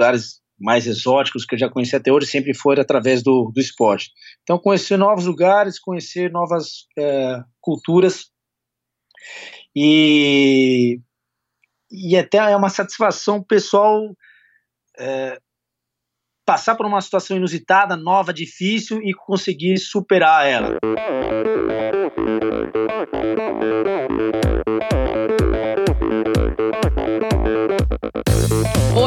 lugares mais exóticos que eu já conheci até hoje sempre foram através do, do esporte. Então, conhecer novos lugares, conhecer novas é, culturas e, e até é uma satisfação pessoal é, passar por uma situação inusitada, nova, difícil e conseguir superar ela.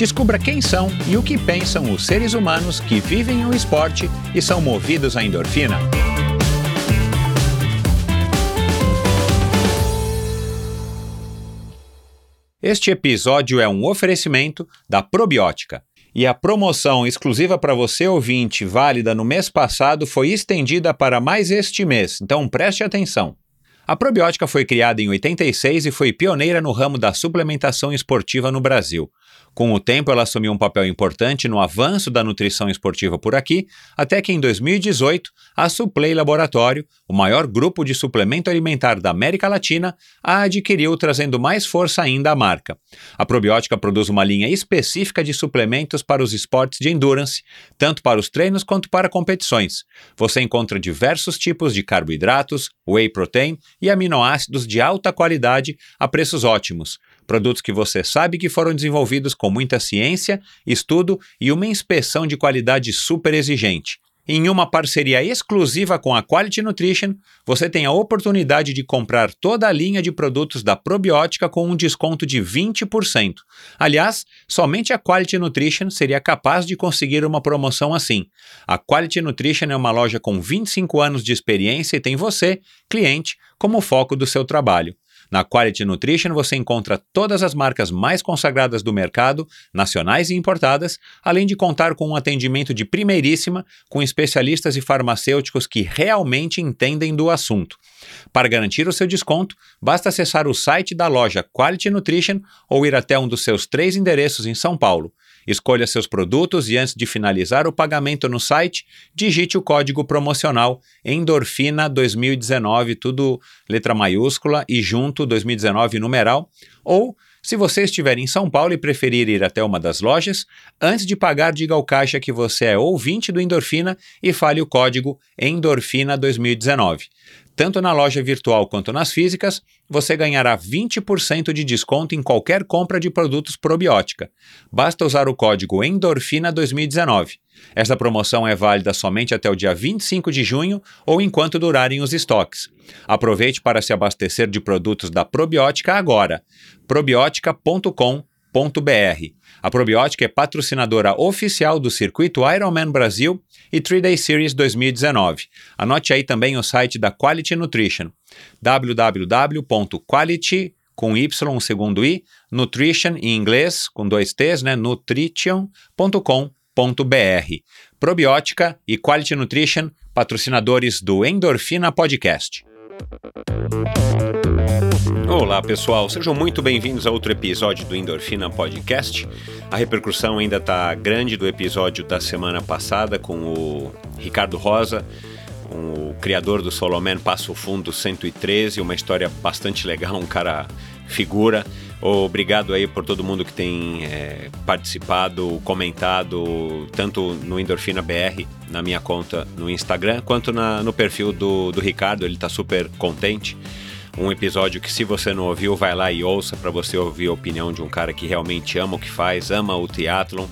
Descubra quem são e o que pensam os seres humanos que vivem o esporte e são movidos à endorfina. Este episódio é um oferecimento da Probiótica. E a promoção exclusiva para você ouvinte, válida no mês passado, foi estendida para mais este mês, então preste atenção. A probiótica foi criada em 86 e foi pioneira no ramo da suplementação esportiva no Brasil. Com o tempo, ela assumiu um papel importante no avanço da nutrição esportiva por aqui, até que em 2018, a Suplay Laboratório, o maior grupo de suplemento alimentar da América Latina, a adquiriu, trazendo mais força ainda à marca. A probiótica produz uma linha específica de suplementos para os esportes de endurance, tanto para os treinos quanto para competições. Você encontra diversos tipos de carboidratos, whey protein e aminoácidos de alta qualidade a preços ótimos produtos que você sabe que foram desenvolvidos com muita ciência, estudo e uma inspeção de qualidade super exigente. Em uma parceria exclusiva com a Quality Nutrition, você tem a oportunidade de comprar toda a linha de produtos da probiótica com um desconto de 20%. Aliás, somente a Quality Nutrition seria capaz de conseguir uma promoção assim. A Quality Nutrition é uma loja com 25 anos de experiência e tem você, cliente, como foco do seu trabalho. Na Quality Nutrition você encontra todas as marcas mais consagradas do mercado, nacionais e importadas, além de contar com um atendimento de primeiríssima, com especialistas e farmacêuticos que realmente entendem do assunto. Para garantir o seu desconto, basta acessar o site da loja Quality Nutrition ou ir até um dos seus três endereços em São Paulo. Escolha seus produtos e antes de finalizar o pagamento no site, digite o código promocional Endorfina 2019, tudo letra maiúscula e junto 2019 numeral, ou se você estiver em São Paulo e preferir ir até uma das lojas, antes de pagar, diga ao caixa que você é ouvinte do Endorfina e fale o código Endorfina 2019. Tanto na loja virtual quanto nas físicas, você ganhará 20% de desconto em qualquer compra de produtos probiótica. Basta usar o código Endorfina 2019. Esta promoção é válida somente até o dia 25 de junho ou enquanto durarem os estoques. Aproveite para se abastecer de produtos da Probiótica agora. A Probiótica é patrocinadora oficial do circuito Ironman Brasil e 3-Day Series 2019. Anote aí também o site da Quality Nutrition, www.quality com Y segundo I, nutrition em inglês, com dois T's, né, nutrition.com.br. Probiótica e Quality Nutrition, patrocinadores do Endorfina Podcast. Olá pessoal, sejam muito bem-vindos a outro episódio do Endorfina Podcast. A repercussão ainda está grande do episódio da semana passada com o Ricardo Rosa, o criador do Soloman Passo Fundo 113, uma história bastante legal, um cara figura. Obrigado aí por todo mundo que tem é, participado, comentado, tanto no Endorfina BR, na minha conta no Instagram, quanto na, no perfil do, do Ricardo, ele está super contente um episódio que se você não ouviu, vai lá e ouça para você ouvir a opinião de um cara que realmente ama o que faz, ama o triatlon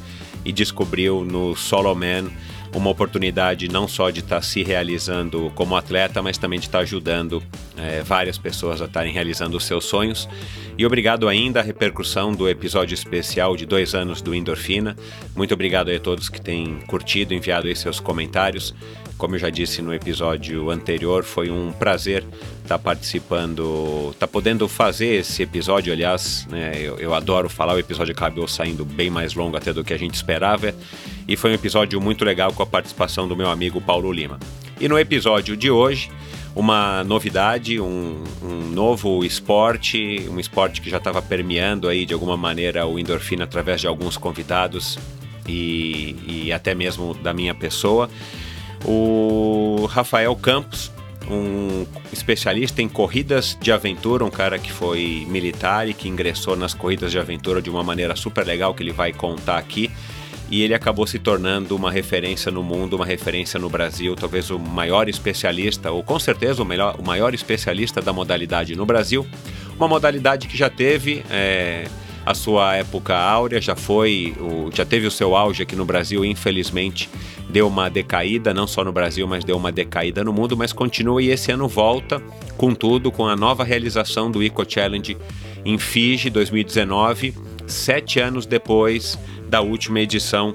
e descobriu no Solo Man uma oportunidade não só de estar tá se realizando como atleta, mas também de estar tá ajudando é, várias pessoas a estarem realizando os seus sonhos. E obrigado ainda à repercussão do episódio especial de dois anos do Endorfina. Muito obrigado a todos que têm curtido, enviado aí seus comentários. Como eu já disse no episódio anterior, foi um prazer estar tá participando, estar tá podendo fazer esse episódio. Aliás, né, eu, eu adoro falar, o episódio acabou saindo bem mais longo até do que a gente esperava. e foi um episódio muito legal com a participação do meu amigo Paulo Lima. E no episódio de hoje, uma novidade, um, um novo esporte, um esporte que já estava permeando aí de alguma maneira o endorfina através de alguns convidados e, e até mesmo da minha pessoa. O Rafael Campos, um especialista em corridas de aventura, um cara que foi militar e que ingressou nas corridas de aventura de uma maneira super legal que ele vai contar aqui. E ele acabou se tornando uma referência no mundo, uma referência no Brasil, talvez o maior especialista, ou com certeza o, melhor, o maior especialista da modalidade no Brasil. Uma modalidade que já teve é, a sua época áurea, já foi, o, já teve o seu auge aqui no Brasil, infelizmente deu uma decaída, não só no Brasil, mas deu uma decaída no mundo, mas continua e esse ano volta com tudo, com a nova realização do Eco Challenge em Fiji 2019, sete anos depois da última edição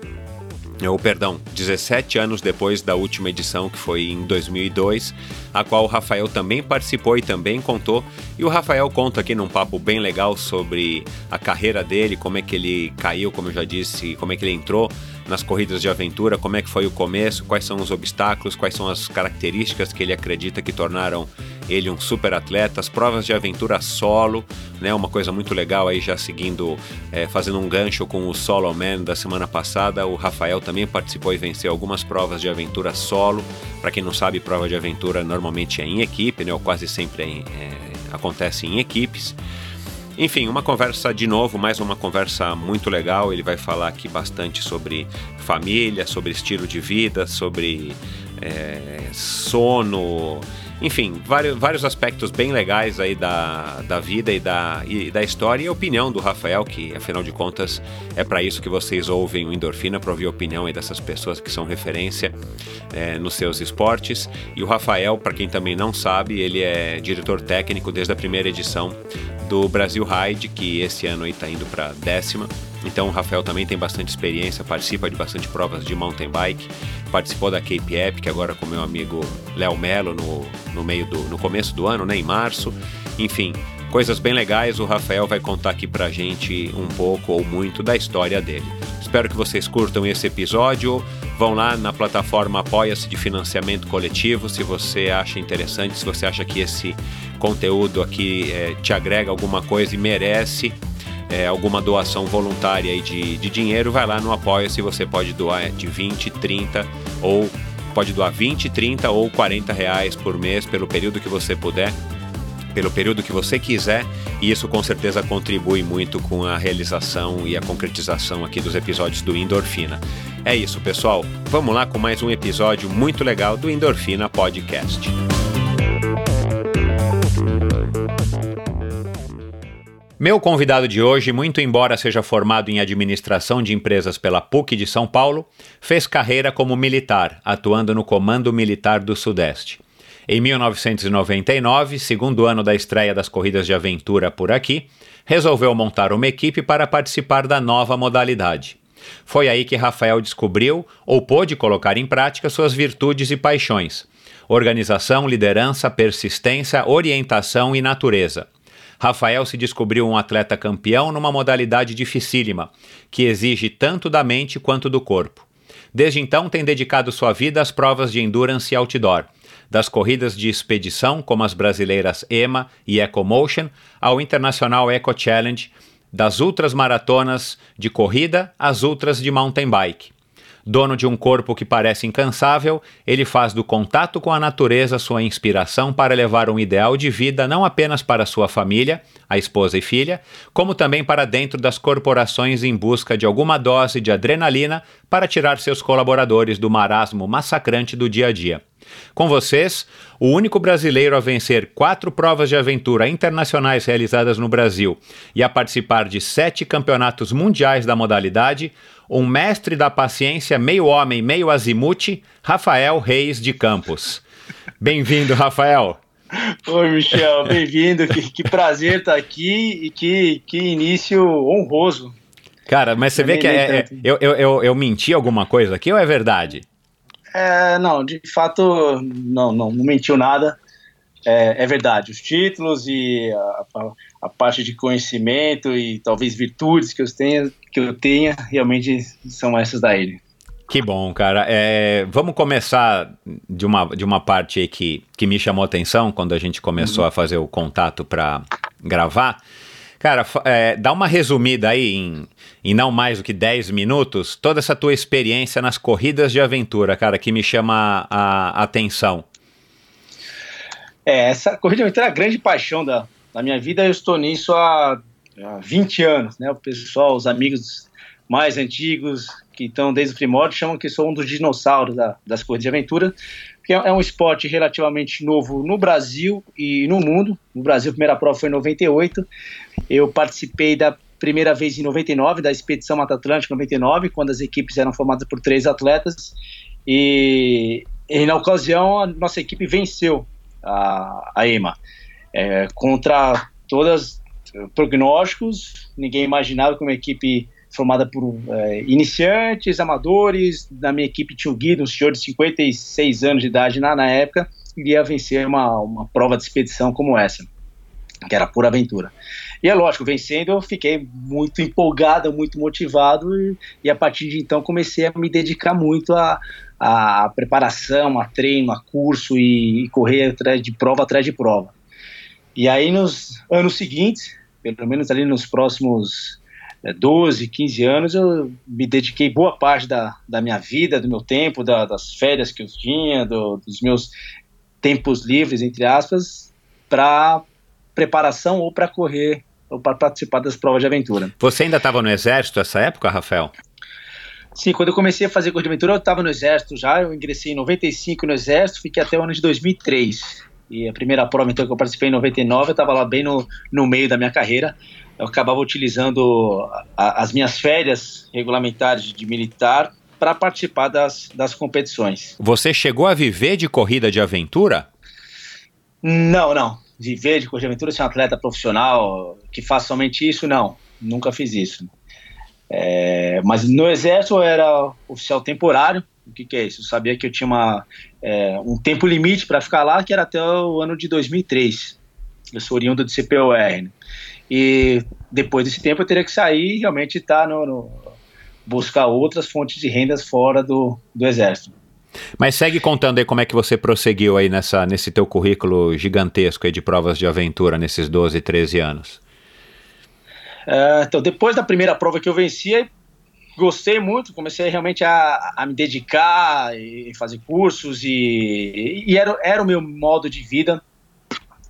ou perdão, 17 anos depois da última edição, que foi em 2002, a qual o Rafael também participou e também contou. E o Rafael conta aqui num papo bem legal sobre a carreira dele, como é que ele caiu, como eu já disse, como é que ele entrou nas corridas de aventura, como é que foi o começo, quais são os obstáculos, quais são as características que ele acredita que tornaram ele um super atleta, as provas de aventura solo, né, uma coisa muito legal aí já seguindo, é, fazendo um gancho com o Solo Man da semana passada, o Rafael também participou e venceu algumas provas de aventura solo, para quem não sabe, prova de aventura normalmente é em equipe, né, ou quase sempre é, é, acontece em equipes, enfim, uma conversa de novo, mais uma conversa muito legal. Ele vai falar aqui bastante sobre família, sobre estilo de vida, sobre é, sono, enfim, vários, vários aspectos bem legais aí da, da vida e da, e da história e a opinião do Rafael, que afinal de contas é para isso que vocês ouvem o Endorfina, para ouvir a opinião aí dessas pessoas que são referência é, nos seus esportes. E o Rafael, para quem também não sabe, ele é diretor técnico desde a primeira edição do Brasil Ride, que esse ano está indo para décima. Então o Rafael também tem bastante experiência, participa de bastante provas de mountain bike, participou da Cape Epic agora com meu amigo Léo Melo no, no meio do no começo do ano, né, em março. Enfim, coisas bem legais. O Rafael vai contar aqui pra gente um pouco ou muito da história dele. Espero que vocês curtam esse episódio. Vão lá na plataforma Apoia-se de Financiamento Coletivo se você acha interessante, se você acha que esse conteúdo aqui é, te agrega alguma coisa e merece é, alguma doação voluntária de, de dinheiro, vai lá no Apoia-se, você pode doar de 20, 30 ou pode doar 20, 30 ou 40 reais por mês pelo período que você puder, pelo período que você quiser, e isso com certeza contribui muito com a realização e a concretização aqui dos episódios do Endorfina. É isso, pessoal. Vamos lá com mais um episódio muito legal do Endorfina Podcast. Meu convidado de hoje, muito embora seja formado em administração de empresas pela PUC de São Paulo, fez carreira como militar, atuando no Comando Militar do Sudeste. Em 1999, segundo ano da estreia das corridas de aventura por aqui, resolveu montar uma equipe para participar da nova modalidade. Foi aí que Rafael descobriu ou pôde colocar em prática suas virtudes e paixões: organização, liderança, persistência, orientação e natureza. Rafael se descobriu um atleta campeão numa modalidade dificílima, que exige tanto da mente quanto do corpo. Desde então tem dedicado sua vida às provas de endurance e outdoor, das corridas de expedição, como as brasileiras EMA e EcoMotion, ao internacional Eco Challenge, das ultras maratonas de corrida às ultras de mountain bike. Dono de um corpo que parece incansável, ele faz do contato com a natureza sua inspiração para levar um ideal de vida não apenas para sua família, a esposa e filha, como também para dentro das corporações em busca de alguma dose de adrenalina para tirar seus colaboradores do marasmo massacrante do dia a dia. Com vocês, o único brasileiro a vencer quatro provas de aventura internacionais realizadas no Brasil e a participar de sete campeonatos mundiais da modalidade, um mestre da paciência, meio homem, meio azimute, Rafael Reis de Campos. Bem-vindo, Rafael. Oi, Michel, bem-vindo. que, que, prazer estar aqui e que, que início honroso. Cara, mas você vê que é, é, eu, eu, eu, eu menti alguma coisa aqui ou é verdade? É, não, de fato, não, não, não mentiu nada. É, é, verdade, os títulos e a, a, a, parte de conhecimento e talvez virtudes que eu tenha, que eu tenha realmente são essas da ele. Que bom, cara. É, vamos começar de uma, de uma parte aí que, que me chamou a atenção quando a gente começou uhum. a fazer o contato para gravar. Cara, é, dá uma resumida aí em, em não mais do que 10 minutos, toda essa tua experiência nas corridas de aventura, cara, que me chama a, a atenção. É, essa corrida de aventura é a grande paixão da, da minha vida. Eu estou nisso há, há 20 anos, né? O pessoal, os amigos mais antigos, que estão desde o primórdio, chamam que sou um dos dinossauros da, das corridas de aventura que é, é um esporte relativamente novo no Brasil e no mundo. No Brasil, a primeira prova foi em 98. Eu participei da primeira vez em 99, da Expedição Mata Atlântica 99, quando as equipes eram formadas por três atletas. E, e na ocasião, a nossa equipe venceu a, a EMA. É, contra todas prognósticos, ninguém imaginava que uma equipe formada por é, iniciantes, amadores. Na minha equipe tinha o Guido, um senhor de 56 anos de idade na, na época, iria vencer uma, uma prova de expedição como essa, que era pura aventura. E é lógico, vencendo eu fiquei muito empolgado, muito motivado, e, e a partir de então comecei a me dedicar muito a, a preparação, a treino, a curso e, e correr atrás de prova atrás de prova. E aí nos anos seguintes, pelo menos ali nos próximos 12, é, 15 anos, eu me dediquei boa parte da, da minha vida, do meu tempo, da, das férias que eu tinha, do, dos meus tempos livres, entre aspas, para preparação ou para correr ou para participar das provas de aventura. Você ainda estava no exército nessa época, Rafael? Sim, quando eu comecei a fazer corrida de aventura, eu estava no exército já, eu ingressei em 95 no exército, fiquei até o ano de 2003. E a primeira prova então, que eu participei em 99, eu estava lá bem no, no meio da minha carreira eu acabava utilizando a, as minhas férias regulamentares de militar para participar das, das competições. Você chegou a viver de corrida de aventura? Não, não. Viver de corrida de aventura, ser um atleta profissional que faz somente isso, não. Nunca fiz isso. É, mas no exército eu era oficial temporário. O que, que é isso? Eu sabia que eu tinha uma, é, um tempo limite para ficar lá, que era até o ano de 2003. Eu sou oriundo de CPOR. Né? E depois desse tempo eu teria que sair e realmente estar tá no, no, buscar outras fontes de rendas fora do, do exército. Mas segue contando aí como é que você prosseguiu aí nessa, nesse teu currículo gigantesco aí de provas de aventura nesses 12, 13 anos. É, então, depois da primeira prova que eu venci, gostei muito, comecei realmente a, a me dedicar e fazer cursos e, e era, era o meu modo de vida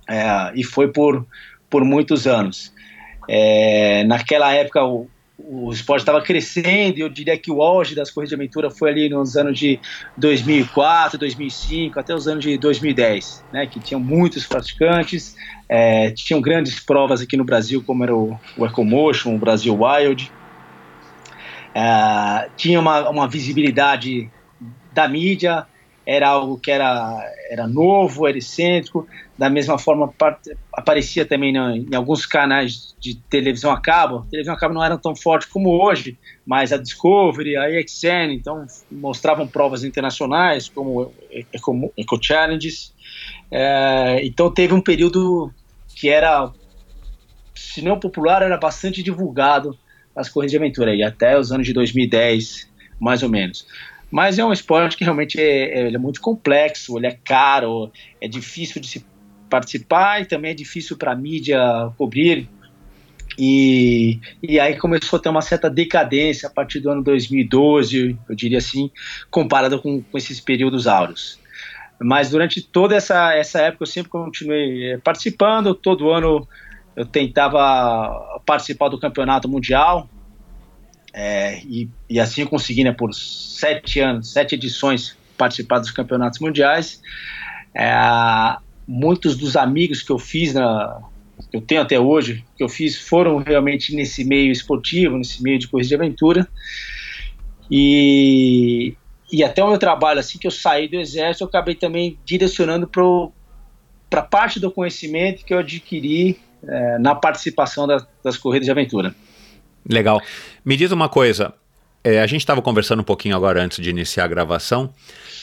é, e foi por, por muitos anos. É, naquela época o, o esporte estava crescendo e eu diria que o auge das corridas de aventura foi ali nos anos de 2004, 2005 até os anos de 2010, né, que tinham muitos praticantes, é, tinham grandes provas aqui no Brasil como era o, o Ecomotion, o Brasil Wild, é, tinha uma, uma visibilidade da mídia, era algo que era, era novo, era excêntrico, da mesma forma aparecia também né, em alguns canais de televisão a cabo, a televisão a cabo não era tão forte como hoje, mas a Discovery, a EXN, então mostravam provas internacionais como Eco, Eco Challenges, é, então teve um período que era, se não popular, era bastante divulgado as corridas de aventura, e até os anos de 2010, mais ou menos. Mas é um esporte que realmente é, é, é muito complexo, ele é caro, é difícil de se participar e também é difícil para a mídia cobrir. E, e aí começou a ter uma certa decadência a partir do ano 2012, eu diria assim, comparado com, com esses períodos áureos. Mas durante toda essa, essa época eu sempre continuei eh, participando, todo ano eu tentava participar do campeonato mundial, é, e, e, assim eu consegui, né, por sete anos, sete edições, participar dos campeonatos mundiais. É, muitos dos amigos que eu fiz, na, que eu tenho até hoje, que eu fiz, foram realmente nesse meio esportivo, nesse meio de corrida de aventura. E, e até o meu trabalho, assim que eu saí do exército, eu acabei também direcionando para parte do conhecimento que eu adquiri é, na participação da, das corridas de aventura. Legal. Me diz uma coisa. É, a gente estava conversando um pouquinho agora antes de iniciar a gravação.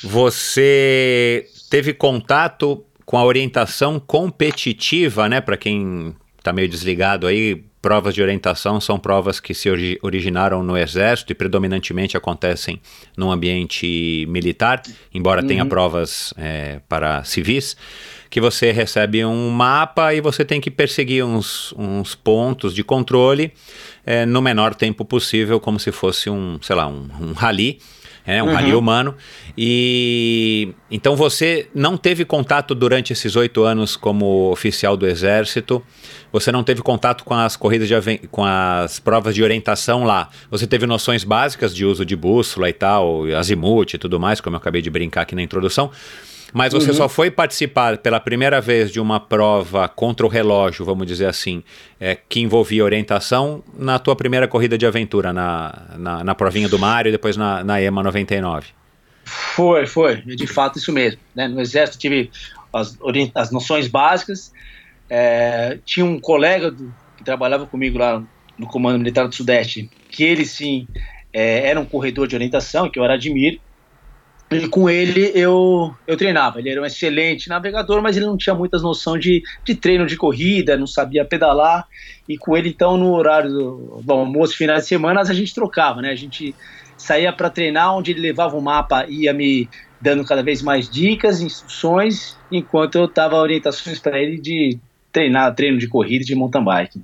Você teve contato com a orientação competitiva, né? Para quem está meio desligado aí, provas de orientação são provas que se ori originaram no exército e predominantemente acontecem num ambiente militar, embora uhum. tenha provas é, para civis, que você recebe um mapa e você tem que perseguir uns, uns pontos de controle é, no menor tempo possível, como se fosse um, sei lá, um, um rally é um uhum. rally humano. E então você não teve contato durante esses oito anos como oficial do Exército. Você não teve contato com as corridas de com as provas de orientação lá. Você teve noções básicas de uso de bússola e tal, azimuth e tudo mais, como eu acabei de brincar aqui na introdução. Mas você uhum. só foi participar pela primeira vez de uma prova contra o relógio, vamos dizer assim, é, que envolvia orientação na tua primeira corrida de aventura, na, na, na provinha do Mário e depois na, na EMA 99. Foi, foi, de fato isso mesmo. Né? No Exército tive as, as noções básicas, é, tinha um colega do, que trabalhava comigo lá no Comando Militar do Sudeste, que ele sim é, era um corredor de orientação, que eu era admiro, e com ele eu, eu treinava. Ele era um excelente navegador, mas ele não tinha muitas noção de, de treino de corrida, não sabia pedalar. E com ele, então, no horário do, do almoço, finais de semana, a gente trocava, né? A gente saía para treinar, onde ele levava o mapa e ia me dando cada vez mais dicas, instruções, enquanto eu dava orientações para ele de treinar, treino de corrida de mountain bike.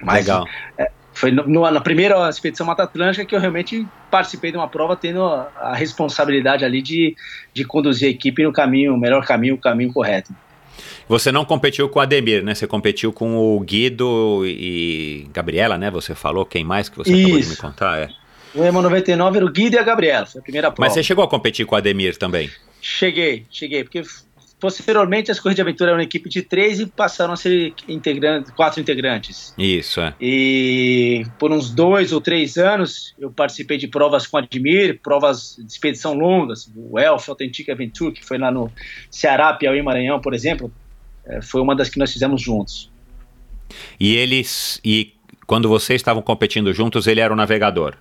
Mas, Legal. É, foi no, no, na primeira expedição Mata Atlântica que eu realmente participei de uma prova tendo a, a responsabilidade ali de, de conduzir a equipe no caminho, o melhor caminho, o caminho correto. Você não competiu com o Ademir, né? Você competiu com o Guido e Gabriela, né? Você falou quem mais que você Isso. acabou de me contar, é. O EMA 99 era o Guido e a Gabriela, foi a primeira prova. Mas você chegou a competir com o Ademir também? Cheguei, cheguei, porque Posteriormente, as corridas de aventura eram uma equipe de três e passaram a ser integrantes, quatro integrantes. Isso, é. E por uns dois ou três anos, eu participei de provas com Admir, provas de expedição longas, o Elf Authentic Aventure, que foi lá no Ceará, Piauí, Maranhão, por exemplo, é, foi uma das que nós fizemos juntos. E eles, e quando vocês estavam competindo juntos, ele era o navegador?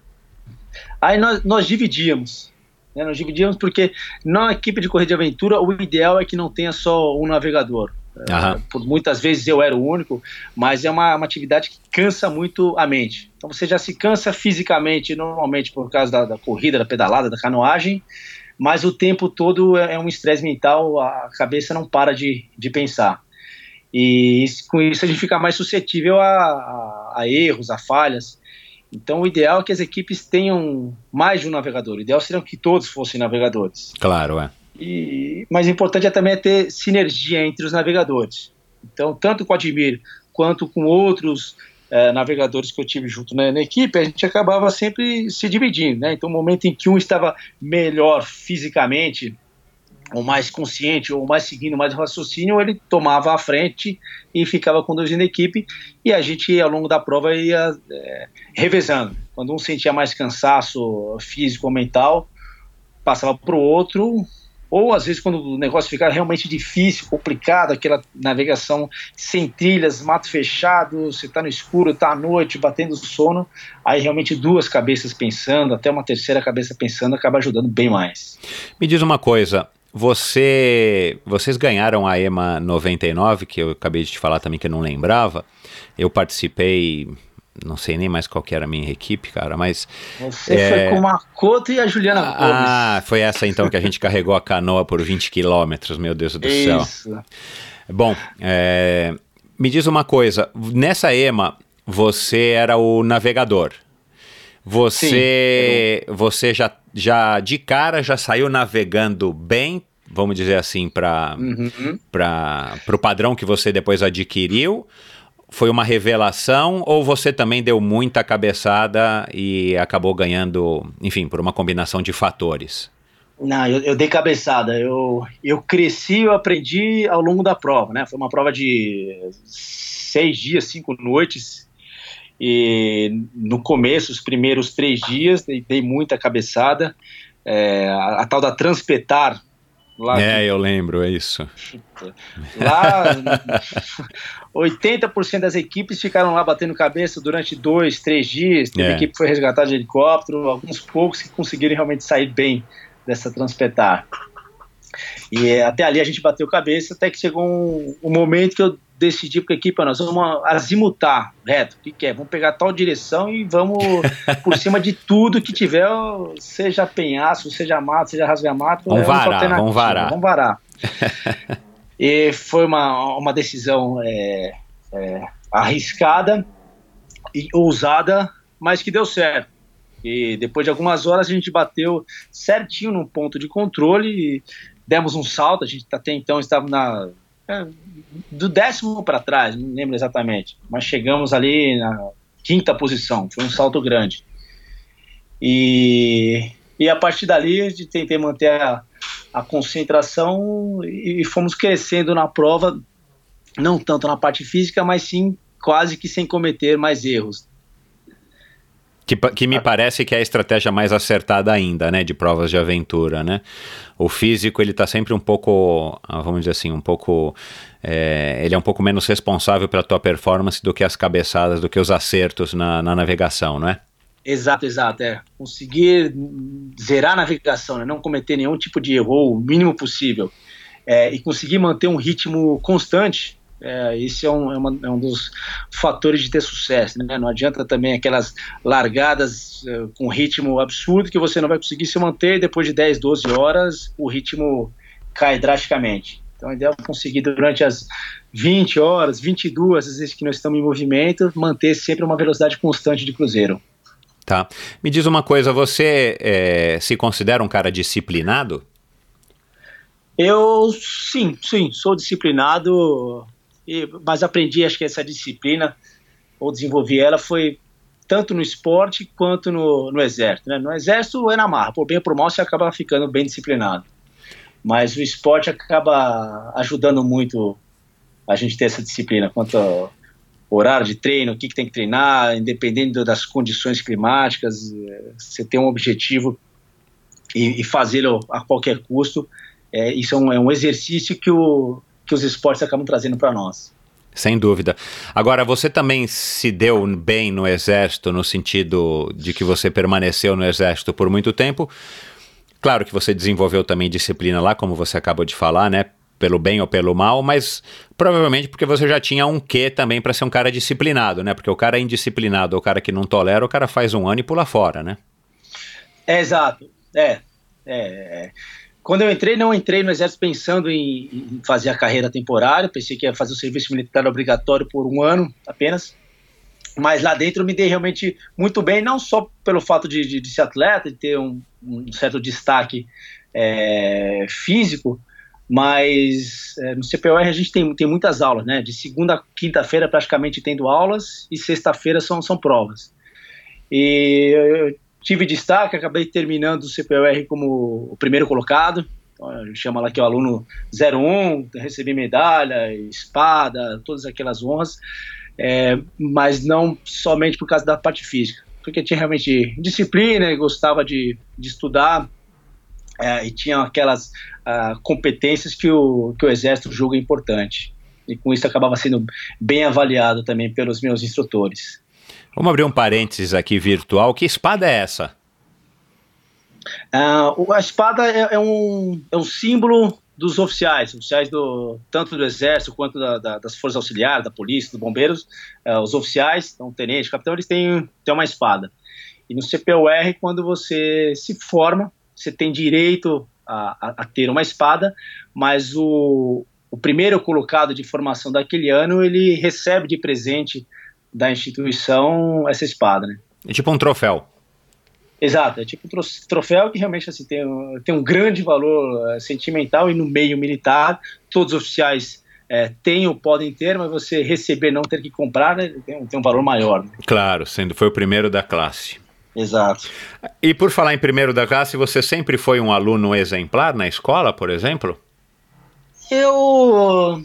Aí nós, nós dividíamos. Né? Nós dividimos porque na equipe de corrida de aventura o ideal é que não tenha só um navegador. É, por muitas vezes eu era o único, mas é uma, uma, atividade que cansa muito a mente. Então você já se cansa fisicamente, normalmente por causa da, da corrida, da pedalada, da canoagem, mas o tempo todo é, é um estresse mental, a cabeça não para de, de pensar. E com isso a gente fica mais suscetível a, a, a erros, a falhas. Então, o ideal é que as equipes tenham mais de um navegador. O ideal seria que todos fossem navegadores. Claro, é. E, mas o importante é também é ter sinergia entre os navegadores. Então, tanto com o Admir quanto com outros é, navegadores que eu tive junto na, na, equipe, a gente acabava sempre se dividindo. Né? Então, o momento em que um estava melhor fisicamente, ou mais consciente, ou mais seguindo mais raciocínio, ele tomava a frente e ficava conduzindo a equipe, e a gente, ao longo da prova, ia é, revezando. Quando um sentia mais cansaço físico ou mental, passava para o outro, ou às vezes quando o negócio ficava realmente difícil, complicado, aquela navegação sem trilhas, mato fechado, você está no escuro, está à noite, batendo sono, aí realmente duas cabeças pensando, até uma terceira cabeça pensando, acaba ajudando bem mais. Me diz uma coisa, você, vocês ganharam a EMA 99, que eu acabei de te falar também que eu não lembrava. Eu participei, não sei nem mais qual que era a minha equipe, cara, mas... Você é... foi com o Makoto e a Juliana Gomes. Ah, foi essa então que a gente carregou a canoa por 20 quilômetros, meu Deus do Isso. céu. Bom, é... me diz uma coisa, nessa EMA você era o navegador. Você, Sim, você já, já de cara já saiu navegando bem, vamos dizer assim, para uhum. o padrão que você depois adquiriu? Foi uma revelação ou você também deu muita cabeçada e acabou ganhando, enfim, por uma combinação de fatores? Não, eu, eu, dei cabeçada. Eu, eu cresci, eu aprendi ao longo da prova, né? Foi uma prova de seis dias, cinco noites. E no começo, os primeiros três dias, dei, dei muita cabeçada. É, a, a, tal da transpetar. Lá é, eu lembro, é isso. Lá, 80% das equipes ficaram lá batendo cabeça durante dois, três dias. Teve é. equipe que foi resgatada de helicóptero, alguns poucos que conseguiram realmente sair bem dessa transpetar. E até ali a gente bateu cabeça, até que chegou um, um momento que eu decidir para a equipe, nós vamos azimutar reto, o que, que é? Vamos pegar tal direção e vamos por cima de tudo que tiver, seja penhaço, seja mato, seja rasgamato. Vamos é varar, vamos varar. Vamos varar. e foi uma, uma decisão é, é, arriscada e ousada, mas que deu certo. E depois de algumas horas a gente bateu certinho no ponto de controle demos um salto. A gente até então estava na é, do décimo para trás, não lembro exatamente, mas chegamos ali na quinta posição. Foi um salto grande. E, e a partir dali a gente tentei manter a, a concentração e, e fomos crescendo na prova, não tanto na parte física, mas sim quase que sem cometer mais erros. Que, que me parece que é a estratégia mais acertada ainda, né, de provas de aventura, né? O físico, ele tá sempre um pouco, ah, vamos dizer assim, um pouco, é, ele é um pouco menos responsável pela tua performance do que as cabeçadas, do que os acertos na, na navegação, não é? Exato, exato, é. Conseguir zerar a navegação, né? não cometer nenhum tipo de erro, o mínimo possível, é, e conseguir manter um ritmo constante, é, esse é um, é, uma, é um dos fatores de ter sucesso. Né? Não adianta também aquelas largadas uh, com ritmo absurdo que você não vai conseguir se manter depois de 10, 12 horas o ritmo cai drasticamente. Então, a ideia é conseguir durante as 20 horas, 22, às vezes que nós estamos em movimento, manter sempre uma velocidade constante de cruzeiro. Tá. Me diz uma coisa, você é, se considera um cara disciplinado? Eu, sim, sim, sou disciplinado e, mas aprendi, acho que essa disciplina, ou desenvolvi ela, foi tanto no esporte quanto no, no exército. Né? No exército é na marra, por bem ou por mal você acaba ficando bem disciplinado. Mas o esporte acaba ajudando muito a gente ter essa disciplina quanto ao horário de treino, o que, que tem que treinar, independente das condições climáticas, você tem um objetivo e, e fazê-lo a qualquer custo. É, isso é um, é um exercício que o, que os esportes acabam trazendo para nós. Sem dúvida. Agora, você também se deu bem no Exército, no sentido de que você permaneceu no Exército por muito tempo. Claro que você desenvolveu também disciplina lá, como você acabou de falar, né? Pelo bem ou pelo mal, mas provavelmente porque você já tinha um quê também para ser um cara disciplinado, né? Porque o cara é indisciplinado, o cara que não tolera, o cara faz um ano e pula fora, né? É, exato. É. é. Quando eu entrei, não entrei no exército pensando em, em, fazer a carreira temporária, pensei que ia fazer o serviço militar obrigatório por um ano apenas. Mas lá dentro eu me dei realmente muito bem, não só pelo fato de, de, de ser atleta, de ter um, um certo destaque é, físico, mas é, no CPOR a gente tem, tem muitas aulas, né? De segunda a quinta-feira praticamente tendo aulas e sexta-feira são, são provas. E eu tive destaque, acabei terminando o CPUR como o primeiro colocado. Então, chama lá que é o aluno 01, recebi medalha, espada, todas aquelas honras, é, mas não somente por causa da parte física, porque tinha realmente disciplina e gostava de, de estudar é, e tinha aquelas uh, competências que o, que o exército julga importante. E com isso acabava sendo bem avaliado também pelos meus instrutores. Vamos abrir um parênteses aqui virtual. Que espada é essa? Uh, a espada é, é, um, é um símbolo dos oficiais, oficiais do, tanto do exército quanto da, da, das forças auxiliares, da polícia, dos bombeiros, uh, os oficiais, então tenente, capitão, eles têm, têm uma espada. E no CPUR, quando você se forma, você tem direito a, a, a ter uma espada, mas o, o primeiro colocado de formação daquele ano, ele recebe de presente da instituição essa espada, né? É tipo um troféu. Exato, é tipo um troféu que realmente assim, tem, tem um grande valor uh, sentimental e no meio militar todos os oficiais é, têm ou podem ter, mas você receber não ter que comprar né, tem, tem, um valor maior. Né? Claro, sendo foi o primeiro da classe. Exato. E por falar em primeiro da classe, você sempre foi um aluno exemplar na escola, por exemplo? Eu.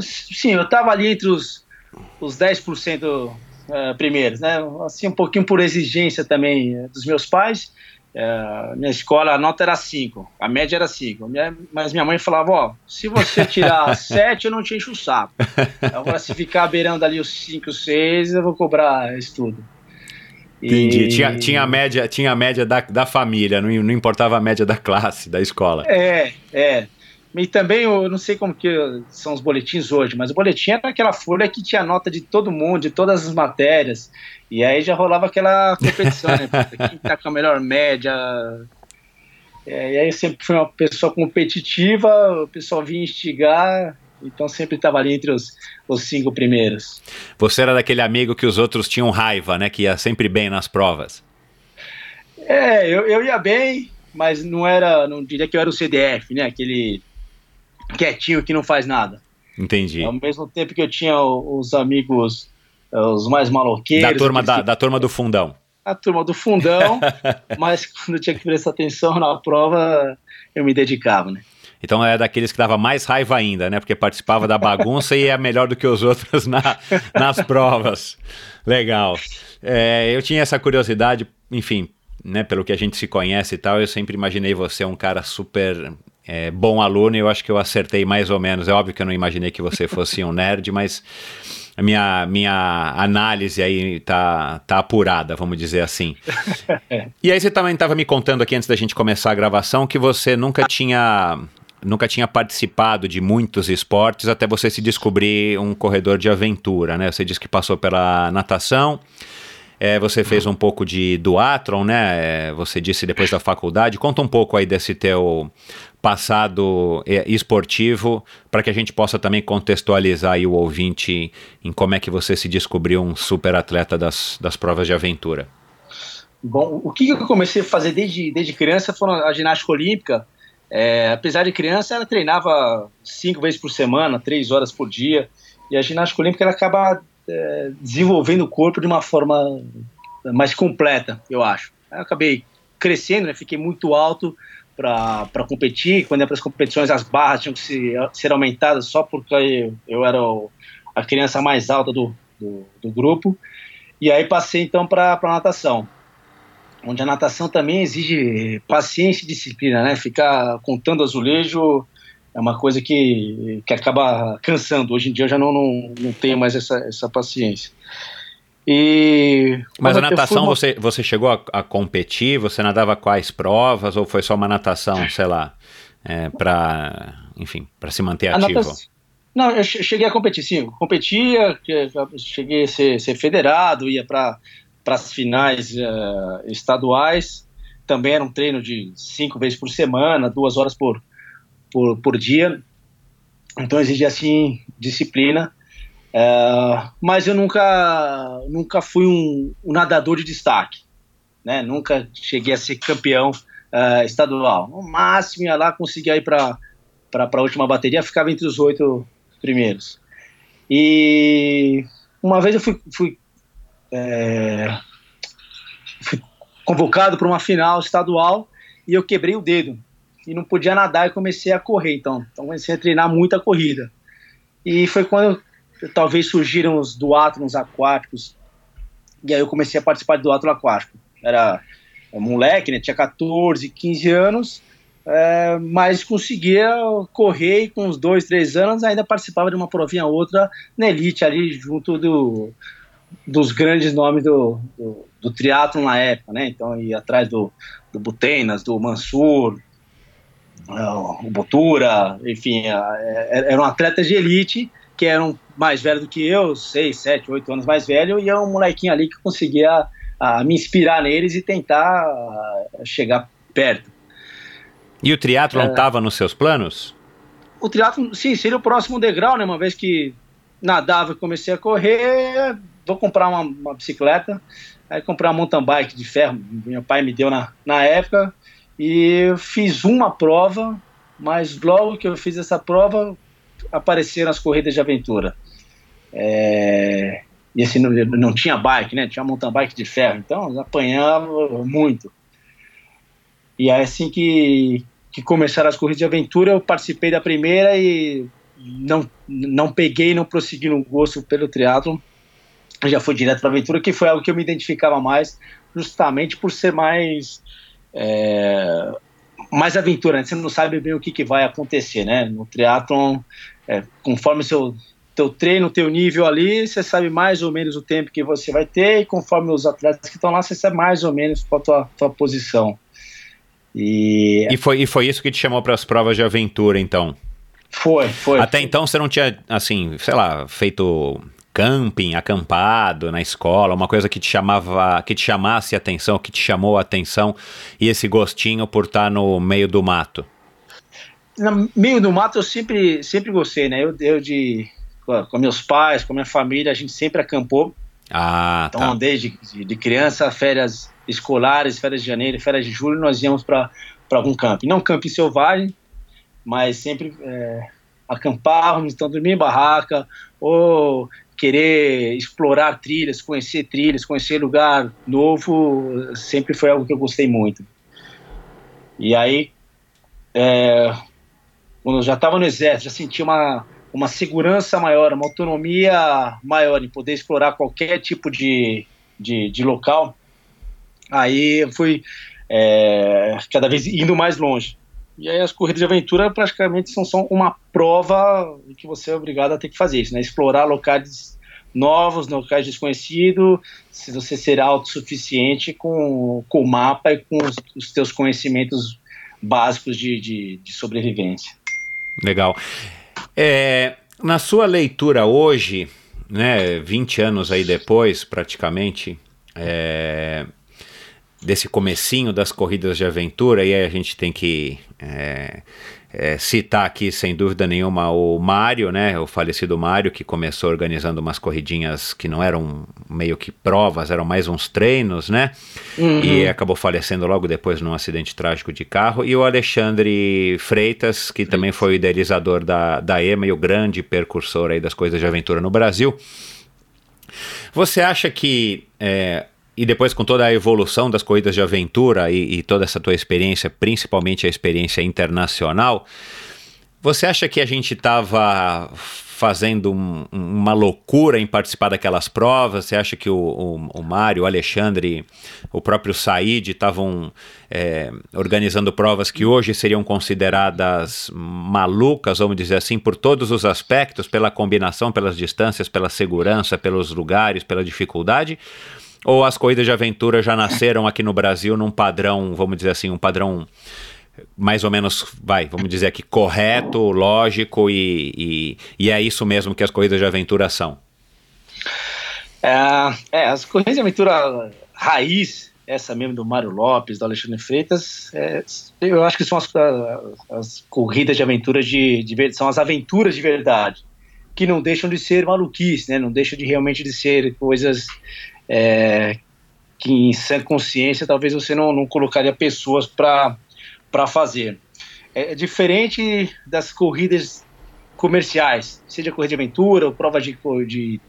Sim, eu estava ali entre os os 10% uh, eh, primeiros, né? Assim, um pouquinho por exigência também eh, dos meus pais. Uh, minha escola, a nota era 5, a média era 5. Mas minha mãe falava: Ó, se você tirar 7, eu não te encho o saco. Agora, se ficar beirando ali os 5, 6, eu vou cobrar estudo. Entendi. E... Tinha, tinha a média, tinha a média da, da família, não, não importava a média da classe, da escola. É, é. E também, eu não sei como que são os boletins hoje, mas o boletim era aquela folha que tinha nota de todo mundo, de todas as matérias. E aí já rolava aquela competição, né? Quem tá com a melhor média. É, e aí eu sempre fui uma pessoa competitiva, o pessoal vinha instigar, então sempre estava ali entre os, os cinco primeiros. Você era daquele amigo que os outros tinham raiva, né? Que ia sempre bem nas provas. É, eu, eu ia bem, mas não era, não diria que eu era o CDF, né? Aquele quietinho que não faz nada. Entendi. Ao mesmo tempo que eu tinha os amigos, os mais maloqueiros. Da turma, da, que... da turma do fundão. A turma do fundão, mas quando eu tinha que prestar atenção na prova, eu me dedicava, né? Então é daqueles que dava mais raiva ainda, né? Porque participava da bagunça e é melhor do que os outros na, nas provas. Legal. É, eu tinha essa curiosidade, enfim, né? Pelo que a gente se conhece e tal, eu sempre imaginei você um cara super é, bom aluno e eu acho que eu acertei mais ou menos. É óbvio que eu não imaginei que você fosse um nerd, mas a minha, minha análise aí tá, tá apurada, vamos dizer assim. e aí você também estava me contando aqui antes da gente começar a gravação que você nunca tinha nunca tinha participado de muitos esportes até você se descobrir um corredor de aventura, né? Você disse que passou pela natação, é, você fez um pouco de duatron, né? É, você disse depois da faculdade. Conta um pouco aí desse teu passado é, esportivo, para que a gente possa também contextualizar o ouvinte em como é que você se descobriu um super atleta das, das provas de aventura. Bom, o que eu comecei a fazer desde, desde criança foi a ginástica olímpica. É, apesar de criança, ela treinava cinco vezes por semana, três horas por dia. E a ginástica olímpica ela acaba é, desenvolvendo o corpo de uma forma mais completa, eu acho. Eu acabei crescendo, né, fiquei muito alto para competir. Quando ia para as competições, as barras tinham que ser, aumentadas só porque eu, era a criança mais alta do, do, do, grupo. E aí passei então para a natação, onde a natação também exige paciência e disciplina, né? Ficar contando azulejo é uma coisa que, que acaba cansando. Hoje em dia eu já não, não, não tenho mais essa, essa paciência. E Mas a natação uma... você, você chegou a, a, competir? Você nadava quais provas ou foi só uma natação, sei lá, é, para enfim, para se manter a ativo? Natação... Não, eu cheguei a competir, sim. Competia, cheguei a ser, ser federado, ia para as finais uh, estaduais. Também era um treino de cinco vezes por semana, duas horas por, por, por dia. Então exigia assim disciplina. É, mas eu nunca, nunca fui um, um, nadador de destaque, né? Nunca cheguei a ser campeão uh, estadual. No máximo ia lá, conseguia ir para a última bateria, ficava entre os oito primeiros. E uma vez eu fui, fui, é, fui convocado para uma final estadual e eu quebrei o dedo e não podia nadar e comecei a correr, então, então comecei a treinar muita corrida. E foi quando talvez surgiram os duátrons aquáticos, e aí eu comecei a participar do duátlon aquático. Era um moleque, né, tinha 14, 15 anos, é, mas conseguia correr e com uns dois, três anos ainda participava de uma provinha ou outra na elite ali junto do, dos grandes nomes do, do, do triatlon na época, né? Então ia atrás do, do Butenas, do Mansur, o Botura, enfim, eram atletas de elite que eram mais velhos do que eu, 6, 7, 8 anos mais velho, e é um molequinho ali que conseguia a, me inspirar neles e tentar chegar perto. E o triatlo estava é, nos seus planos? O triatlo, sim, seria o próximo degrau, né? Uma vez que nadava e comecei a correr, vou comprar uma, uma bicicleta, aí comprar uma mountain bike de ferro, meu pai me deu na, na época, e fiz uma prova, mas logo que eu fiz essa prova, apareceram as corridas de aventura. É, e assim, não, não, tinha bike, né? Tinha mountain bike de ferro, então apanhava muito. E aí, assim que, que começaram as corridas de aventura, eu participei da primeira e não, não peguei, não prossegui no gosto pelo triatlo. Já fui direto para aventura, que foi algo que eu me identificava mais, justamente por ser mais é, mais aventura, né? você não sabe bem o que, que vai acontecer, né? No triatlon, é, conforme seu teu treino, teu nível ali, você sabe mais ou menos o tempo que você vai ter e conforme os atletas que estão lá, você sabe mais ou menos qual a tua, tua posição. E E foi, e foi isso que te chamou para as provas de aventura, então? foi, foi. Até então você não tinha, assim, sei lá, feito camping, acampado na escola, uma coisa que te chamava, que te chamasse a atenção, que te chamou a atenção, e esse gostinho por estar no meio do mato. No meio do mato eu sempre, sempre gostei, né? Eu, eu de, com meus pais, com minha família, a gente sempre acampou. Ah, Então, tá. desde de, criança, férias escolares, férias de janeiro, férias de julho, nós íamos para algum camping. Não camping selvagem, mas sempre é, acampávamos, então dormir em barraca, ou querer explorar trilhas, conhecer trilhas, conhecer lugar novo, sempre foi algo que eu gostei muito. E aí, é, quando eu já estava no exército, já sentia uma, uma segurança maior, uma autonomia maior em poder explorar qualquer tipo de, de, de local. Aí eu fui é, cada vez indo mais longe. E aí as corridas de aventura praticamente são só uma prova que você é obrigado a ter que fazer isso, né? Explorar locais novos, locais desconhecidos, se você ser autossuficiente com, com o mapa e com os, os teus conhecimentos básicos de, de, de sobrevivência. Legal. É, na sua leitura hoje, né, 20 anos aí depois, praticamente, é, desse comecinho das corridas de aventura, e aí a gente tem que é, é, citar aqui, sem dúvida nenhuma, o Mário, né, o falecido Mário, que começou organizando umas corridinhas que não eram meio que provas, eram mais uns treinos, né, e acabou falecendo logo depois num acidente trágico de carro, e o Alexandre Freitas, que também foi o idealizador da, da EMA e o grande percursor aí das coisas de aventura no Brasil. Você acha que, é, e depois com toda a evolução das corridas de aventura e, e toda essa tua experiência, principalmente a experiência internacional, você acha que a gente estava fazendo um- uma loucura em participar daquelas provas? Você acha que o, o, o Mário, o Alexandre, o próprio Said estavam é, organizando provas que hoje seriam consideradas malucas, vamos dizer assim, por todos os aspectos, pela combinação, pelas distâncias, pela segurança, pelos lugares, pela dificuldade? Ou as corridas de aventura já nasceram aqui no Brasil num padrão, vamos dizer assim, um padrão mais ou menos, vai, vamos dizer aqui, correto, lógico e, e, e é isso mesmo que as corridas de aventura são. É, é, as corridas de aventura raiz, essa mesmo do Mário Lopes, do Alexandre Freitas, é, eu acho que são as, as corridas de aventura de, de são as aventuras de verdade, que não deixam de ser maluquice, né? Não deixam de realmente de ser coisas é, que em sã consciência talvez você não, não colocaria pessoas para fazer. É, é diferente das corridas comerciais, seja corrida de aventura ou prova de, de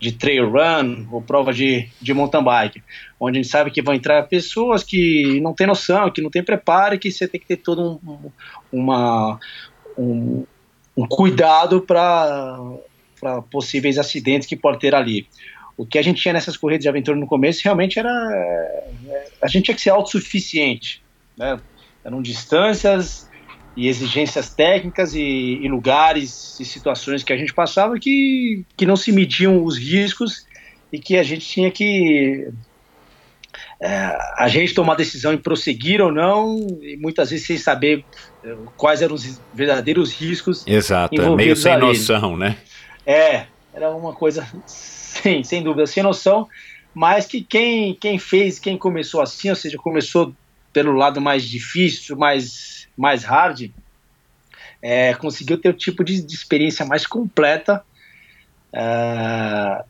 de trail run ou prova de, de mountain bike, onde a gente sabe que vão entrar pessoas que não têm noção, que não têm preparo, que você tem que ter todo um- uma, um, um cuidado para possíveis acidentes que pode ter ali. O que a gente tinha nessas corridas de aventura no começo realmente era. é, A gente tinha que ser autossuficiente. Né? Eram distâncias e exigências técnicas e, e lugares e situações que a gente passava que, que não se mediam os riscos e que a gente tinha que é, a gente tomar decisão em prosseguir ou não e muitas vezes sem saber é, quais eram os verdadeiros riscos Exato, é meio sem ali. noção, né? é, era uma coisa sem, sem dúvida, sem noção, mas que quem, quem fez, quem começou assim, ou seja, começou pelo lado mais difícil, mais, mais hard, é, conseguiu ter o tipo de, de experiência mais completa. é,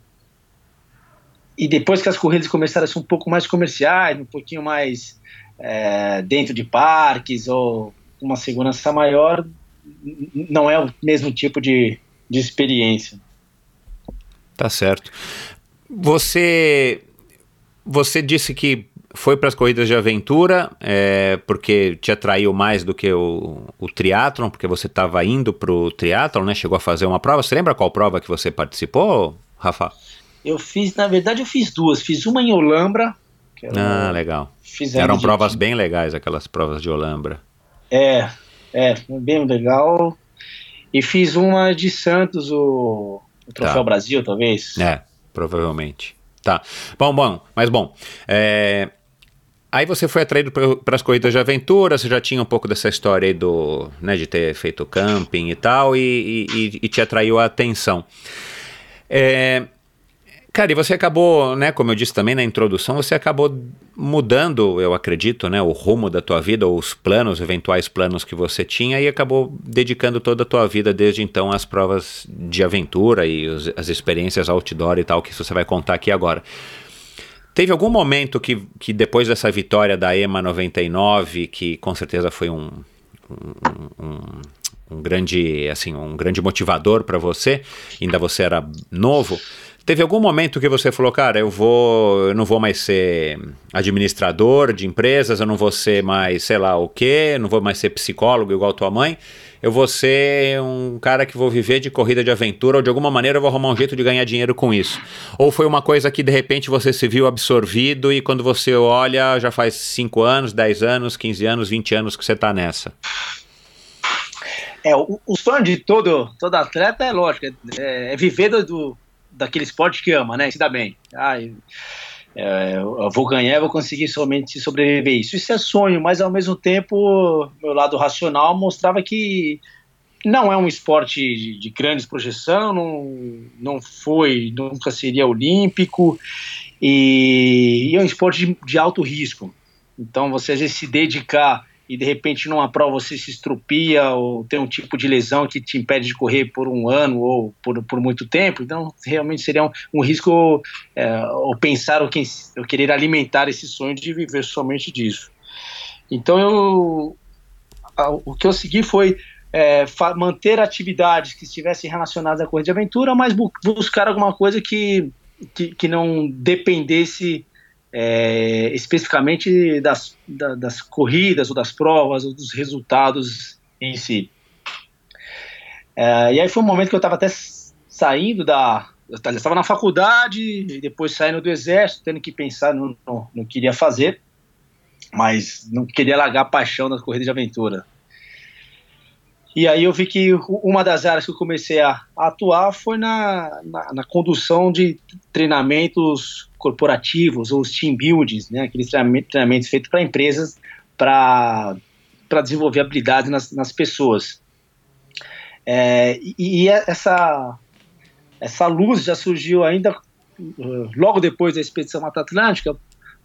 e depois que as corridas começaram a ser um pouco mais comerciais, um pouquinho mais é, dentro de parques ou uma segurança maior, não é o mesmo tipo de, de experiência. Tá certo. Você, você disse que foi para as corridas de aventura é, porque te atraiu mais do que o, o triatlon, porque você estava indo para o triatlon, né? Chegou a fazer uma prova. Você lembra qual prova que você participou, Rafa? Eu fiz, na verdade, eu fiz duas. Fiz uma em Olambra. Ah, legal. fiz Eram ainda de- provas bem legais, aquelas provas de Olambra. É, é, bem legal. E fiz uma de Santos, o, o Troféu Tá. Brasil, talvez. É, provavelmente. Tá. Bom, bom, mas bom. é, Aí você foi atraído para as corridas de aventura, você já tinha um pouco dessa história aí do, né, de ter feito camping e tal, e, e, e te atraiu a atenção. É, Cara, e você acabou, né, como eu disse também na introdução, você acabou mudando, eu acredito, né, o rumo da tua vida, ou os planos, eventuais planos que você tinha, e acabou dedicando toda a tua vida desde então às provas de aventura e os, as experiências outdoor e tal, que você vai contar aqui agora. Teve algum momento que, que depois dessa vitória da EMA 99, que com certeza foi um, um, um um grande assim um grande motivador para você ainda você era novo Teve algum momento que você falou, cara, eu vou, eu não vou mais ser administrador de empresas, eu não vou ser mais, sei lá o quê, não vou mais ser psicólogo igual tua mãe, eu vou ser um cara que vou viver de corrida de aventura ou de alguma maneira eu vou arrumar um jeito de ganhar dinheiro com isso. Ou foi uma coisa que de repente você se viu absorvido e quando você olha já faz 5 anos, 10 anos, 15 anos, 20 anos que você está nessa? É, o, o sonho de todo, todo atleta é lógico, é, é viver do, do daquele esporte que ama, né? Se dá bem. Ah, é, eu vou ganhar, eu vou conseguir somente sobreviver isso. Isso é sonho, mas ao mesmo tempo, meu lado racional mostrava que não é um esporte de, de grandes projeção, não, não foi, nunca seria olímpico, e, e é um esporte de, de alto risco. Então, você às vezes se dedicar e de repente numa prova você se estrupia ou tem um tipo de lesão que te impede de correr por um ano ou por, por muito tempo, então realmente seria um, um risco é, ou pensar ou, querer alimentar esse sonho de viver somente disso. Então eu o que eu segui foi é, manter atividades que estivessem relacionadas à corrida de aventura, mas bu buscar alguma coisa que, que, que não dependesse é, especificamente das, da, das corridas ou das provas ou dos resultados em si. É, e aí foi um momento que eu estava até saindo da. Eu estava na faculdade depois saindo do exército, tendo que pensar no, no, no que iria fazer, mas não queria largar a paixão da corrida de aventura. E aí eu vi que uma das áreas que eu comecei a, atuar foi na, na, na, condução de treinamentos corporativos, ou os team buildings, né, aqueles treinamentos, feitos para empresas para desenvolver habilidades nas, nas pessoas. É, e, e, essa, essa luz já surgiu ainda uh, logo depois da Expedição Mata Atlântica,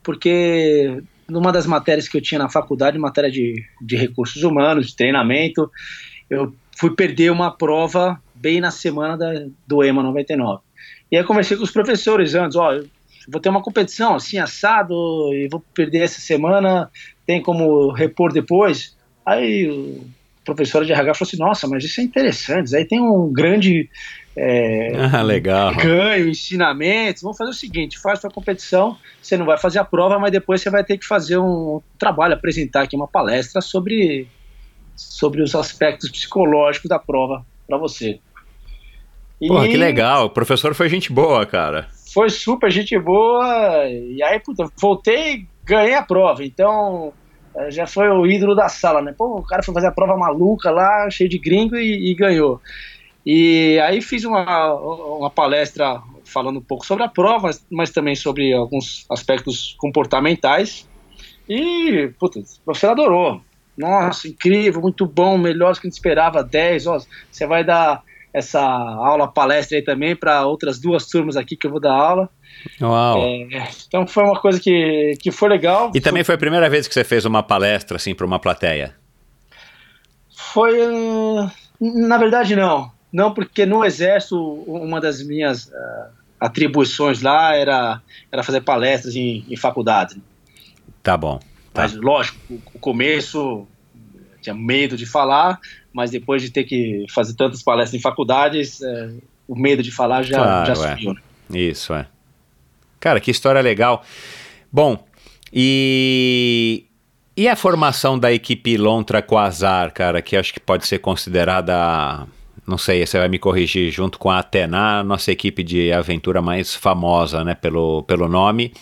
porque numa das matérias que eu tinha na faculdade, matéria de, de recursos humanos, de treinamento, eu fui perder uma prova bem na semana da, do EMA 99. E aí conversei com os professores antes, ó, vou ter uma competição assim, assado, e vou perder essa semana, tem como repor depois? Aí o professor de RH falou assim, nossa, mas isso é interessante, aí tem um grande é, ah, legal. ganho, ensinamentos, vamos fazer o seguinte, faz a competição, você não vai fazer a prova, mas depois você vai ter que fazer um trabalho, apresentar aqui uma palestra sobre sobre os aspectos psicológicos da prova para você. E Porra, que legal. O professor foi gente boa, cara. Foi super gente boa. E aí, puta, voltei ganhei a prova. Então, eh, já foi o ídolo da sala, né? Pô, o cara foi fazer a prova maluca lá, cheio de gringo e, e ganhou. E aí fiz uma, uma palestra falando um pouco sobre a prova, mas, mas também sobre alguns aspectos comportamentais. E, puta, o professor adorou nossa, incrível, muito bom, melhor do que a gente esperava, 10, ó, você vai dar essa aula palestra aí também para outras duas turmas aqui que eu vou dar aula. Uau. É, então foi uma coisa que, que foi legal. E também foi a primeira vez que você fez uma palestra assim para uma plateia? Foi, na verdade não, não porque no exército uma das minhas uh, atribuições lá era, era fazer palestras em, em faculdade. Tá bom. Tá. Mas, lógico, o começo tinha medo de falar, mas depois de ter que fazer tantas palestras em faculdades, é, o medo de falar já, claro, já é. subiu. Né? Isso, é. Cara, que história legal. Bom, e, e a formação da equipe Lontra Quasar, cara, que acho que pode ser considerada, não sei, você vai me corrigir, junto com a Atena, nossa equipe de aventura mais famosa, né, pelo, pelo nome.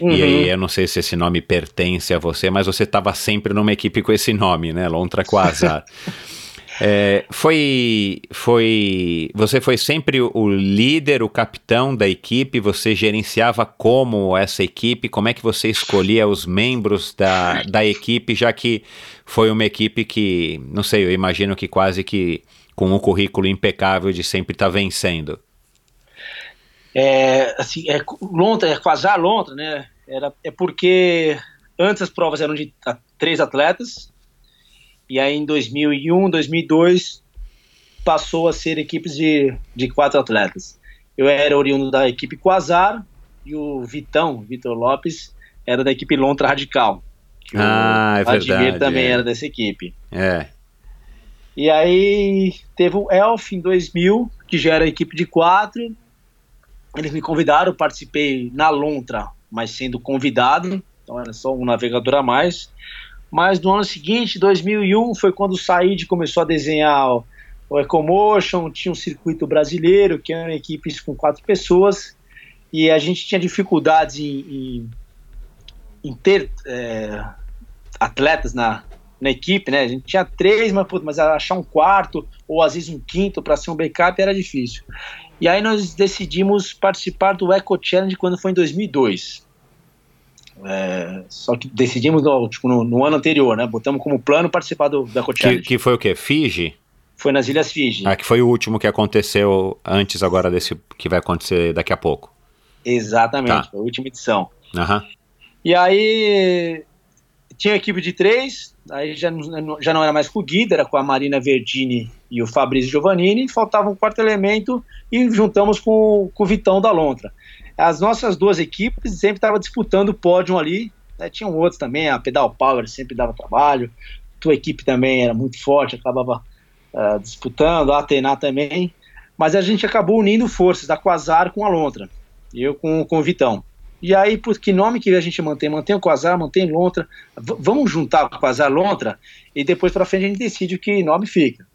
Uhum. E aí, eu não sei se esse nome pertence a você, mas você estava sempre numa equipe com esse nome, né? Lontra Quasar. É, foi, foi, você foi sempre o líder, o capitão da equipe. Você gerenciava como essa equipe? Como é que você escolhia os membros da, da equipe, já que foi uma equipe que, não sei, eu imagino que quase que com um currículo impecável de sempre estar tá vencendo. É, assim, é Lontra, é Quasar Lontra, né? Era, é porque antes as provas eram de três atletas, e aí em 2001, 2002 passou a ser equipes de, de quatro atletas. Eu era oriundo da equipe Quasar e o Vitão, Vitor Lopes, era da equipe Lontra Radical. ah, é verdade. também é. era dessa equipe. É. E aí teve o Elf em 2000, que já era equipe de quatro. Eles me convidaram, participei na Lontra, mas sendo convidado, então era só um navegador a mais. Mas no ano seguinte, 2001, foi quando o Said começou a desenhar o, Ecomotion, tinha um circuito brasileiro, que eram equipes com quatro pessoas, e a gente tinha dificuldades em, em, em ter é, atletas na, na equipe, né? A gente tinha três, mas, mas achar um quarto, ou às vezes um quinto para ser um backup era difícil. E aí nós decidimos participar do Eco Challenge quando foi em 2002. É, só que decidimos no, tipo, no, no, ano anterior, né? Botamos como plano participar do, da que, que foi o quê? Fiji? Foi nas Ilhas Fiji. Ah, que foi o último que aconteceu antes agora desse que vai acontecer daqui a pouco. Exatamente, tá. foi a última edição. Uhum. E aí tinha equipe de três, aí já, já não era mais com o Guida, era com a Marina Verdini e o Fabrício Giovannini, faltava um quarto elemento e juntamos com, com o Vitão da Lontra as nossas duas equipes sempre estavam disputando o pódio ali. Né? Tinham outros também, a Pedal Power sempre dava trabalho, tua equipe também era muito forte, acabava uh, disputando, a Atena também. Mas a gente acabou unindo forças, da Quasar com a Lontra, eu com, com o Vitão. E aí, por que nome que a gente mantém? Mantém o Quasar, mantém Lontra. V vamos juntar o Quasar Lontra e depois para frente a gente decide que nome fica.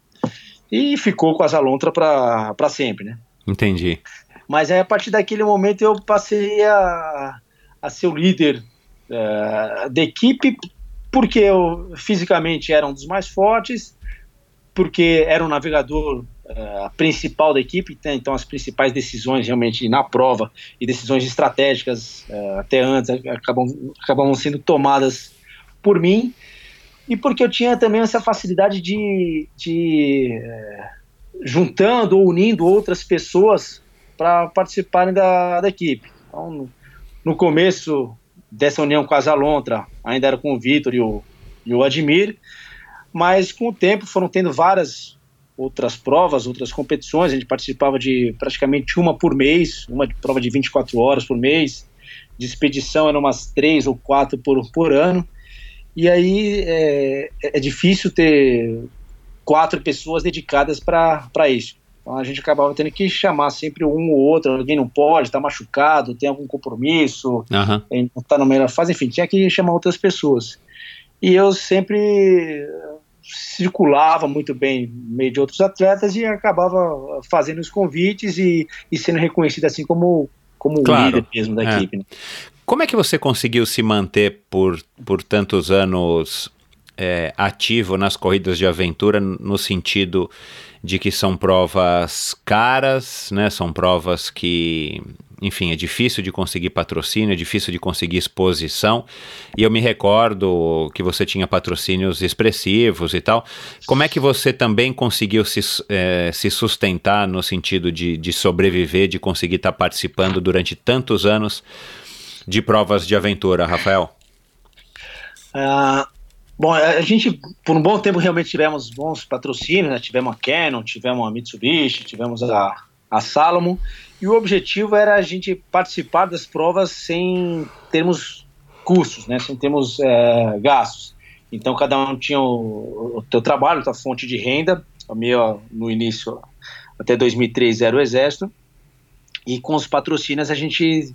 E ficou o Quasar Lontra para sempre, né? Entendi. Mas aí, a partir daquele momento eu passei a, a ser o líder uh, da equipe, porque eu fisicamente era um dos mais fortes, porque era o navegador uh, principal da equipe, né? então as principais decisões realmente na prova e decisões estratégicas uh, até antes acabam, acabam sendo tomadas por mim, e porque eu tinha também essa facilidade de, de juntando ou unindo outras pessoas para participarem da, da equipe. Então, no, no, começo dessa união com a Zalontra, ainda era com o Vitor e o, e o Admir, mas com o tempo foram tendo várias outras provas, outras competições, a gente participava de praticamente uma por mês, uma prova de 24 horas por mês, de expedição eram umas três ou quatro por, por ano, e aí é, é difícil ter quatro pessoas dedicadas para isso. Então a gente acabava tendo que chamar sempre um ou outro, alguém não pode, está machucado, tem algum compromisso, uhum. não está na melhor fase, enfim, tinha que chamar outras pessoas. E eu sempre circulava muito bem no meio de outros atletas e acabava fazendo os convites e, e sendo reconhecido assim como, como claro. líder mesmo da é. equipe. Né? Como é que você conseguiu se manter por, por tantos anos é, ativo nas corridas de aventura no sentido de que são provas caras, né? São provas que, enfim, é difícil de conseguir patrocínio, é difícil de conseguir exposição. E eu me recordo que você tinha patrocínios expressivos e tal. Como é que você também conseguiu se, é, se sustentar no sentido de, de sobreviver, de conseguir estar participando durante tantos anos de provas de aventura, Rafael? Uh, Bom, a gente, por um bom tempo, realmente tivemos bons patrocínios, né? Tivemos a Canon, tivemos a Mitsubishi, tivemos a, a Salomon, e o objetivo era a gente participar das provas sem termos custos, né? Sem termos é, gastos. Então, cada um tinha o, o teu trabalho, a tua fonte de renda. A minha, no início, até 2003, era o Exército. E com os patrocínios, a gente,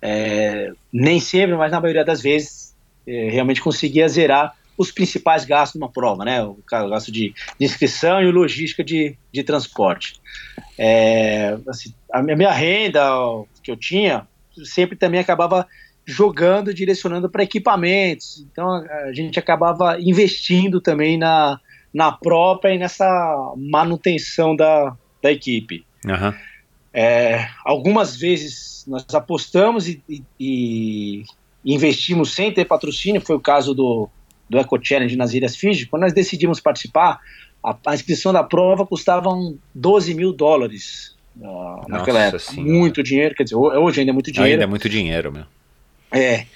é, nem sempre, mas na maioria das vezes, é, realmente conseguia zerar os principais gastos de uma prova, né? O gasto de, de inscrição e logística de, de transporte. É, assim, a minha renda que eu tinha sempre também acabava jogando, direcionando para equipamentos. Então a gente acabava investindo também na, na própria e nessa manutenção da, da equipe. Aham. É, algumas vezes nós apostamos e, e- e investimos sem ter patrocínio, foi o caso do, do Eco Challenge nas Ilhas Fiji. Quando nós decidimos participar, a, a inscrição da prova custava um 12 mil dólares ah, naquela época. Senhora. Muito dinheiro, quer dizer, ho- hoje ainda é muito dinheiro. Ainda é muito dinheiro, meu. É,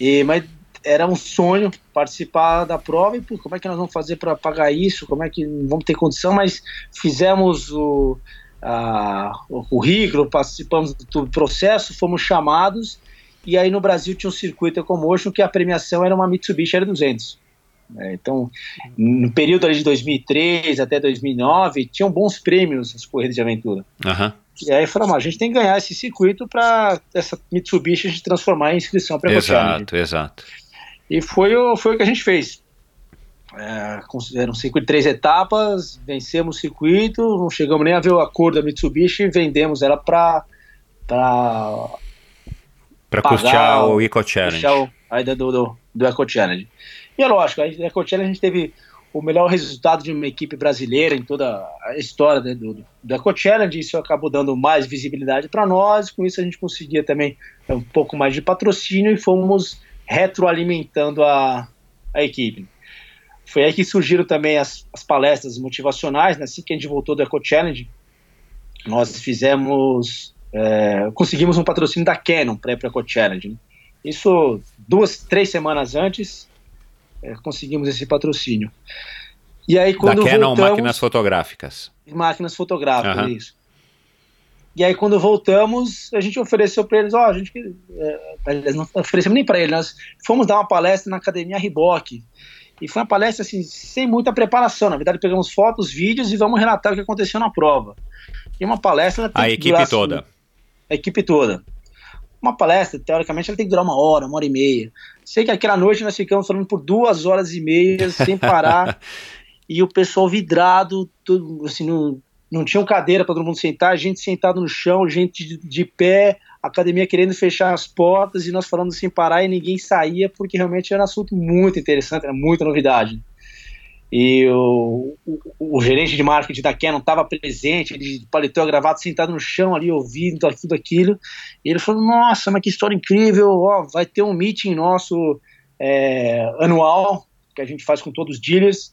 e, mas era um sonho participar da prova e pô, como é que nós vamos fazer para pagar isso? Como é que não vamos ter condição? Mas fizemos o, a- o currículo, participamos do processo, fomos chamados e aí no Brasil tinha um circuito Ecomotion que a premiação era uma Mitsubishi R200. né? então, no período ali de 2003 até 2009, tinham bons prêmios as corridas de aventura. Aham. E aí falamos, "Ah, a gente tem que ganhar esse circuito para essa Mitsubishi a gente transformar em inscrição para Exato, exato. E foi o, foi o que a gente fez. É, era um circuito de três etapas, vencemos o circuito, não chegamos nem a ver a cor da Mitsubishi e vendemos ela para Pra Pagar custear o- o Eco Challenge. o, a ida do, do, do Eco Challenge. E é lógico, a Eco Challenge a gente teve o melhor resultado de uma equipe brasileira em toda a história né, do, do Eco Challenge, isso acabou dando mais visibilidade para nós, com isso a gente conseguia também é, um pouco mais de patrocínio e fomos retroalimentando a, a equipe. Foi aí que surgiram também as, as palestras motivacionais, né, assim que a gente voltou do Eco Challenge, nós fizemos, é, conseguimos um patrocínio da Canon para a Eco Challenge. né. Isso duas, três semanas antes, é, conseguimos esse patrocínio. E aí Da quando Canon voltamos, Máquinas Fotográficas. máquinas fotográficas, Aham. isso. E aí quando voltamos, a gente ofereceu para eles, ó, a gente, é, não oferecemos nem para eles, nós fomos dar uma palestra na Academia Riboc. E foi uma palestra assim, sem muita preparação, na verdade pegamos fotos, vídeos e vamos relatar o que aconteceu na prova. E uma palestra A que equipe toda. A equipe toda. Uma palestra, teoricamente, ela tem que durar uma hora, uma hora e meia. Sei que aquela noite nós ficamos falando por duas horas e meia, sem parar, e o pessoal vidrado, tudo, assim, não, não tinha cadeira para todo mundo sentar, gente sentado no chão, gente de, de pé, a academia querendo fechar as portas, e nós falando sem parar, e ninguém saía, porque realmente era um assunto muito interessante, era muita novidade. E o, o, o gerente de marketing da Canon estava presente, ele de paletó gravado, sentado no chão ali, ouvindo tudo aquilo. E ele falou: Nossa, mas que história incrível! Ó, vai ter um meeting nosso é, anual, que a gente faz com todos os dealers,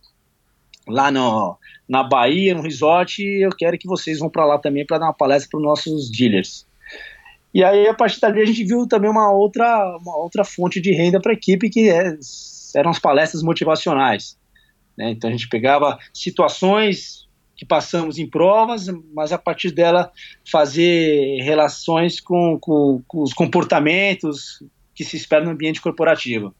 lá no, na Bahia, no resort. E eu quero que vocês vão para lá também para dar uma palestra para os nossos dealers. E aí, a partir dali, a gente viu também uma outra, uma outra fonte de renda para a equipe, que é, eram as palestras motivacionais. Né? Então a gente pegava situações que passamos em provas, mas a partir dela fazer relações com, com, com os comportamentos que se espera no ambiente corporativo.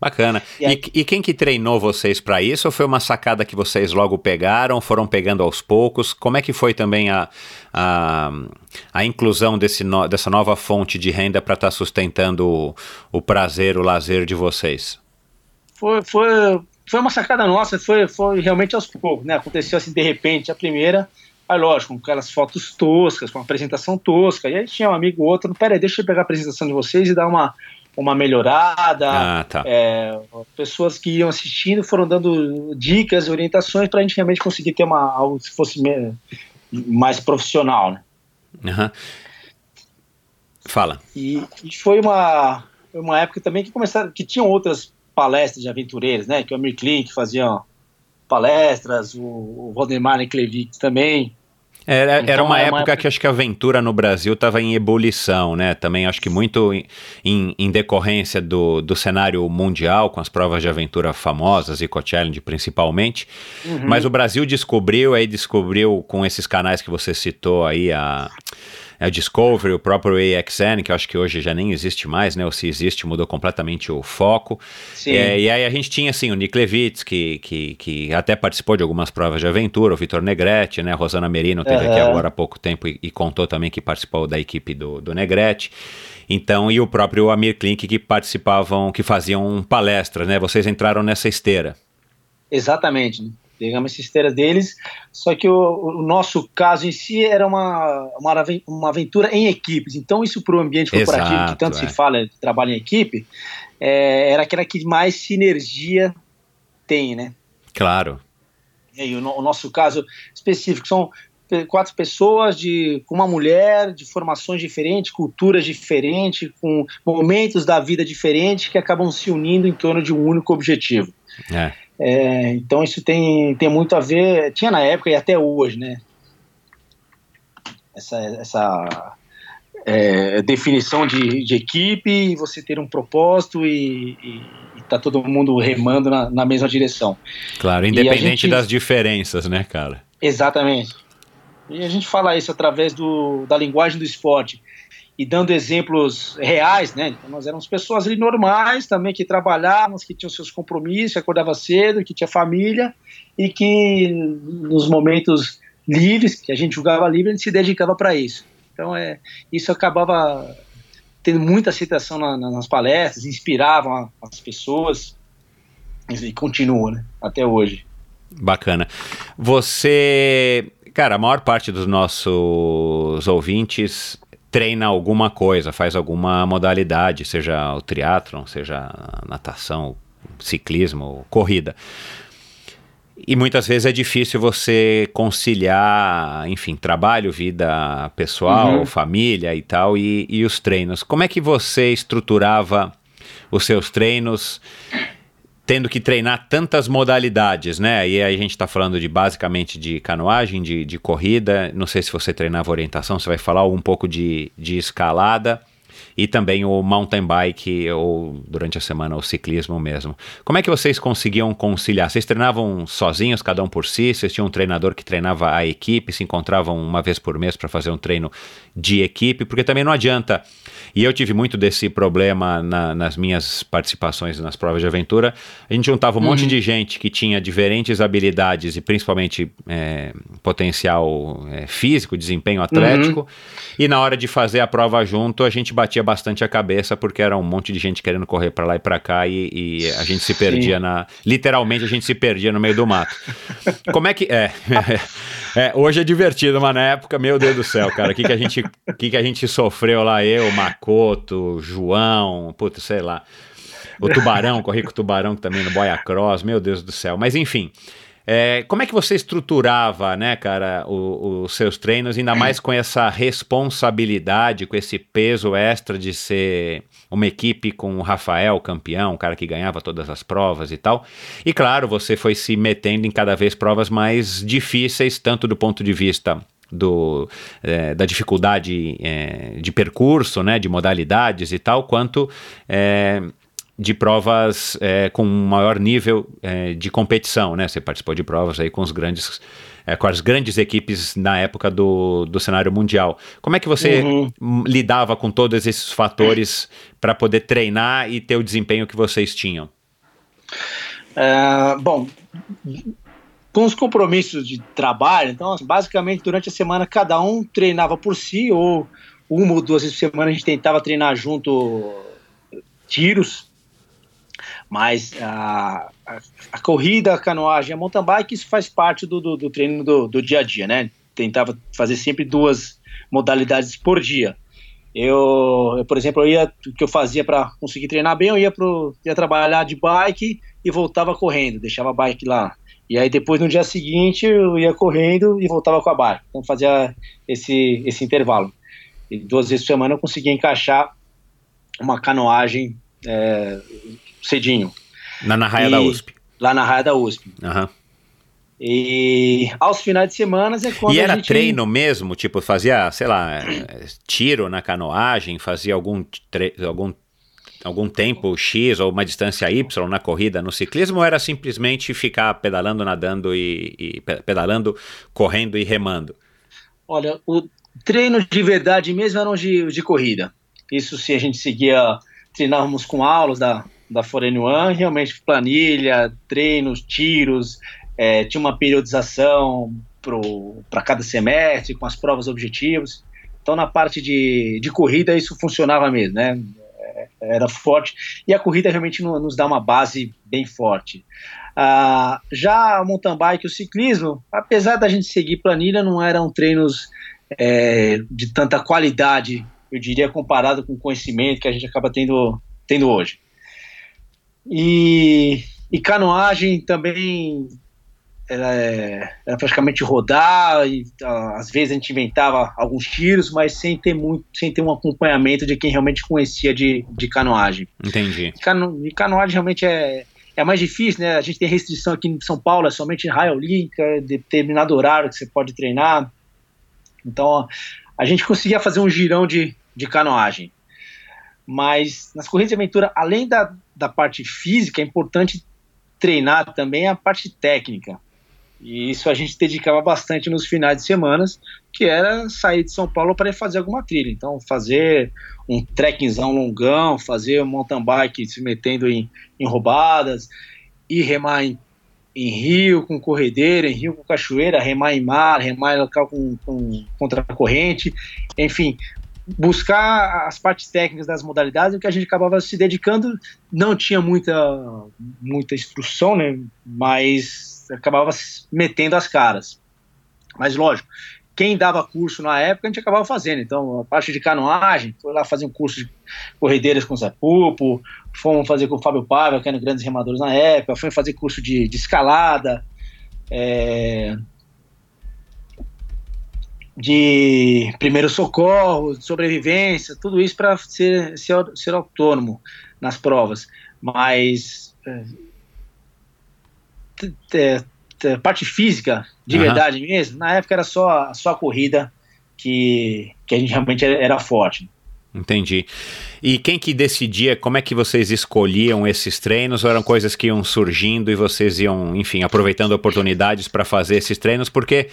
Bacana. E E, aí- e quem que treinou vocês para isso? Ou foi uma sacada que vocês logo pegaram, foram pegando aos poucos? Como é que foi também a, a, a inclusão desse no- dessa nova fonte de renda para estar sustentando o, o prazer, o lazer de vocês? Foi, foi, foi uma sacada nossa, foi, foi realmente aos poucos, né? Aconteceu assim de repente a primeira, aí lógico, com aquelas fotos toscas, com apresentação tosca, e aí tinha um amigo ou outro, peraí, deixa eu pegar a apresentação de vocês e dar uma, uma melhorada. Ah, tá. É, pessoas que iam assistindo foram dando dicas, orientações para a gente realmente conseguir ter uma algo que fosse mais profissional, né? Aham. Fala. E, e foi uma, uma época também que começaram, que tinham outras palestras de aventureiros, né? Que o Amir Klink fazia palestras, o, o Valdemar Neklevich também. Era, era Então, uma é época uma época- que acho que a aventura no Brasil estava em ebulição, né? Também acho que muito em, em- em decorrência do, do cenário mundial, com as provas de aventura famosas, Eco Challenge principalmente. Uhum. Mas o Brasil descobriu, aí descobriu com esses canais que você citou aí, a, a Discovery, o próprio AXN, que eu acho que hoje já nem existe mais, né? Ou se existe, mudou completamente o foco. É, e aí a gente tinha, assim, o Nick Levitz, que, que, que até participou de algumas provas de aventura, o Vitor Negrete, né? A Rosana Merino teve aqui Aham. agora há pouco tempo e, e contou também que participou da equipe do, do Negrete. Então, e o próprio Amir Klink que participavam, que faziam palestras, né? Vocês entraram nessa esteira. Exatamente. Pegamos essa esteira deles, só que o, o nosso caso em si era uma, uma aventura em equipes. Então, isso para o ambiente corporativo, Exato, que tanto é. se fala de trabalho em equipe, é, era aquela que mais sinergia tem, né? Claro. E aí, o, no, o nosso caso específico são quatro pessoas de com uma mulher de formações diferentes, culturas diferentes, com momentos da vida diferentes que acabam se unindo em torno de um único objetivo. É. É, então isso tem, tem muito a ver, tinha na época e até hoje, né? Essa, essa é, definição de, de equipe, você ter um propósito e, e, e tá todo mundo remando na, na mesma direção. Claro, independente gente, das diferenças, né, cara? Exatamente. E a gente fala isso através do, da linguagem do esporte e dando exemplos reais, né? Então, nós éramos pessoas ali normais também que trabalhávamos, que tinham seus compromissos, que acordava cedo, que tinha família e que nos momentos livres, que a gente jogava livre, a gente se dedicava para isso. Então é isso acabava tendo muita aceitação na, nas palestras, inspiravam as pessoas e continua, né? Até hoje. Bacana. Você Cara, a maior parte dos nossos ouvintes treina alguma coisa, faz alguma modalidade, seja o triatlon, seja natação, ciclismo, corrida. E muitas vezes é difícil você conciliar, enfim, trabalho, vida pessoal, uhum. família e tal, e, e os treinos. Como é que você estruturava os seus treinos? Tendo que treinar tantas modalidades, né? E aí a gente está falando de basicamente de canoagem, de, de corrida. Não sei se você treinava orientação, você vai falar um pouco de, de escalada e também o mountain bike ou durante a semana o ciclismo mesmo. Como é que vocês conseguiam conciliar? Vocês treinavam sozinhos, cada um por si? Vocês tinham um treinador que treinava a equipe, se encontravam uma vez por mês para fazer um treino de equipe? Porque também não adianta. E eu tive muito desse problema na, nas minhas participações nas provas de aventura. A gente juntava um uhum. monte de gente que tinha diferentes habilidades e principalmente é, potencial é, físico, desempenho atlético. Uhum. E na hora de fazer a prova junto, a gente batia bastante a cabeça porque era um monte de gente querendo correr para lá e para cá e, e, a gente se perdia Sim. na. Literalmente a gente se perdia no meio do mato. Como é que. É, é, hoje é divertido, mas na época, meu Deus do céu, cara, o que, que, a, gente, que, que a gente sofreu lá? Eu, Macoto, João, puta, sei lá. O Tubarão, corri com o Tubarão também no Boia Cross, meu Deus do céu. Mas enfim. É, como é que você estruturava, né, cara, os seus treinos, ainda mais com essa responsabilidade, com esse peso extra de ser uma equipe com o Rafael, campeão, o cara que ganhava todas as provas e tal. E claro, você foi se metendo em cada vez provas mais difíceis, tanto do ponto de vista do, é, da dificuldade é, de percurso, né, de modalidades e tal, quanto é, de provas é, com maior nível é, de competição, né? Você participou de provas aí com os grandes, é, com as grandes equipes na época do, do cenário mundial. Como é que você uhum. lidava com todos esses fatores para poder treinar e ter o desempenho que vocês tinham? É, bom, com os compromissos de trabalho, então basicamente durante a semana cada um treinava por si ou uma ou duas vezes por semana a gente tentava treinar junto tiros mas a, a, a, corrida, a canoagem, a mountain bike, isso faz parte do, do, do treino do, do, dia a dia, né? Tentava fazer sempre duas modalidades por dia. Eu, eu por exemplo, eu ia, o que eu fazia para conseguir treinar bem, eu ia, pro, ia trabalhar de bike e voltava correndo, deixava a bike lá. E aí depois no dia seguinte eu ia correndo e voltava com a bike. Então fazia esse, esse intervalo. E duas vezes por semana eu conseguia encaixar uma canoagem é, cedinho. Na, na raia e, da USP. Lá na raia da USP. Uhum. E aos finais de semana é quando E era gente... treino mesmo? Tipo, fazia, sei lá, tiro na canoagem, fazia algum, tre... algum, algum tempo X ou uma distância Y na corrida no ciclismo ou era simplesmente ficar pedalando, nadando e, e pedalando, correndo e remando? Olha, o treino de verdade mesmo eram de, de corrida. Isso se a gente seguia, treinávamos com aulas da, da Foreign One, realmente planilha, treinos, tiros, é, tinha uma periodização para cada semestre, com as provas objetivos. Então, na parte de, de corrida, isso funcionava mesmo, né? É, era forte. E a corrida realmente nos dá uma base bem forte. Ah, já a mountain bike o ciclismo, apesar da gente seguir planilha, não eram treinos é, de tanta qualidade, eu diria, comparado com o conhecimento que a gente acaba tendo, tendo hoje. E, e canoagem também era, era praticamente rodar, e às vezes a gente inventava alguns tiros, mas sem ter muito, sem ter um acompanhamento de quem realmente conhecia de, de canoagem. Entendi. E, cano, e canoagem realmente é, é mais difícil, né? A gente tem restrição aqui em São Paulo, é somente raio olímpica, determinado horário que você pode treinar. Então, a gente conseguia fazer um girão de, de canoagem. Mas nas corridas de aventura, além da, da parte física, é importante treinar também a parte técnica. E isso a gente dedicava bastante nos finais de semanas, que era sair de São Paulo para fazer alguma trilha. Então, fazer um trekkingzão longão, fazer um mountain bike se metendo em, em roubadas, ir remar em, em, rio com corredeira, em rio com cachoeira, remar em mar, remar em local com, com contra a corrente, enfim, buscar as partes técnicas das modalidades, o que a gente acabava se dedicando, não tinha muita, muita instrução, né, mas acabava metendo as caras. Mas lógico, quem dava curso na época, a gente acabava fazendo. Então, a parte de canoagem, foi lá fazer um curso de corredeiras com o Zé Pupo, fomos fazer com o Fábio Paiva, que eram grandes remadores na época, fomos fazer curso de, de escalada, é, de primeiro socorro, de sobrevivência, tudo isso para ser, ser, ser autônomo nas provas. Mas é, é, parte física, de uhum. verdade mesmo, na época era só, só a corrida que, que a gente realmente era, era forte. Entendi. E quem que decidia, como é que vocês escolhiam esses treinos? Ou eram coisas que iam surgindo e vocês iam, enfim, aproveitando oportunidades para fazer esses treinos? Porque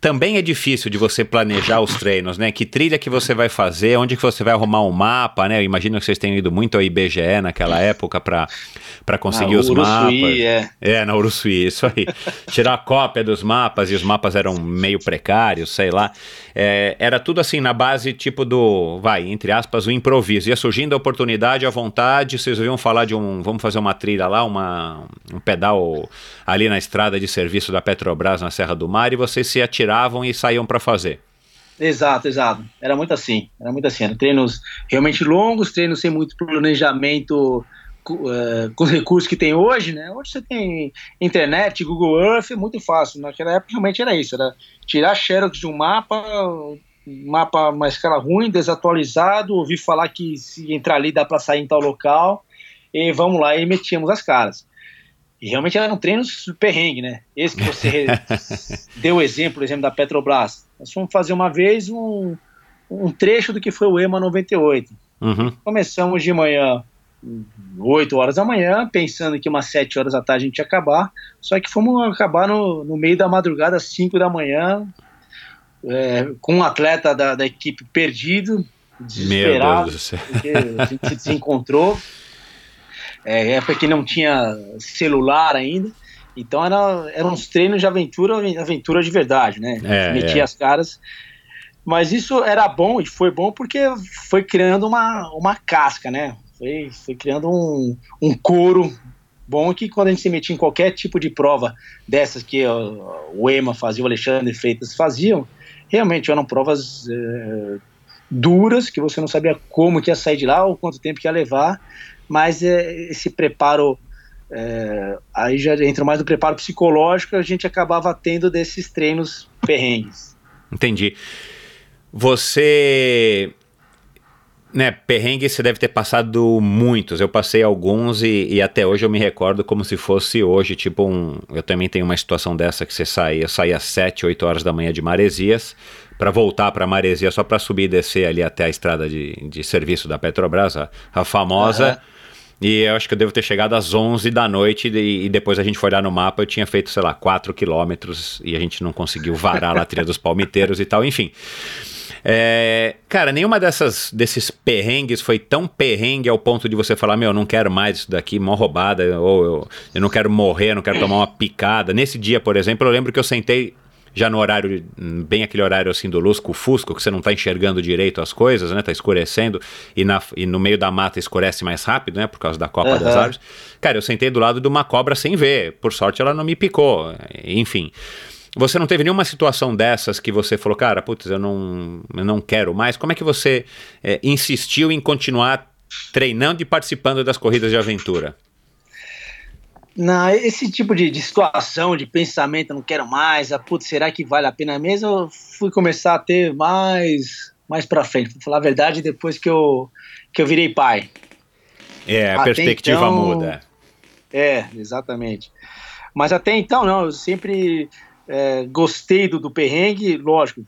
também é difícil de você planejar os treinos, né? Que trilha que você vai fazer, onde que você vai arrumar um mapa, né? Eu imagino que vocês tenham ido muito ao IBGE naquela época para conseguir ah, os Uruçuí, mapas. É. é, na Uruçuí, isso aí. Tirar a cópia dos mapas e os mapas eram meio precários, sei lá. É, era tudo assim na base tipo do, vai, entre aspas, o improviso. Ia surgindo a oportunidade, à vontade, vocês ouviam falar de um, vamos fazer uma trilha lá, uma, um pedal ali na estrada de serviço da Petrobras na Serra do Mar e vocês se atiraram tiravam e saíam para fazer. Exato, exato. Era muito assim. Era muito assim. Treinos realmente longos, treinos sem muito planejamento uh, com os recursos que tem hoje, né? Hoje você tem internet, Google Earth, é muito fácil. Naquela época realmente era isso, era tirar xerox de um mapa, mapa uma escala ruim, desatualizado, ouvir falar que se entrar ali dá para sair em tal local, e vamos lá e metíamos as caras. E realmente eram treinos perrengue, né? Esse que você deu o exemplo, o exemplo da Petrobras. Nós fomos fazer uma vez um, um trecho do que foi o EMA 98. Uhum. Começamos de manhã, 8 horas da manhã, pensando que umas 7 horas da tarde a gente ia acabar, só que fomos acabar no, no meio da madrugada, às 5 da manhã, é, com um atleta da, da equipe perdido, desesperado, porque a gente se desencontrou é, época que não tinha celular ainda. Então era, eram uns treinos de aventura, aventura de verdade, né? É, Metia é. as caras. Mas isso era bom e foi bom porque foi criando uma, uma casca, né? Foi, foi criando um, um couro bom que quando a gente se metia em qualquer tipo de prova dessas que o EMA fazia, o Alexandre Freitas faziam, realmente eram provas é, duras, que você não sabia como que ia sair de lá ou quanto tempo que ia levar, mas é, esse preparo é, aí já entra mais no preparo psicológico, a gente acabava tendo desses treinos perrengues. Entendi. Você né, perrengue você deve ter passado muitos. Eu passei alguns e, e, até hoje eu me recordo como se fosse hoje, tipo um. Eu também tenho uma situação dessa que você eu saía às 7, 8 horas da manhã de Maresias para voltar para Maresia só para subir e descer ali até a estrada de, de serviço da Petrobras, a, a famosa. Uhum. E eu acho que eu devo ter chegado às 11 da noite e, e, depois a gente foi olhar no mapa, eu tinha feito, sei lá, 4 quilômetros e a gente não conseguiu varar a trilha dos palmiteiros e tal, enfim. É, cara, nenhuma dessas desses perrengues foi tão perrengue ao ponto de você falar, meu, não quero mais isso daqui, mó roubada, ou eu, eu não quero morrer, não quero tomar uma picada. Nesse dia, por exemplo, eu lembro que eu sentei já no horário, bem aquele horário assim do lusco-fusco, que você não está enxergando direito as coisas, né? Tá escurecendo e, na, e no meio da mata escurece mais rápido, né? Por causa da copa uhum. das árvores. Cara, eu sentei do lado de uma cobra sem ver. Por sorte ela não me picou. Enfim. Você não teve nenhuma situação dessas que você falou, cara, putz, eu não, eu não quero mais. Como é que você é, insistiu em continuar treinando e participando das corridas de aventura? Não, esse tipo de, de, situação, de pensamento, não quero mais, ah, putz, será que vale a pena mesmo? Eu fui começar a ter mais, mais pra frente, pra falar a verdade, depois que eu, que eu virei pai. É, a até perspectiva então, muda. É, exatamente. Mas até então, não, eu sempre é, gostei do, do perrengue, lógico,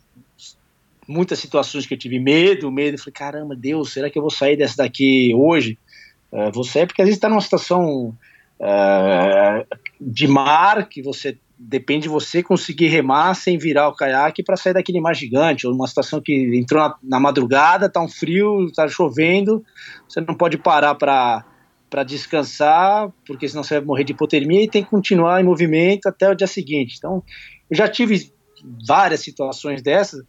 muitas situações que eu tive medo, medo, falei, caramba, Deus, será que eu vou sair dessa daqui hoje? É, vou sair porque às vezes está numa situação é, de mar que você depende de você conseguir remar sem virar o caiaque para sair daquele mar gigante, ou uma situação que entrou na, na madrugada, tá um frio, tá chovendo, você não pode parar para para descansar, porque senão você vai morrer de hipotermia e tem que continuar em movimento até o dia seguinte. Então, eu já tive várias situações dessas,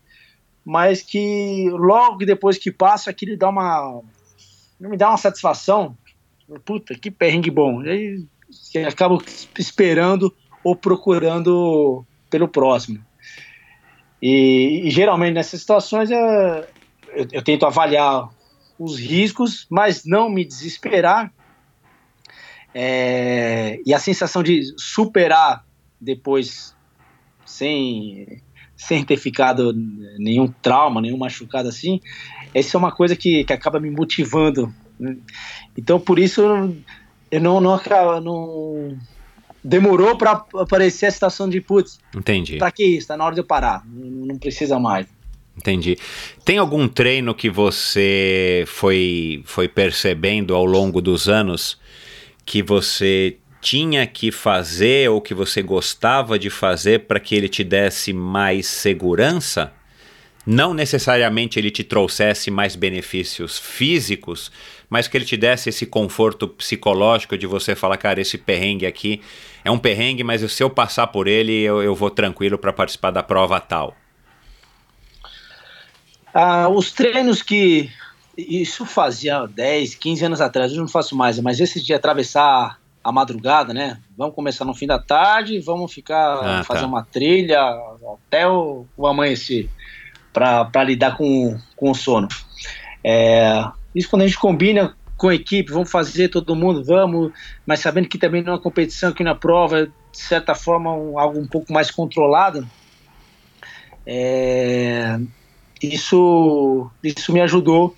mas que logo depois que passa, aquilo dá uma me dá uma satisfação puta, que perrengue bom. E aí acaba esperando ou procurando pelo próximo. E, e geralmente nessas situações eu, eu, eu, tento avaliar os riscos, mas não me desesperar. É, e a sensação de superar depois sem, sem ter ficado nenhum trauma, nenhum machucado assim, essa é uma coisa que, que acaba me motivando então, por isso, eu não, não, não demorou para aparecer a situação de putz. Entendi. Para que isso? Tá na hora de eu parar. Não, não, precisa mais. Entendi. Tem algum treino que você foi, foi percebendo ao longo dos anos que você tinha que fazer ou que você gostava de fazer para que ele te desse mais segurança? Não necessariamente ele te trouxesse mais benefícios físicos, mas que ele te desse esse conforto psicológico de você falar, cara, esse perrengue aqui é um perrengue, mas se eu passar por ele, eu, eu vou tranquilo para participar da prova tal. Ah, os treinos que. Isso fazia 10, 15 anos atrás, eu não faço mais, mas esse de atravessar a madrugada, né? Vamos começar no fim da tarde, vamos ficar, ah, fazer tá. uma trilha até o, o amanhecer para lidar com, com o sono. É, isso quando a gente combina com a equipe, vamos fazer todo mundo, vamos, mas sabendo que também numa competição, que na prova, de certa forma, um, algo um pouco mais controlado, é, isso, isso me ajudou,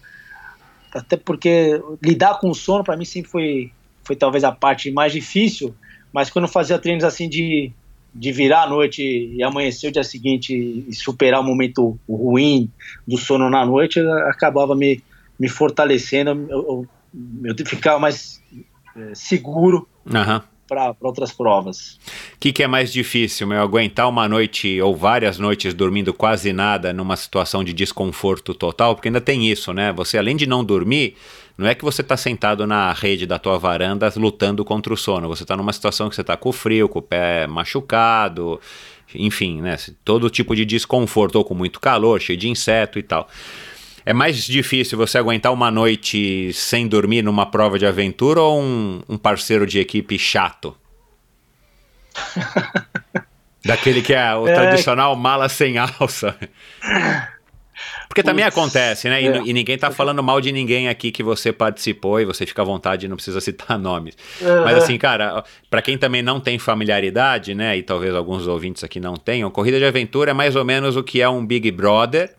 até porque lidar com o sono para mim sempre foi, foi talvez a parte mais difícil, mas quando eu fazia treinos assim de, de virar a noite e amanhecer o dia seguinte e superar o momento ruim do sono na noite, acabava me, me fortalecendo, eu, eu, eu ficava mais é, seguro uhum. para outras provas. O que, que, é mais difícil, meu? Aguentar uma noite ou várias noites dormindo quase nada numa situação de desconforto total? Porque ainda tem isso, né? Você, além de não dormir, não é que você está sentado na rede da tua varanda lutando contra o sono. Você está numa situação que você está com frio, com o pé machucado, enfim, né? Todo tipo de desconforto, ou com muito calor, cheio de inseto e tal. É mais difícil você aguentar uma noite sem dormir numa prova de aventura ou um, um parceiro de equipe chato? Daquele que é o é... tradicional mala sem alça. Porque também acontece, né? E, é. e, ninguém tá falando mal de ninguém aqui que você participou e você fica à vontade, não precisa citar nomes. Uhum. Mas assim, cara, para quem também não tem familiaridade, né? E talvez alguns ouvintes aqui não tenham, corrida de aventura é mais ou menos o que é um Big Brother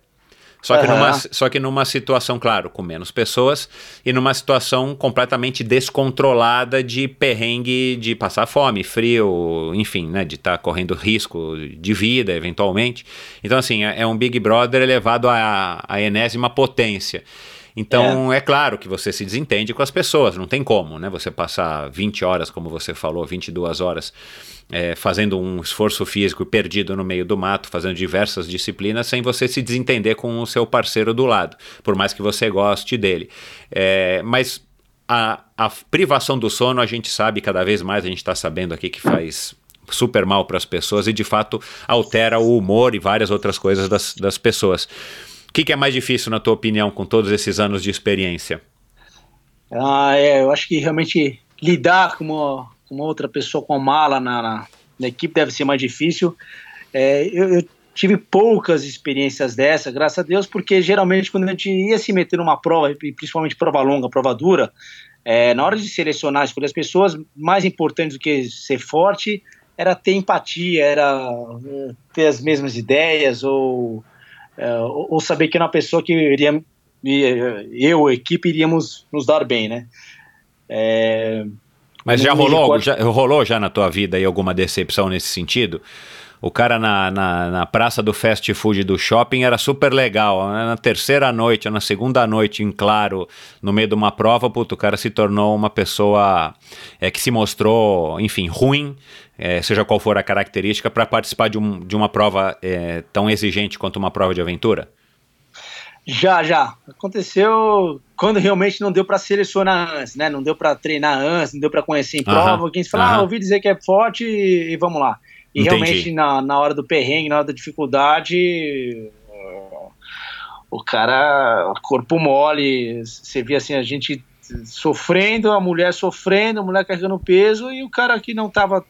só que, uhum. numa, só que numa situação, claro, com menos pessoas e numa situação completamente descontrolada de perrengue, de passar fome, frio, enfim, né, de estar tá correndo risco de vida, eventualmente. Então, assim, é, é um Big Brother elevado à, à enésima potência. Então, é. é. claro que você se desentende com as pessoas, não tem como, né? Você passar 20 horas, como você falou, 22 horas, é, fazendo um esforço físico perdido no meio do mato, fazendo diversas disciplinas, sem você se desentender com o seu parceiro do lado, por mais que você goste dele. É, mas a, a privação do sono, a gente sabe cada vez mais, a gente está sabendo aqui que faz super mal para as pessoas e de fato altera o humor e várias outras coisas das, das pessoas. O que, que, é mais difícil, na tua opinião, com todos esses anos de experiência? Ah, é, eu acho que realmente lidar com uma, com uma outra pessoa com mala na, na, na, equipe deve ser mais difícil. É, eu, eu, tive poucas experiências dessa, graças a Deus, porque geralmente quando a gente ia se meter numa prova, principalmente prova longa, prova dura, é, na hora de selecionar, escolher as pessoas, mais importante do que ser forte era ter empatia, era é, ter as mesmas ideias ou, é, ou saber que era uma pessoa que iria, eu, a equipe, iríamos nos dar bem, né? É, Mas já rolou, já rolou já na tua vida aí alguma decepção nesse sentido? O cara na, na, na, praça do fast food do shopping era super legal. Na terceira noite, na segunda noite, em claro, no meio de uma prova, puto, o cara se tornou uma pessoa é, que se mostrou, enfim, ruim, é, seja qual for a característica, para participar de, um, de uma prova é, tão exigente quanto uma prova de aventura? Já, já. Aconteceu quando realmente não deu para selecionar antes, né? Não deu para treinar antes, não deu para conhecer em prova. Quem fala, ah, ouvi dizer que é forte e, e vamos lá. E Entendi. realmente, na, na hora do perrengue, na hora da dificuldade, o cara, corpo mole, você via assim, a gente sofrendo, a mulher sofrendo, a mulher carregando peso, e o cara que não tava.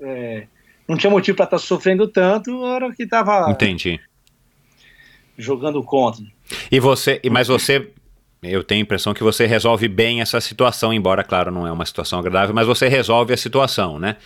É, não tinha motivo para estar tá sofrendo tanto, era que tava. Entendi. Jogando contra. E você, mas você eu tenho a impressão que você resolve bem essa situação, embora, claro, não é uma situação agradável, mas você resolve a situação, né?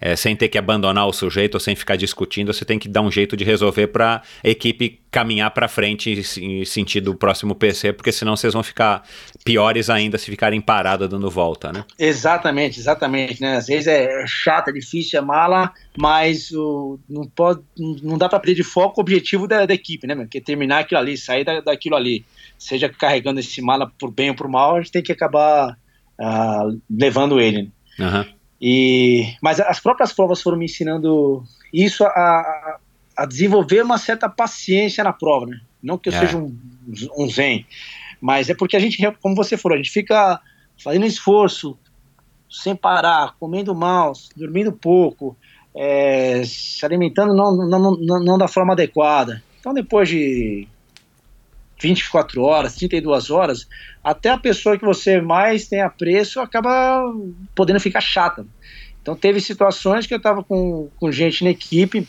É, sem ter que abandonar o sujeito ou sem ficar discutindo, você tem que dar um jeito de resolver para a equipe caminhar para frente em, sentido próximo PC, porque senão vocês vão ficar piores ainda se ficarem parados dando volta, né? Exatamente, exatamente, né? Às vezes é chato, é difícil, é mala, mas o, não, pode, não dá para perder de foco o objetivo da, da equipe, né? Que é terminar aquilo ali, sair da, daquilo ali. Seja carregando esse mala por bem ou por mal, a gente tem que acabar uh, levando ele. Uhum. E, mas as próprias provas foram me ensinando isso a, a desenvolver uma certa paciência na prova, né? Não que eu é. seja um, um zen, mas é porque a gente, como você falou, a gente fica fazendo esforço sem parar, comendo mal, dormindo pouco, é, se alimentando não, não, não, não da forma adequada. Então, depois de 24 horas, 32 horas, até a pessoa que você mais tem apreço acaba podendo ficar chata. Então teve situações que eu estava com, com gente na equipe,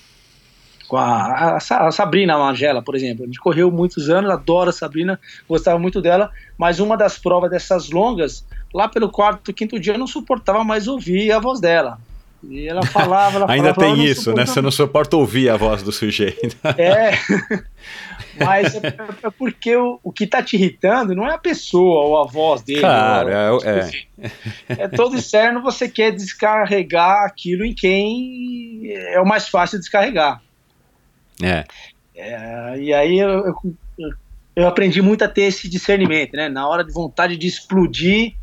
com a, a, a Sabrina Magela, por exemplo. A gente correu muitos anos, adoro a Sabrina, gostava muito dela, mas uma das provas dessas longas, lá pelo quarto, quinto dia, eu não suportava mais ouvir a voz dela. E ela falava, ela Ainda falava, tem isso, né? Você não suporta ouvir a voz do sujeito. É. Mas é, é porque o, o que está te irritando não é a pessoa ou a voz dele. Claro, ou, é, é. é todo externo, você quer descarregar aquilo em quem é o mais fácil de descarregar. É. é e aí eu, eu, eu, aprendi muito a ter esse discernimento, né? Na hora de vontade de explodir,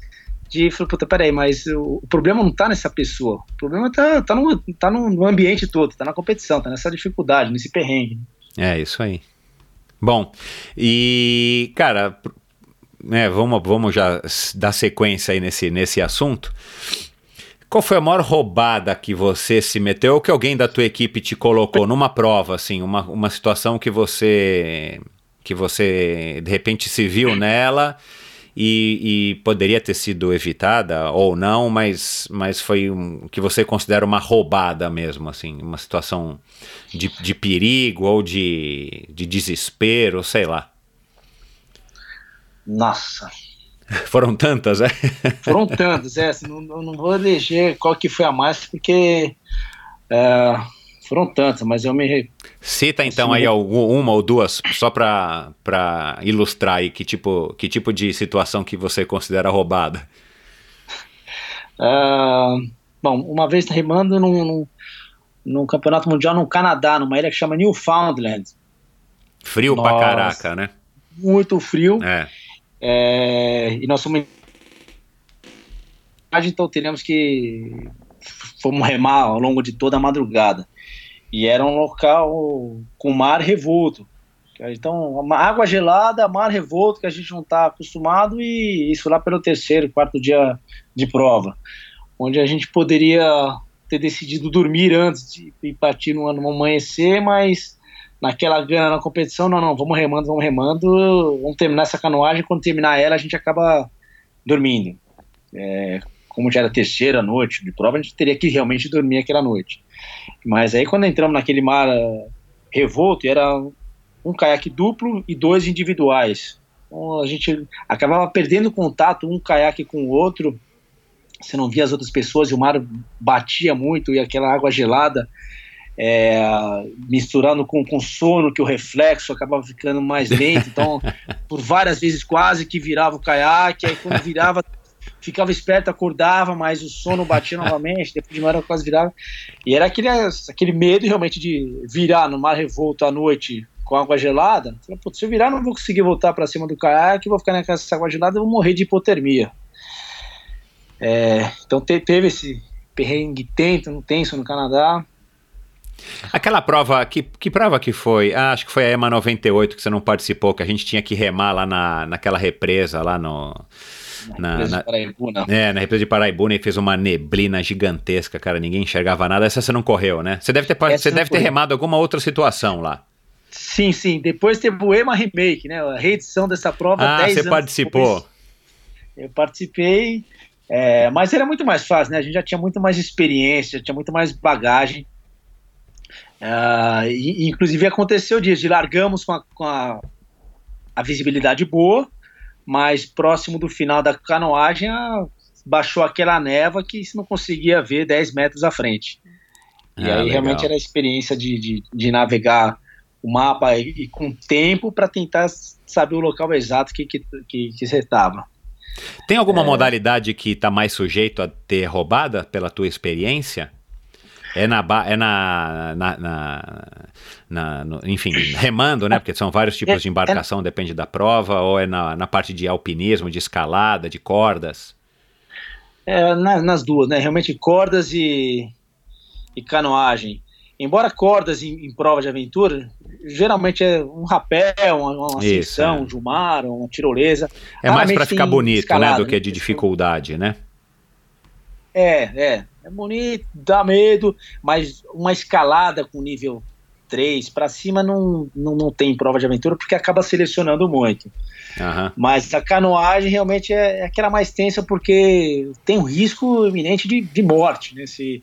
de falar, puta, peraí, mas o, problema não está nessa pessoa. O problema está tá no, tá no ambiente todo, está na competição, está nessa dificuldade, nesse perrengue. É, isso aí. Bom, e cara, né, vamos, vamos já dar sequência aí nesse, nesse assunto. Qual foi a maior roubada que você se meteu ou que alguém da tua equipe te colocou numa prova, assim, uma, uma situação que você que você de repente se viu nela e, e, poderia ter sido evitada ou não, mas, mas foi um, que você considera uma roubada mesmo, assim, uma situação de, de perigo ou de, de desespero, sei lá. Nossa. Foram tantas, é? Foram tantas, é. Assim, não, não vou eleger qual que foi a mais, porque é, foram tantas, mas eu me. Cita então assim, aí uma ou duas, só para ilustrar aí que tipo, que tipo de situação que você considera roubada. Uh, bom, uma vez remando num, num, num, campeonato mundial no Canadá, numa ilha que chama Newfoundland. Frio Nossa, pra caraca, né? Muito frio. É. é e nós somos. Então teremos que. Fomos remar ao longo de toda a madrugada. E era um local com mar revolto. Então, água gelada, mar revolto, que a gente não está acostumado, e isso lá pelo terceiro, quarto dia de prova, onde a gente poderia ter decidido dormir antes de partir no, no amanhecer, mas naquela gana na competição, não, não, vamos remando, vamos remando, vamos terminar essa canoagem, quando terminar ela a gente acaba dormindo. É, como já era terceira noite de prova, a gente teria que realmente dormir aquela noite. Mas aí quando entramos naquele mar uh, revolto, era um caiaque duplo e dois individuais. Então, a gente acabava perdendo contato um caiaque com o outro. Você não via as outras pessoas e o mar batia muito e aquela água gelada é, misturando com, com sono, que o reflexo acabava ficando mais lento. Então, por várias vezes quase que virava o caiaque. Aí quando virava, ficava esperto, acordava, mas o sono batia novamente, depois de uma hora quase virava. E era aquele, aquele medo realmente de virar no mar revolto à noite com água gelada. Falei, se eu virar, não vou conseguir voltar para cima do caiaque, vou ficar nessa água gelada, vou morrer de hipotermia. É, então te, teve esse perrengue tenso, tenso no Canadá. Aquela prova, que, que prova que foi? Ah, acho que foi a EMA 98 que você não participou, que a gente tinha que remar lá na, naquela represa lá no. Na, na, Paraibuna. É, na represa de Paraibuna e fez uma neblina gigantesca, cara, ninguém enxergava nada. Essa você não correu, né? Você deve ter, você deve ter remado alguma outra situação lá. Sim, sim. Depois teve o EMA Remake, né? A reedição dessa prova. Ah, você participou. Depois. Eu participei, é, mas era muito mais fácil, né? A gente já tinha muito mais experiência, tinha muito mais bagagem. Uh, e, inclusive aconteceu disso, de largamos com, a, com a, a, visibilidade boa, mas próximo do final da canoagem baixou aquela neva que se não conseguia ver 10 metros à frente. E ah, aí legal. realmente era a experiência de, de, de navegar o mapa e, e com tempo para tentar saber o local exato que, que, que, que você estava. Tem alguma é... modalidade que está mais sujeito a ter roubada pela tua experiência? É na, é na, na, na, na no, enfim, remando, né? Porque são vários tipos é, de embarcação, é, depende da prova, ou é na, na parte de alpinismo, de escalada, de cordas? É, nas, nas duas, né? Realmente cordas e, e canoagem. Embora cordas em, em, prova de aventura, geralmente é um rapel, uma, uma ascensão, é. um jumar, uma tirolesa. É mais para ficar bonito, escalada, né? Do que de dificuldade, né? É, é. É bonito, dá medo, mas uma escalada com nível 3 para cima não, não, não tem prova de aventura porque acaba selecionando muito. Uhum. Mas a canoagem realmente é, é, aquela mais tensa porque tem um risco iminente de, de morte. Né? Se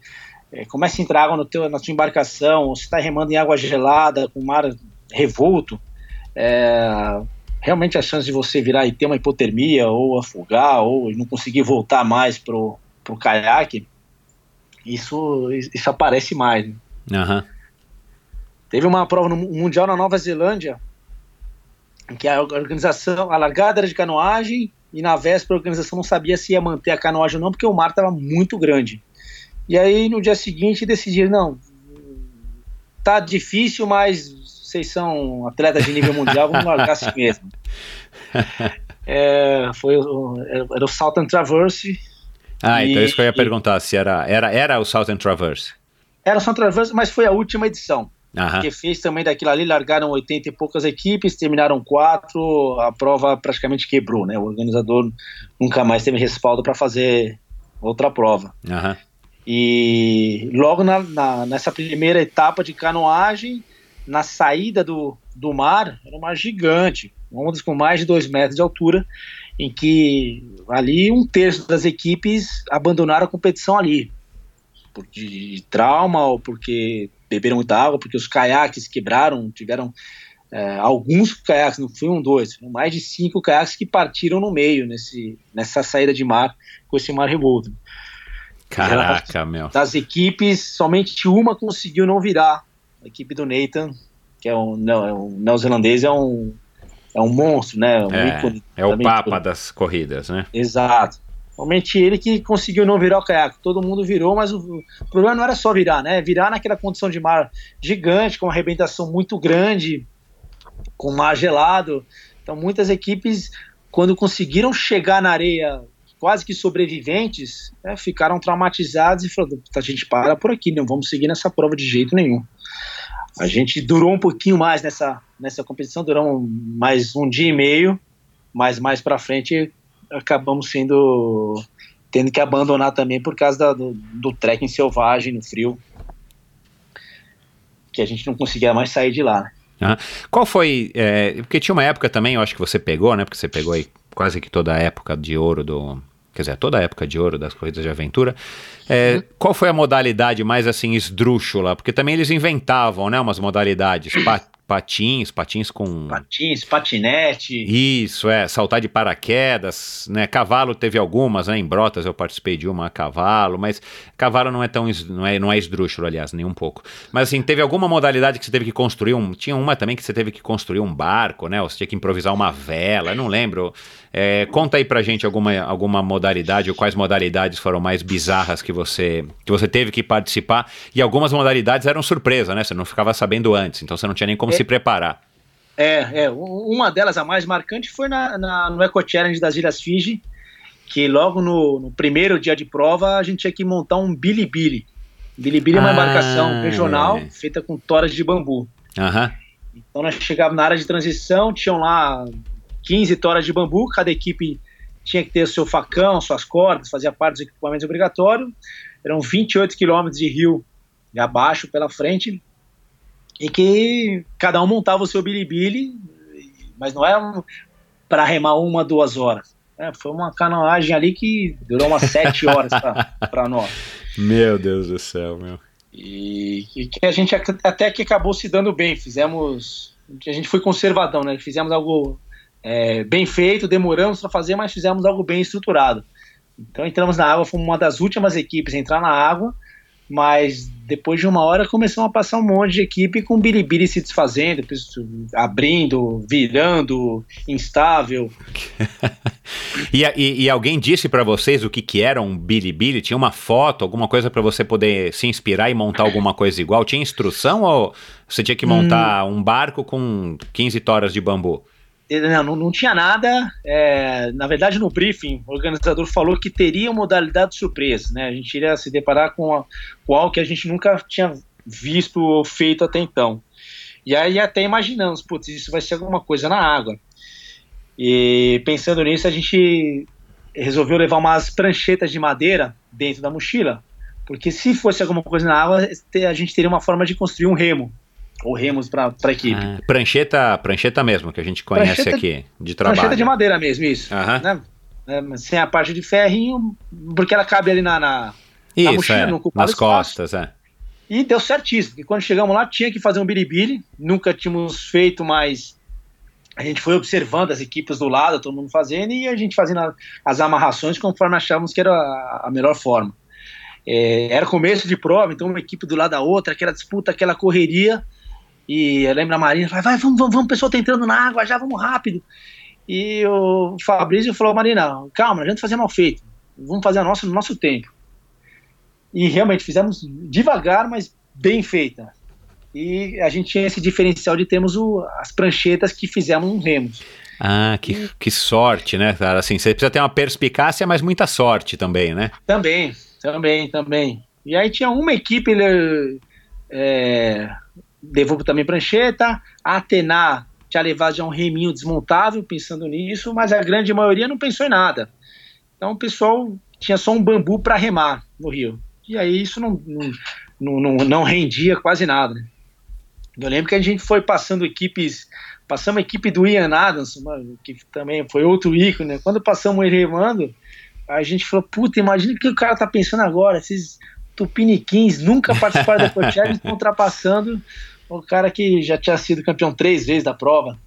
é, começa a entrar água no teu, na tua embarcação, ou se está remando em água gelada, com mar revolto, é, realmente a chance de você virar e ter uma hipotermia, ou afogar, ou não conseguir voltar mais pro, pro caiaque, isso, isso aparece mais. Né? Uhum. Teve uma prova no Mundial na Nova Zelândia, em que a organização, a largada era de canoagem, e na véspera a organização não sabia se ia manter a canoagem ou não, porque o mar estava muito grande. E aí no dia seguinte decidiram, não, tá difícil, mas vocês são atletas de nível mundial, vamos largar assim mesmo. É, foi, era o Southern Traverse, ah, e, então isso que eu ia perguntar, se era, era, era o Southern Traverse. Era o Southern Traverse, mas foi a última edição. Aham. Que fez também daquilo ali, largaram 80 e poucas equipes, terminaram quatro, a prova praticamente quebrou, né? O organizador nunca mais teve respaldo para fazer outra prova. Aham. E logo na, na, nessa primeira etapa de canoagem, na saída do, do mar, era um mar gigante, ondas com mais de dois metros de altura, em que ali um terço das equipes abandonaram a competição ali, por de, de trauma ou porque beberam muita água, porque os caiaques quebraram, tiveram é, alguns caiaques, não foi um, dois, foram mais de cinco caiaques que partiram no meio nesse, nessa saída de mar com esse mar revolto. Caraca, meu. Das equipes, somente uma conseguiu não virar. A equipe do Nathan, que é um, não, é um neozelandês, é um é um monstro, né? Um é, ícone, é o papa das corridas, né? Exato. Somente ele que conseguiu não virar o caiaque. Todo mundo virou, mas o, o, problema não era só virar, né? Virar naquela condição de mar gigante, com uma arrebentação muito grande, com mar gelado. Então, muitas equipes, quando conseguiram chegar na areia quase que sobreviventes, né, ficaram traumatizados e falaram: a gente para por aqui, não vamos seguir nessa prova de jeito nenhum. A gente durou um pouquinho mais nessa, nessa competição, durou mais um dia e meio, mas mais para frente acabamos sendo tendo que abandonar também por causa da, do, do trekking selvagem no frio, que a gente não conseguia mais sair de lá. Uhum. Qual foi? É, porque tinha uma época também, eu acho que você pegou, né? Porque você pegou aí quase que toda a época de ouro do, quer dizer, toda a época de ouro das corridas de aventura. É. Qual foi a modalidade mais assim esdrúxula? Porque também eles inventavam, né, umas modalidades, pa patins, patins com. Patins, patinete. Isso, é, saltar de paraquedas, né? Cavalo teve algumas, né? Em Brotas eu participei de uma a cavalo, mas cavalo não é tão não é, não é esdrúxulo, aliás, nem um pouco. Mas assim, teve alguma modalidade que você teve que construir um. Tinha uma também que você teve que construir um barco, né? Ou você tinha que improvisar uma vela, eu não lembro. É, conta aí pra gente alguma, alguma modalidade ou quais modalidades foram mais bizarras que você, que você teve que participar. E algumas modalidades eram surpresa, né? Você não ficava sabendo antes, então você não tinha nem como é, se preparar. É, é, uma delas, a mais marcante, foi na, na no Eco Challenge das Ilhas Fiji, que logo no, no, primeiro dia de prova a gente tinha que montar um bilibili. Bilibili é uma ah, embarcação regional é. feita com toras de bambu. Então nós chegávamos na área de transição, tinham lá 15 toras de bambu, cada equipe tinha que ter o seu facão, suas cordas, fazia parte dos equipamentos obrigatórios. Eram 28 quilômetros de rio de abaixo pela frente, e que cada um montava o seu bilibili, mas não era para remar uma, duas horas. É, foi uma canoagem ali que durou umas sete horas para nós. Meu Deus do céu, meu. E, e, que a gente até que acabou se dando bem. Fizemos. A gente foi conservadão, né? Fizemos algo é, bem feito, demoramos para fazer, mas fizemos algo bem estruturado. Então entramos na água, fomos uma das últimas equipes a entrar na água, mas depois de uma hora começou a passar um monte de equipe com bilibili se desfazendo, abrindo, virando, instável. e, e, e, alguém disse para vocês o que, que era um bilibili? Tinha uma foto, alguma coisa para você poder se inspirar e montar alguma coisa igual? Tinha instrução ou você tinha que montar hum. um barco com 15 toras de bambu? Não, não, tinha nada. É, na verdade, no briefing, o organizador falou que teria modalidade surpresa. Né? A gente iria se deparar com, a, com algo que a gente nunca tinha visto ou feito até então. E aí até imaginamos, putz, isso vai ser alguma coisa na água. E pensando nisso, a gente resolveu levar umas pranchetas de madeira dentro da mochila, porque se fosse alguma coisa na água, a gente teria uma forma de construir um remo ou remos para a equipe. Ah, prancheta, prancheta mesmo, que a gente conhece prancheta, aqui, de trabalho. Prancheta de madeira mesmo, isso. Né? É, sem a parte de ferrinho, porque ela cabe ali na, na, isso, na mochila, é, nas espaço. costas, é. E deu certíssimo, porque quando chegamos lá tinha que fazer um biribiri, nunca tínhamos feito, mas a gente foi observando as equipes do lado, todo mundo fazendo, e a gente fazendo as amarrações conforme achávamos que era a, a melhor forma. É, era começo de prova, então uma equipe do lado da outra, aquela disputa, aquela correria, e eu lembro a Marina, vai, vai, vamos, vamos, vamos, o pessoal tá entrando na água já, vamos rápido. E o Fabrício falou, Marina, calma, a gente fazer mal feito, vamos fazer a nossa no nosso tempo. E realmente fizemos devagar, mas bem feita. E a gente tinha esse diferencial de termos o, as pranchetas que fizemos nos remos. Ah, que, que sorte, né, cara? Assim, você precisa ter uma perspicácia, mas muita sorte também, né? Também, também, também. E aí tinha uma equipe é, levou também prancheta, a Atena tinha levado já um reminho desmontável, pensando nisso, mas a grande maioria não pensou em nada. Então o pessoal tinha só um bambu para remar no rio. E aí isso não, não, não, não rendia quase nada. Né? Eu lembro que a gente foi passando equipes, passamos a equipe do Ian Adams, que também foi outro ícone, né? quando passamos ele remando, a gente falou, puta, imagina o que o cara tá pensando agora, esses tupiniquins nunca participaram da Coachella estão ultrapassando o cara que já tinha sido campeão três vezes da prova.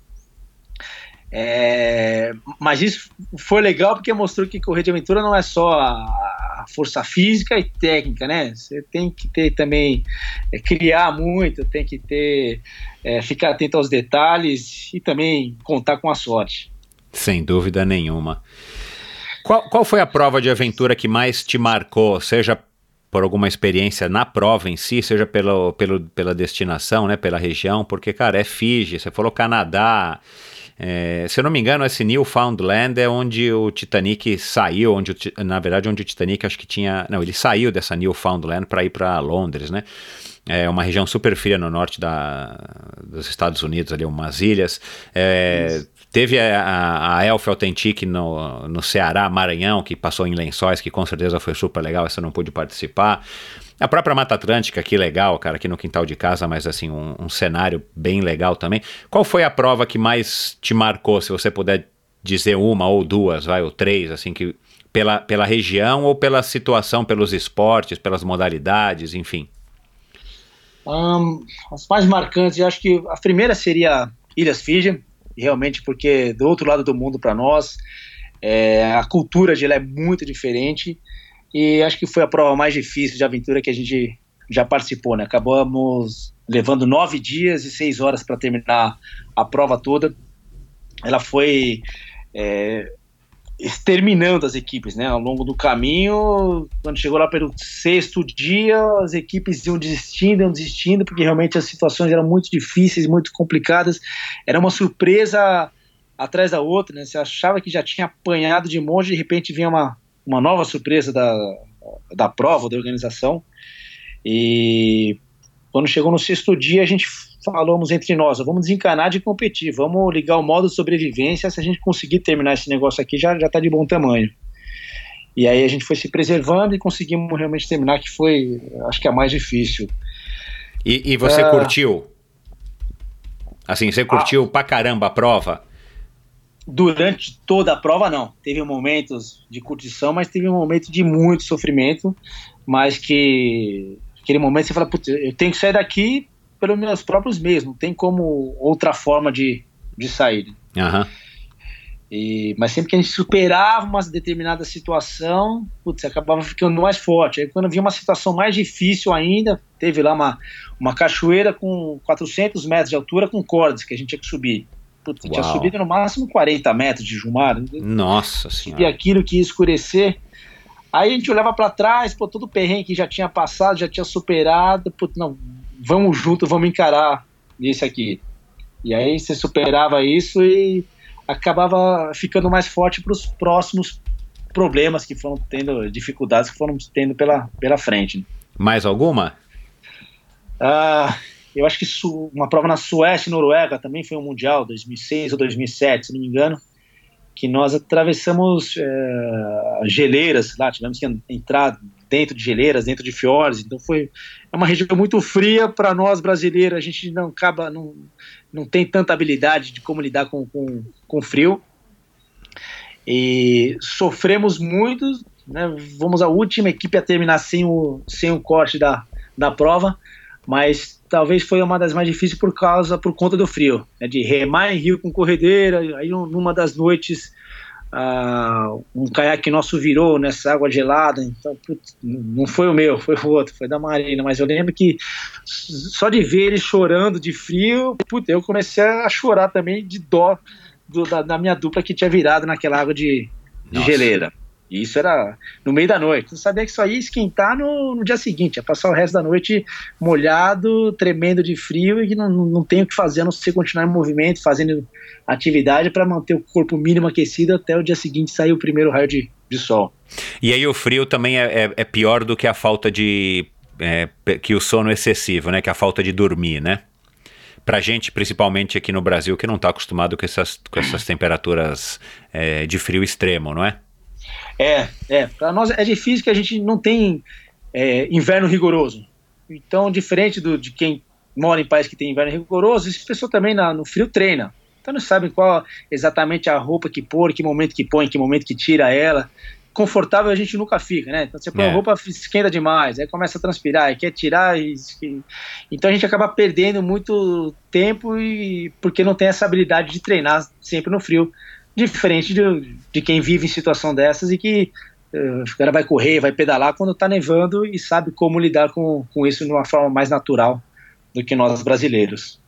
É, mas isso foi legal porque mostrou que correr de aventura não é só a força física e técnica, né? Você tem que ter também é, criar muito, tem que ter é, ficar atento aos detalhes e também contar com a sorte. Sem dúvida nenhuma. Qual, qual foi a prova de aventura que mais te marcou, seja por alguma experiência na prova em si, seja pelo, pelo, pela destinação, né, pela região, porque, cara, é Fiji, você falou Canadá, é, se eu não me engano, esse Newfoundland é onde o Titanic saiu, onde o, na verdade, onde o Titanic acho que tinha, não, ele saiu dessa Newfoundland para ir para Londres, né, é uma região super fria no norte da, dos Estados Unidos, ali umas ilhas. É, teve a, a Elf Authentic no, no Ceará, Maranhão, que passou em Lençóis, que com certeza foi super legal, essa eu não pude participar. A própria Mata Atlântica, que legal, cara, aqui no quintal de casa, mas assim, um, um cenário bem legal também. Qual foi a prova que mais te marcou, se você puder dizer uma ou duas, vai, ou três, assim, que pela, pela região ou pela situação, pelos esportes, pelas modalidades, enfim? Um, as mais marcantes, eu acho que a primeira seria Ilhas Fiji, realmente porque do outro lado do mundo para nós, é, a cultura de lá é muito diferente e acho que foi a prova mais difícil de aventura que a gente já participou, né? Acabamos levando nove dias e seis horas para terminar a prova toda. Ela foi é, exterminando as equipes, né? Ao longo do caminho, quando chegou lá pelo sexto dia, as equipes iam desistindo, iam desistindo, porque realmente as situações eram muito difíceis, muito complicadas. Era uma surpresa atrás da outra, né? Você achava que já tinha apanhado de monte, de repente vinha uma, uma nova surpresa da, da prova, da organização. E quando chegou no sexto dia, a gente falamos entre nós, vamos desencanar de competir, vamos ligar o modo de sobrevivência, se a gente conseguir terminar esse negócio aqui, já está de bom tamanho. E aí a gente foi se preservando e conseguimos realmente terminar, que foi, acho que a mais difícil. E, e você é... curtiu? Assim, você curtiu ah, pra caramba a prova? Durante toda a prova, não. Teve momentos de curtição, mas teve um momento de muito sofrimento, mas que aquele momento você fala, putz, eu tenho que sair daqui pelos meus próprios meios, não tem como outra forma de, de sair. Uhum. E, mas sempre que a gente superava uma determinada situação, putz, acabava ficando mais forte. Aí quando vinha uma situação mais difícil ainda, teve lá uma, uma cachoeira com 400 metros de altura com cordas que a gente tinha que subir. Putz, tinha subido no máximo 40 metros de Jumar. Nossa senhora. E aquilo que ia escurecer. Aí a gente olhava para trás, pô, todo o perrengue que já tinha passado, já tinha superado, pô, não, vamos junto, vamos encarar isso aqui. E aí você superava isso e acabava ficando mais forte para os próximos problemas que foram tendo, dificuldades que foram tendo pela, pela frente. Mais alguma? Ah, eu acho que uma prova na Suécia e Noruega também foi um Mundial, 2006 ou 2007, se não me engano que nós atravessamos é, geleiras lá, tivemos que entrar dentro de geleiras, dentro de fiordes, então foi é uma região muito fria para nós brasileiros, a gente não acaba, não, não tem tanta habilidade de como lidar com, com, com frio, e sofremos muito, né, fomos a última equipe a terminar sem o, sem o corte da, da prova, mas talvez foi uma das mais difíceis por causa, por conta do frio, né, de remar em rio com corredeira, aí numa das noites uh, um caiaque nosso virou nessa água gelada, então putz, não foi o meu, foi o outro, foi da Marina, mas eu lembro que só de ver ele chorando de frio, putz, eu comecei a chorar também de dó do, da, da, minha dupla que tinha virado naquela água de, de geleira. E isso era no meio da noite. Eu sabia que só ia esquentar no, no dia seguinte, ia passar o resto da noite molhado, tremendo de frio e não, não tenho o que fazer a não ser continuar em movimento, fazendo atividade para manter o corpo mínimo aquecido até o dia seguinte sair o primeiro raio de, de sol. E aí o frio também é, é, é pior do que a falta de. É, que o sono excessivo, né? Que a falta de dormir, né? Pra gente, principalmente aqui no Brasil, que não está acostumado com essas, com essas temperaturas é, de frio extremo, não é? É, é. Para nós é difícil que a gente não tem é, inverno rigoroso. Então, diferente do, de quem mora em países que tem inverno rigoroso, esse pessoa também na, no frio treina. Então não sabem qual exatamente a roupa que pôr, que momento que põe, que momento que tira ela. Confortável a gente nunca fica, né? Então você põe é. a roupa, esquenta demais, aí começa a transpirar, aí quer tirar. E... Então a gente acaba perdendo muito tempo e porque não tem essa habilidade de treinar sempre no frio diferente de, de quem vive em situação dessas e que uh, o cara vai correr, vai pedalar quando está nevando e sabe como lidar com, com isso de uma forma mais natural do que nós brasileiros.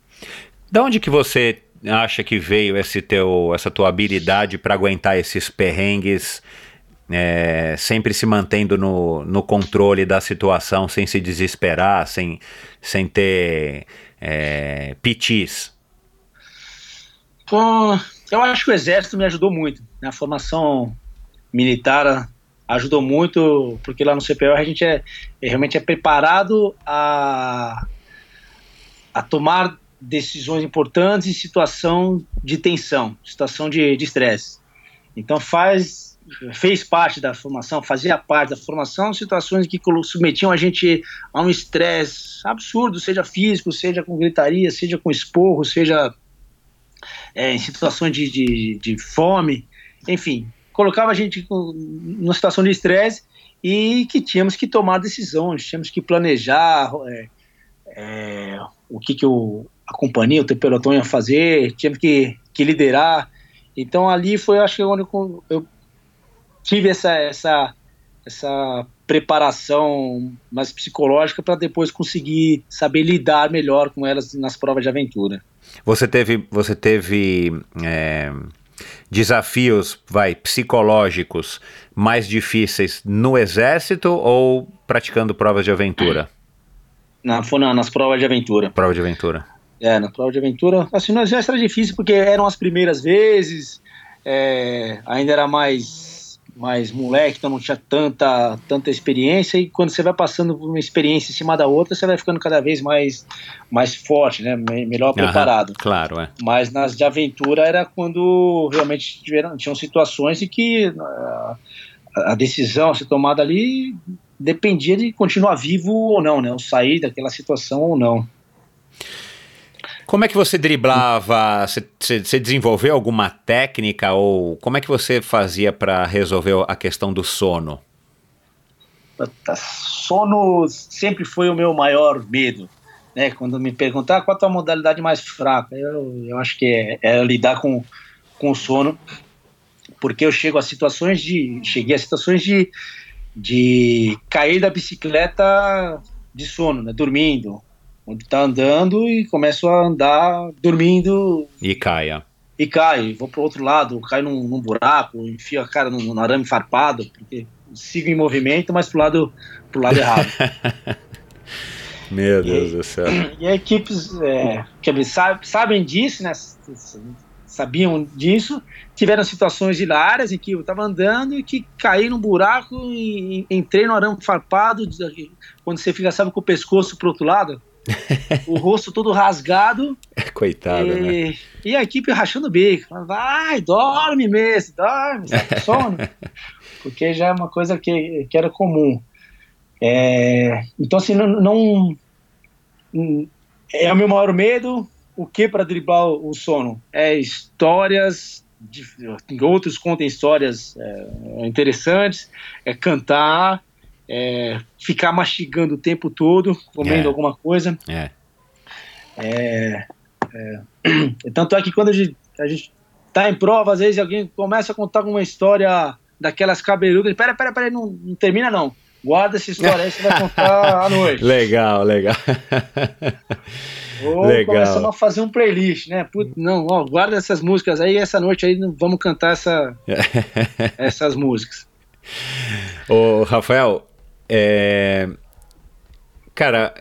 Da onde que você acha que veio esse teu, essa tua habilidade para aguentar esses perrengues, é, sempre se mantendo no, no controle da situação, sem se desesperar, sem, sem ter é, pitis? Pô, eu acho que o exército me ajudou muito. Né? A formação militar ajudou muito, porque lá no CPO a gente é, é, realmente é preparado a, a tomar decisões importantes em situação de tensão, situação de estresse. Então faz fez parte da formação, fazia parte da formação, situações que submetiam a gente a um estresse absurdo, seja físico, seja com gritaria, seja com esporro, seja é, em situações de, de, de, fome, enfim, colocava a gente numa situação de estresse e que tínhamos que tomar decisões, tínhamos que planejar, é, é, o que, que o, a companhia, o teu pelotão ia fazer, tinha que, que liderar. Então ali foi, acho que, onde eu tive essa, essa, essa preparação mais psicológica para depois conseguir saber lidar melhor com elas nas provas de aventura. Você teve, você teve é, desafios, vai, psicológicos mais difíceis no exército ou praticando provas de aventura? Na, foi na, nas provas de aventura. Prova de aventura. É, na prova de aventura. Assim, no exército era difícil porque eram as primeiras vezes, é, ainda era mais mais moleque, então não tinha tanta, tanta experiência, e quando você vai passando por uma experiência em cima da outra, você vai ficando cada vez mais, mais forte, né? melhor preparado. claro, é. Mas nas de aventura era quando realmente tiveram, tinham situações em que a, a decisão a ser tomada ali dependia de continuar vivo ou não, né? Ou sair daquela situação ou não. Como é que você driblava? Você desenvolveu alguma técnica ou como é que você fazia para resolver a questão do sono? Sono sempre foi o meu maior medo. Né? Quando me perguntar qual a tua modalidade mais fraca, eu, eu acho que é, é lidar com, com o sono, porque eu chego a situações de cheguei a situações de, de cair da bicicleta de sono, né? dormindo, onde tá andando e começo a andar dormindo. E caia. E cai, vou pro outro lado, cai num, num buraco, enfio a cara num, num arame farpado, porque sigo em movimento, mas pro lado, pro lado errado. Meu Deus e, do céu. E equipes é, que sabem disso, né? Sabiam disso, tiveram situações hilárias em que eu estava andando e que caí num buraco e entrei no arame farpado, quando você fica, sabe, com o pescoço pro outro lado o rosto todo rasgado. Coitado, e, né? E a equipe rachando o bico. Vai, dorme mesmo, dorme, sabe, sono. Porque já é uma coisa que, que era comum. É, então, assim, não, não, É o meu maior medo. O que para driblar o sono? É histórias. De, outros contem histórias é, interessantes. É cantar é, ficar mastigando o tempo todo, comendo é. alguma coisa. É. é. é. Tanto é que quando a gente, a gente tá em prova, às vezes alguém começa a contar uma história daquelas cabeludas, pera, pera, pera, não, não termina não. Guarda essa história aí, você vai contar à noite. Legal, legal. Ou legal. começamos a fazer um playlist, né? Putz, não, ó, guarda essas músicas aí, essa noite aí vamos cantar essa, essas músicas. Ô, Rafael, é, cara,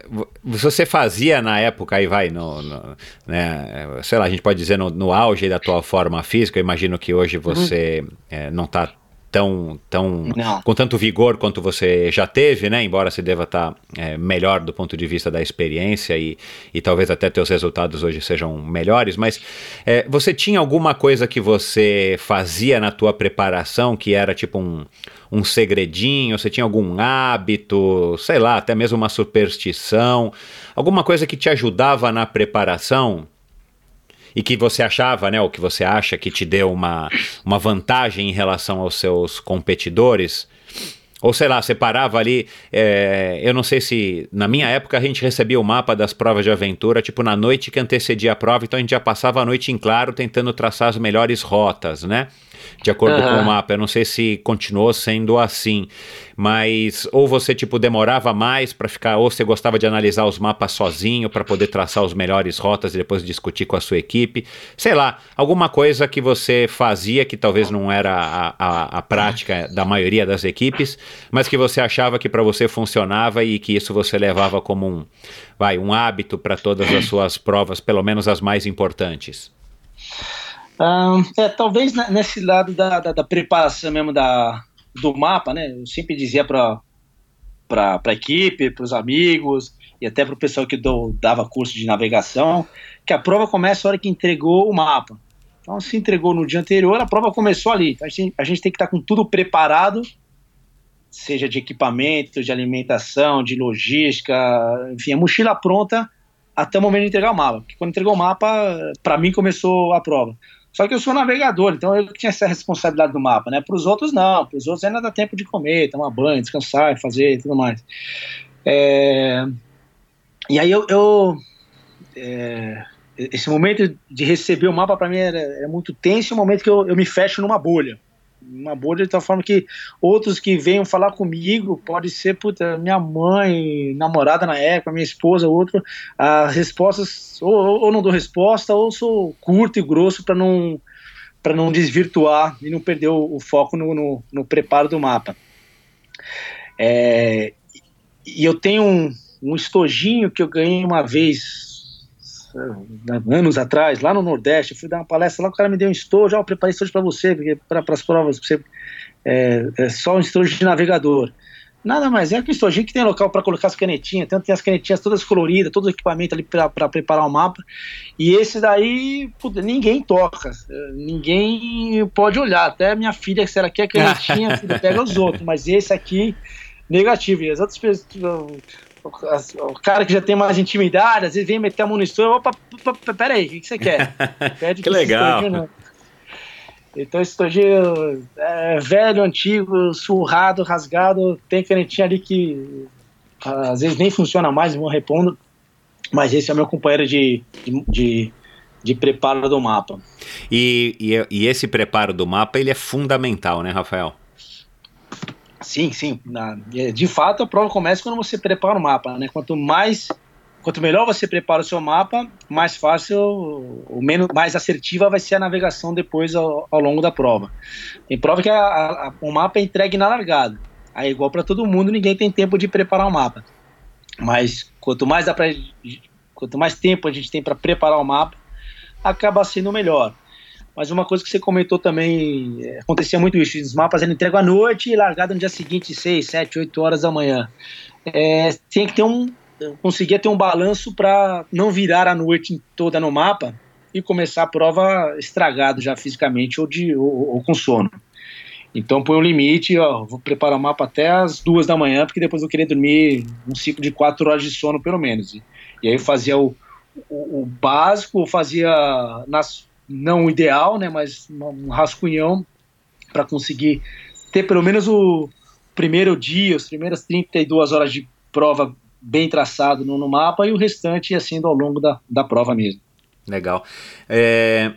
você fazia na época, aí vai, no, no, né, sei lá, a gente pode dizer no, no, auge da tua forma física, eu imagino que hoje você uhum. é, não está tão, tão com tanto vigor quanto você já teve, né? Embora se deva estar tá, é, melhor do ponto de vista da experiência e, e talvez até teus resultados hoje sejam melhores, mas é, você tinha alguma coisa que você fazia na tua preparação que era tipo um, um segredinho? Você tinha algum hábito, sei lá, até mesmo uma superstição, alguma coisa que te ajudava na preparação? E que você achava, né, ou que você acha que te deu uma, uma vantagem em relação aos seus competidores? Ou sei lá, você parava ali. É, eu não sei se. Na minha época a gente recebia o mapa das provas de aventura, tipo na noite que antecedia a prova, então a gente já passava a noite em claro tentando traçar as melhores rotas, né? De acordo uhum. com o mapa. Eu não sei se continuou sendo assim, mas ou você tipo demorava mais para ficar, ou você gostava de analisar os mapas sozinho para poder traçar os melhores rotas e depois discutir com a sua equipe. Sei lá, alguma coisa que você fazia que talvez não era a, a, a prática da maioria das equipes, mas que você achava que para você funcionava e que isso você levava como um, vai, um hábito para todas as suas provas, pelo menos as mais importantes é, talvez nesse lado da, da, da, preparação mesmo da, do mapa, né? Eu sempre dizia para para a equipe, para os amigos e até para o pessoal que do, dava curso de navegação, que a prova começa a hora que entregou o mapa. Então, se entregou no dia anterior, a prova começou ali. Então, a, gente, a gente tem que estar tá com tudo preparado, seja de equipamento, de alimentação, de logística, enfim, a mochila pronta até o momento de entregar o mapa. Porque quando entregou o mapa, para mim começou a prova. Só que eu sou navegador, então eu tinha essa responsabilidade do mapa, né? Para os outros, não. Para os outros ainda dá tempo de comer, tomar banho, descansar, fazer e tudo mais. É... E aí eu, eu é, esse momento de receber o mapa para mim é, é, muito tenso, é um momento que eu, eu me fecho numa bolha. Uma bolha de tal forma que outros que venham falar comigo, pode ser puta, minha mãe, namorada na época, minha esposa, outro, as respostas, ou, ou não dou resposta, ou sou curto e grosso para não para não desvirtuar e não perder o, o foco no, no, no, preparo do mapa. É, e eu tenho um, um estojinho que eu ganhei uma vez anos atrás, lá no Nordeste, eu fui dar uma palestra lá, o cara me deu um estojo, ó, oh, preparei estojo para você, para as provas, você, é, é, só um estojo de navegador. Nada mais é que um estojinho que tem local para colocar as canetinhas, tanto tem as canetinhas todas coloridas, todo o equipamento ali para preparar o mapa. E esse daí, puta, ninguém toca, ninguém pode olhar. Até minha filha, se ela quer canetinha, pega os outros, mas esse aqui, negativo. E as outras pessoas, o cara que já tem mais intimidade, às vezes vem meter a mão no estúdio, opa, opa, peraí, o que, que você quer? Pede que legal. então esse estojinho é velho, antigo, surrado, rasgado, tem canetinha ali que às vezes nem funciona mais, vou repondo, mas esse é o meu companheiro de, de, de, de preparo do mapa. E, e, e esse preparo do mapa, ele é fundamental, né, Rafael? Sim, sim. Na, de fato, a prova começa quando você prepara o mapa, né? Quanto mais, quanto melhor você prepara o seu mapa, mais fácil, ou menos, mais assertiva vai ser a navegação depois ao, ao longo da prova. Tem prova que a, a, o mapa é entregue na largada. Aí é igual para todo mundo, ninguém tem tempo de preparar o mapa. Mas quanto mais dá pra, quanto mais tempo a gente tem para preparar o mapa, acaba sendo melhor. Mas uma coisa que você comentou também, é, acontecia muito isso, os mapas eram entregue à noite e largado no dia seguinte, 6, 7, 8 horas da manhã. É, tem que ter um, conseguia ter um balanço para não virar a noite toda no mapa e começar a prova estragado já fisicamente ou, de, ou, ou com sono. Então põe um limite, ó, vou preparar o mapa até as duas da manhã, porque depois eu querer dormir um ciclo de quatro horas de sono pelo menos. E, e aí eu fazia o, o, o básico, fazia nas não o ideal, né, mas um rascunhão para conseguir ter pelo menos o primeiro dia, as primeiras 32 horas de prova bem traçado no, no mapa e o restante assim ao longo da, da prova mesmo. Legal. É...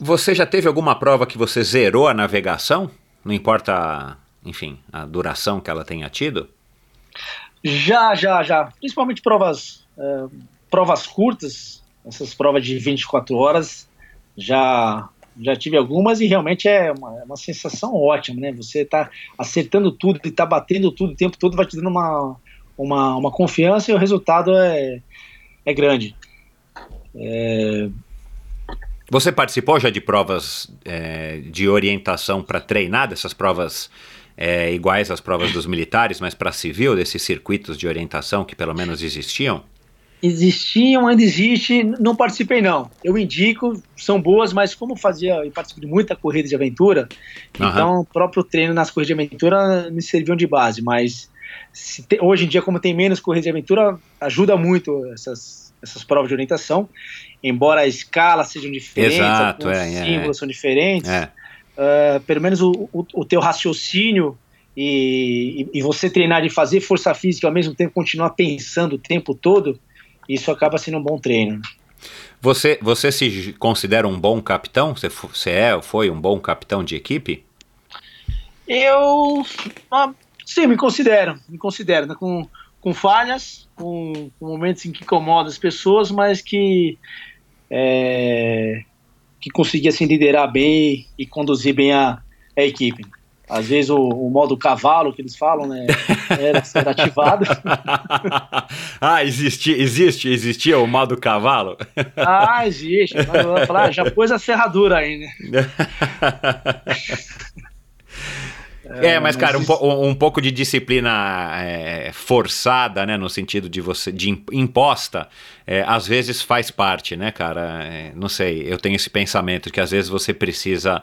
Você já teve alguma prova que você zerou a navegação? Não importa, enfim, a duração que ela tenha tido? Já, já, já. Principalmente provas, é, provas curtas, essas provas de 24 horas já já tive algumas e realmente é uma, é uma sensação ótima, né? Você está acertando tudo e está batendo tudo o tempo todo, vai te dando uma, uma, uma confiança e o resultado é, é grande. É... Você participou já de provas é, de orientação para treinar, dessas provas é, iguais às provas dos militares, mas para civil, desses circuitos de orientação que pelo menos existiam? Existiam, ainda existe, não participei não. Eu indico, são boas, mas como fazia e participei de muita corrida de aventura, uhum. então o próprio treino nas corridas de aventura me serviam de base, mas te, hoje em dia, como tem menos corridas de aventura, ajuda muito essas, essas provas de orientação, embora a escala sejam diferentes, Exato, os é, é, símbolos é. são diferentes, é. uh, pelo menos o, o, o teu raciocínio e, e, e, você treinar de fazer força física ao mesmo tempo continuar pensando o tempo todo, isso acaba sendo um bom treino. Você, você se considera um bom capitão? Você, você é ou foi um bom capitão de equipe? Eu ah, sim, me considero, me considero, né, com, com falhas, com, com, momentos em que incomoda as pessoas, mas que é, que conseguia assim, liderar bem e conduzir bem a, a equipe. Às vezes o, o, modo cavalo que eles falam, né, era, era ativado. ah, existe, existe, existia o modo cavalo? ah, existe. Mas eu falar, já pôs a ferradura aí, né? É, mas, cara, um, po um, pouco de disciplina é, forçada, né, no sentido de você, de imposta, é, às vezes faz parte, né, cara? É, não sei, eu tenho esse pensamento que às vezes você precisa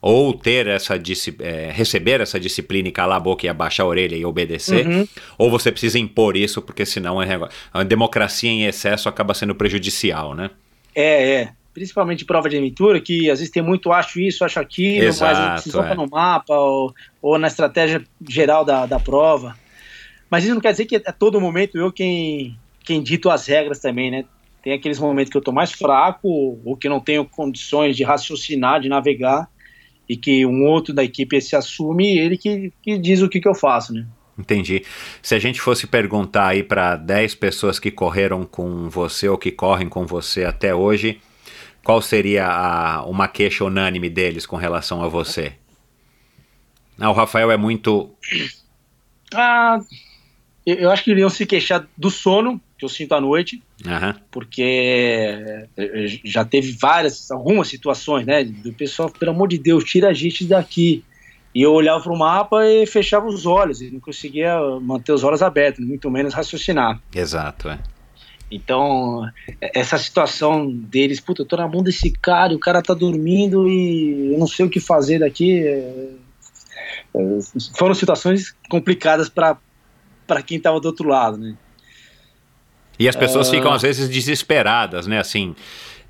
ou ter essa é, receber essa disciplina e calar a boca e abaixar a orelha e obedecer, uhum. ou você precisa impor isso, porque senão é, a democracia em excesso acaba sendo prejudicial, né? É, é. Principalmente prova de aventura, que às vezes tem muito acho isso, acho aquilo, Exato, mas precisa é. no mapa ou, ou na estratégia geral da, da prova. Mas isso não quer dizer que a todo momento eu quem quem dito as regras também, né? Tem aqueles momentos que eu tô mais fraco ou que não tenho condições de raciocinar, de navegar e que um outro da equipe se assume ele que, que diz o que, que eu faço, né? Entendi. Se a gente fosse perguntar aí para 10 pessoas que correram com você ou que correm com você até hoje, qual seria a, uma queixa unânime deles com relação a você? Ah, o Rafael é muito. Ah, eu acho que iriam se queixar do sono que eu sinto à noite, Aham. porque eh, já teve várias, algumas situações, né? Do pessoal, pelo amor de Deus, tira a gente daqui. E eu olhava para o mapa e fechava os olhos, e não conseguia manter os olhos abertos, muito menos raciocinar. Exato, é. Então, essa situação deles, puta, eu tô na mão desse cara, o cara tá dormindo e eu não sei o que fazer daqui. é, é, Foram situações complicadas para quem tava do outro lado, né? E as pessoas Ah. ficam às vezes desesperadas, né? Assim,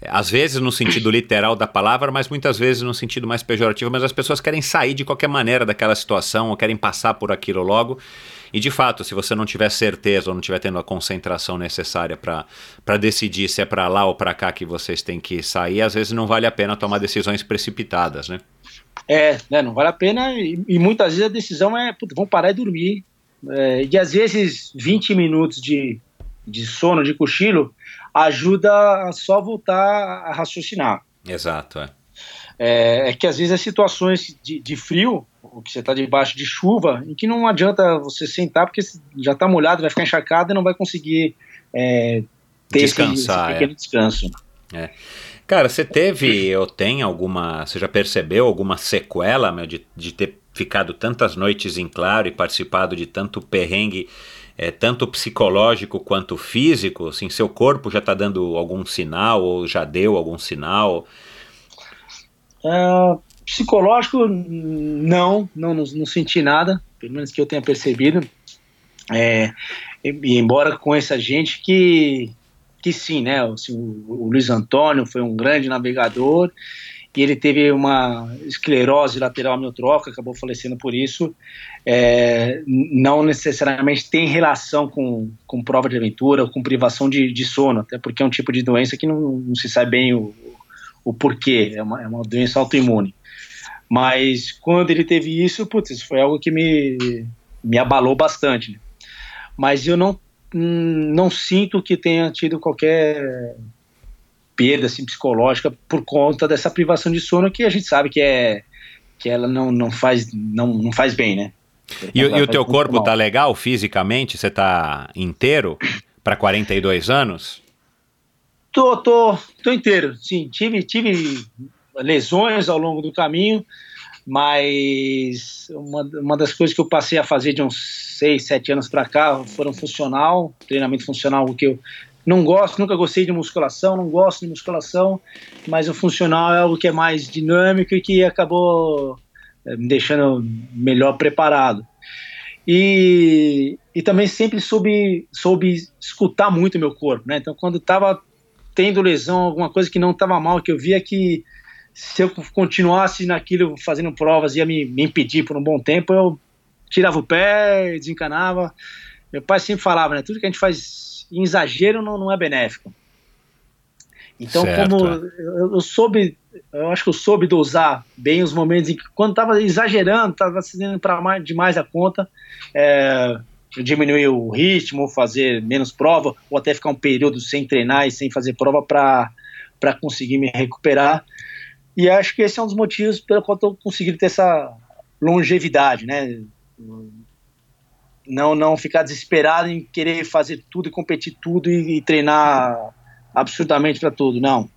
às vezes no sentido literal da palavra, mas muitas vezes no sentido mais pejorativo. Mas as pessoas querem sair de qualquer maneira daquela situação, ou querem passar por aquilo logo. E de fato, se você não tiver certeza ou não tiver tendo a concentração necessária para decidir se é para lá ou para cá que vocês têm que sair, às vezes não vale a pena tomar decisões precipitadas, né? É, né, não vale a pena e, e muitas vezes a decisão é, puta, vamos parar e dormir. É, e às vezes 20 minutos de, de sono, de cochilo, ajuda a só voltar a raciocinar. Exato, é. É, é que às vezes as situações de, de frio, ou que você está debaixo de chuva, em que não adianta você sentar porque já está molhado, vai ficar encharcado e não vai conseguir é, ter Descansar, esse, pequeno descanso. Cara, você teve ou tem alguma. Você já percebeu alguma sequela, meu, de, de ter ficado tantas noites em claro e participado de tanto perrengue, é, tanto psicológico quanto físico? Assim, seu corpo já tá dando algum sinal ou já deu algum sinal? É, psicológico, não, não, não, não senti nada, pelo menos que eu tenha percebido. É, e, embora conheça gente que, que sim, né? Assim, o, o Luiz Antônio foi um grande navegador e ele teve uma esclerose lateral amiotrófica, acabou falecendo por isso. É, não necessariamente tem relação com, com prova de aventura com privação de, de sono, até porque é um tipo de doença que não, não se sabe bem o, o porquê, é uma, é uma doença autoimune. Mas quando ele teve isso, putz, isso foi algo que me, me abalou bastante. né? Mas eu não, hum, não sinto que tenha tido qualquer perda assim, psicológica por conta dessa privação de sono que a gente sabe que é que ela não, não, faz, não, não faz bem, né? E, o- e o teu corpo mal. tá legal fisicamente? Você tá inteiro para 42 anos? Tô, tô, tô inteiro, sim. Tive, tive lesões ao longo do caminho, mas uma, uma das coisas que eu passei a fazer de uns 6, 7 anos para cá foram funcional, treinamento funcional, que eu não gosto, nunca gostei de musculação, não gosto de musculação, mas o funcional é algo que é mais dinâmico e que acabou eh, me deixando melhor preparado. E, e também sempre soube, soube escutar muito meu corpo, né? Então, quando estava tendo lesão, alguma coisa que não estava mal, que eu via que se eu continuasse naquilo, fazendo provas, ia me, me impedir por um bom tempo, eu tirava o pé, desencanava. Meu pai sempre falava, né? Tudo que a gente faz em exagero não, não é benéfico. Então, Certo, como é. eu, eu soube, eu acho que eu soube dosar bem os momentos em que, quando estava exagerando, estava fazendo para mais demais a conta, é, diminuir o ritmo, fazer menos prova, ou até ficar um período sem treinar e sem fazer prova para conseguir me recuperar. E acho que esse é um dos motivos pelo qual estou conseguindo ter essa longevidade, né? Não, não ficar desesperado em querer fazer tudo e competir tudo e, e treinar absurdamente para tudo, não.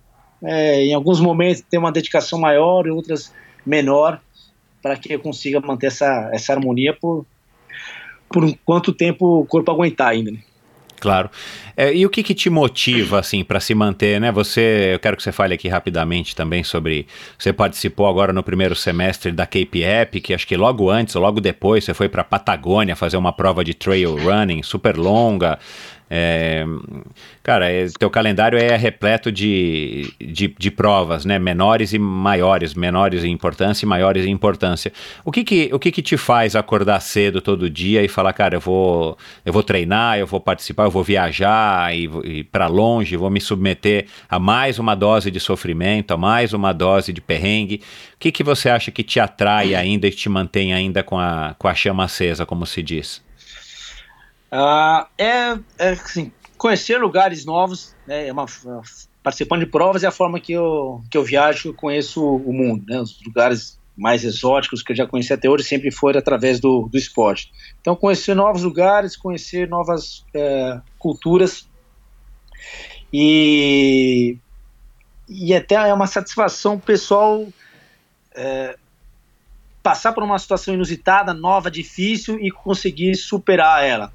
É, em alguns momentos ter uma dedicação maior, em outras menor, para que eu consiga manter essa, essa harmonia por, por quanto tempo o corpo aguentar ainda. Né? Claro. É, e o que, que te motiva, assim, para se manter, né? Você, eu quero que você fale aqui rapidamente também sobre. Você participou agora no primeiro semestre da Cape Epic, acho que logo antes ou logo depois você foi para Patagônia fazer uma prova de trail running super longa. É, cara, é, teu calendário é repleto de, de, de, provas, né? Menores e maiores, menores em importância e maiores em importância. O que que, o que que te faz acordar cedo todo dia e falar, cara, eu vou, eu vou treinar, eu vou participar, eu vou viajar e, e para longe, vou me submeter a mais uma dose de sofrimento, a mais uma dose de perrengue. O que que você acha que te atrai ainda e te mantém ainda com a, com a chama acesa, como se diz? Uh, é, é assim, conhecer lugares novos, né, é uma, participando de provas é a forma que eu, que eu viajo, eu conheço o mundo, né, os lugares mais exóticos que eu já conheci até hoje sempre foram através do, do esporte. Então, conhecer novos lugares, conhecer novas é, culturas e, e até é uma satisfação pessoal é, passar por uma situação inusitada, nova, difícil e conseguir superar ela.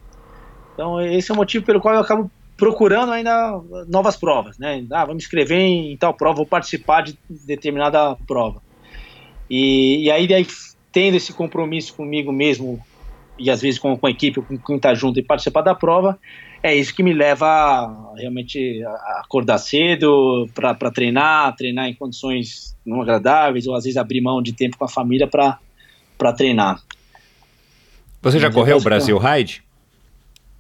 Então, esse é o motivo pelo qual eu acabo procurando ainda novas provas, né? Ah, vou me inscrever em tal prova, vou participar de determinada prova. E, e aí, daí, tendo esse compromisso comigo mesmo, e às vezes com, com a equipe, com quem está junto e participar da prova, é isso que me leva a, realmente a acordar cedo para treinar, treinar em condições não agradáveis, ou às vezes abrir mão de tempo com a família para treinar. Você já Mas correu o Brasil Ride?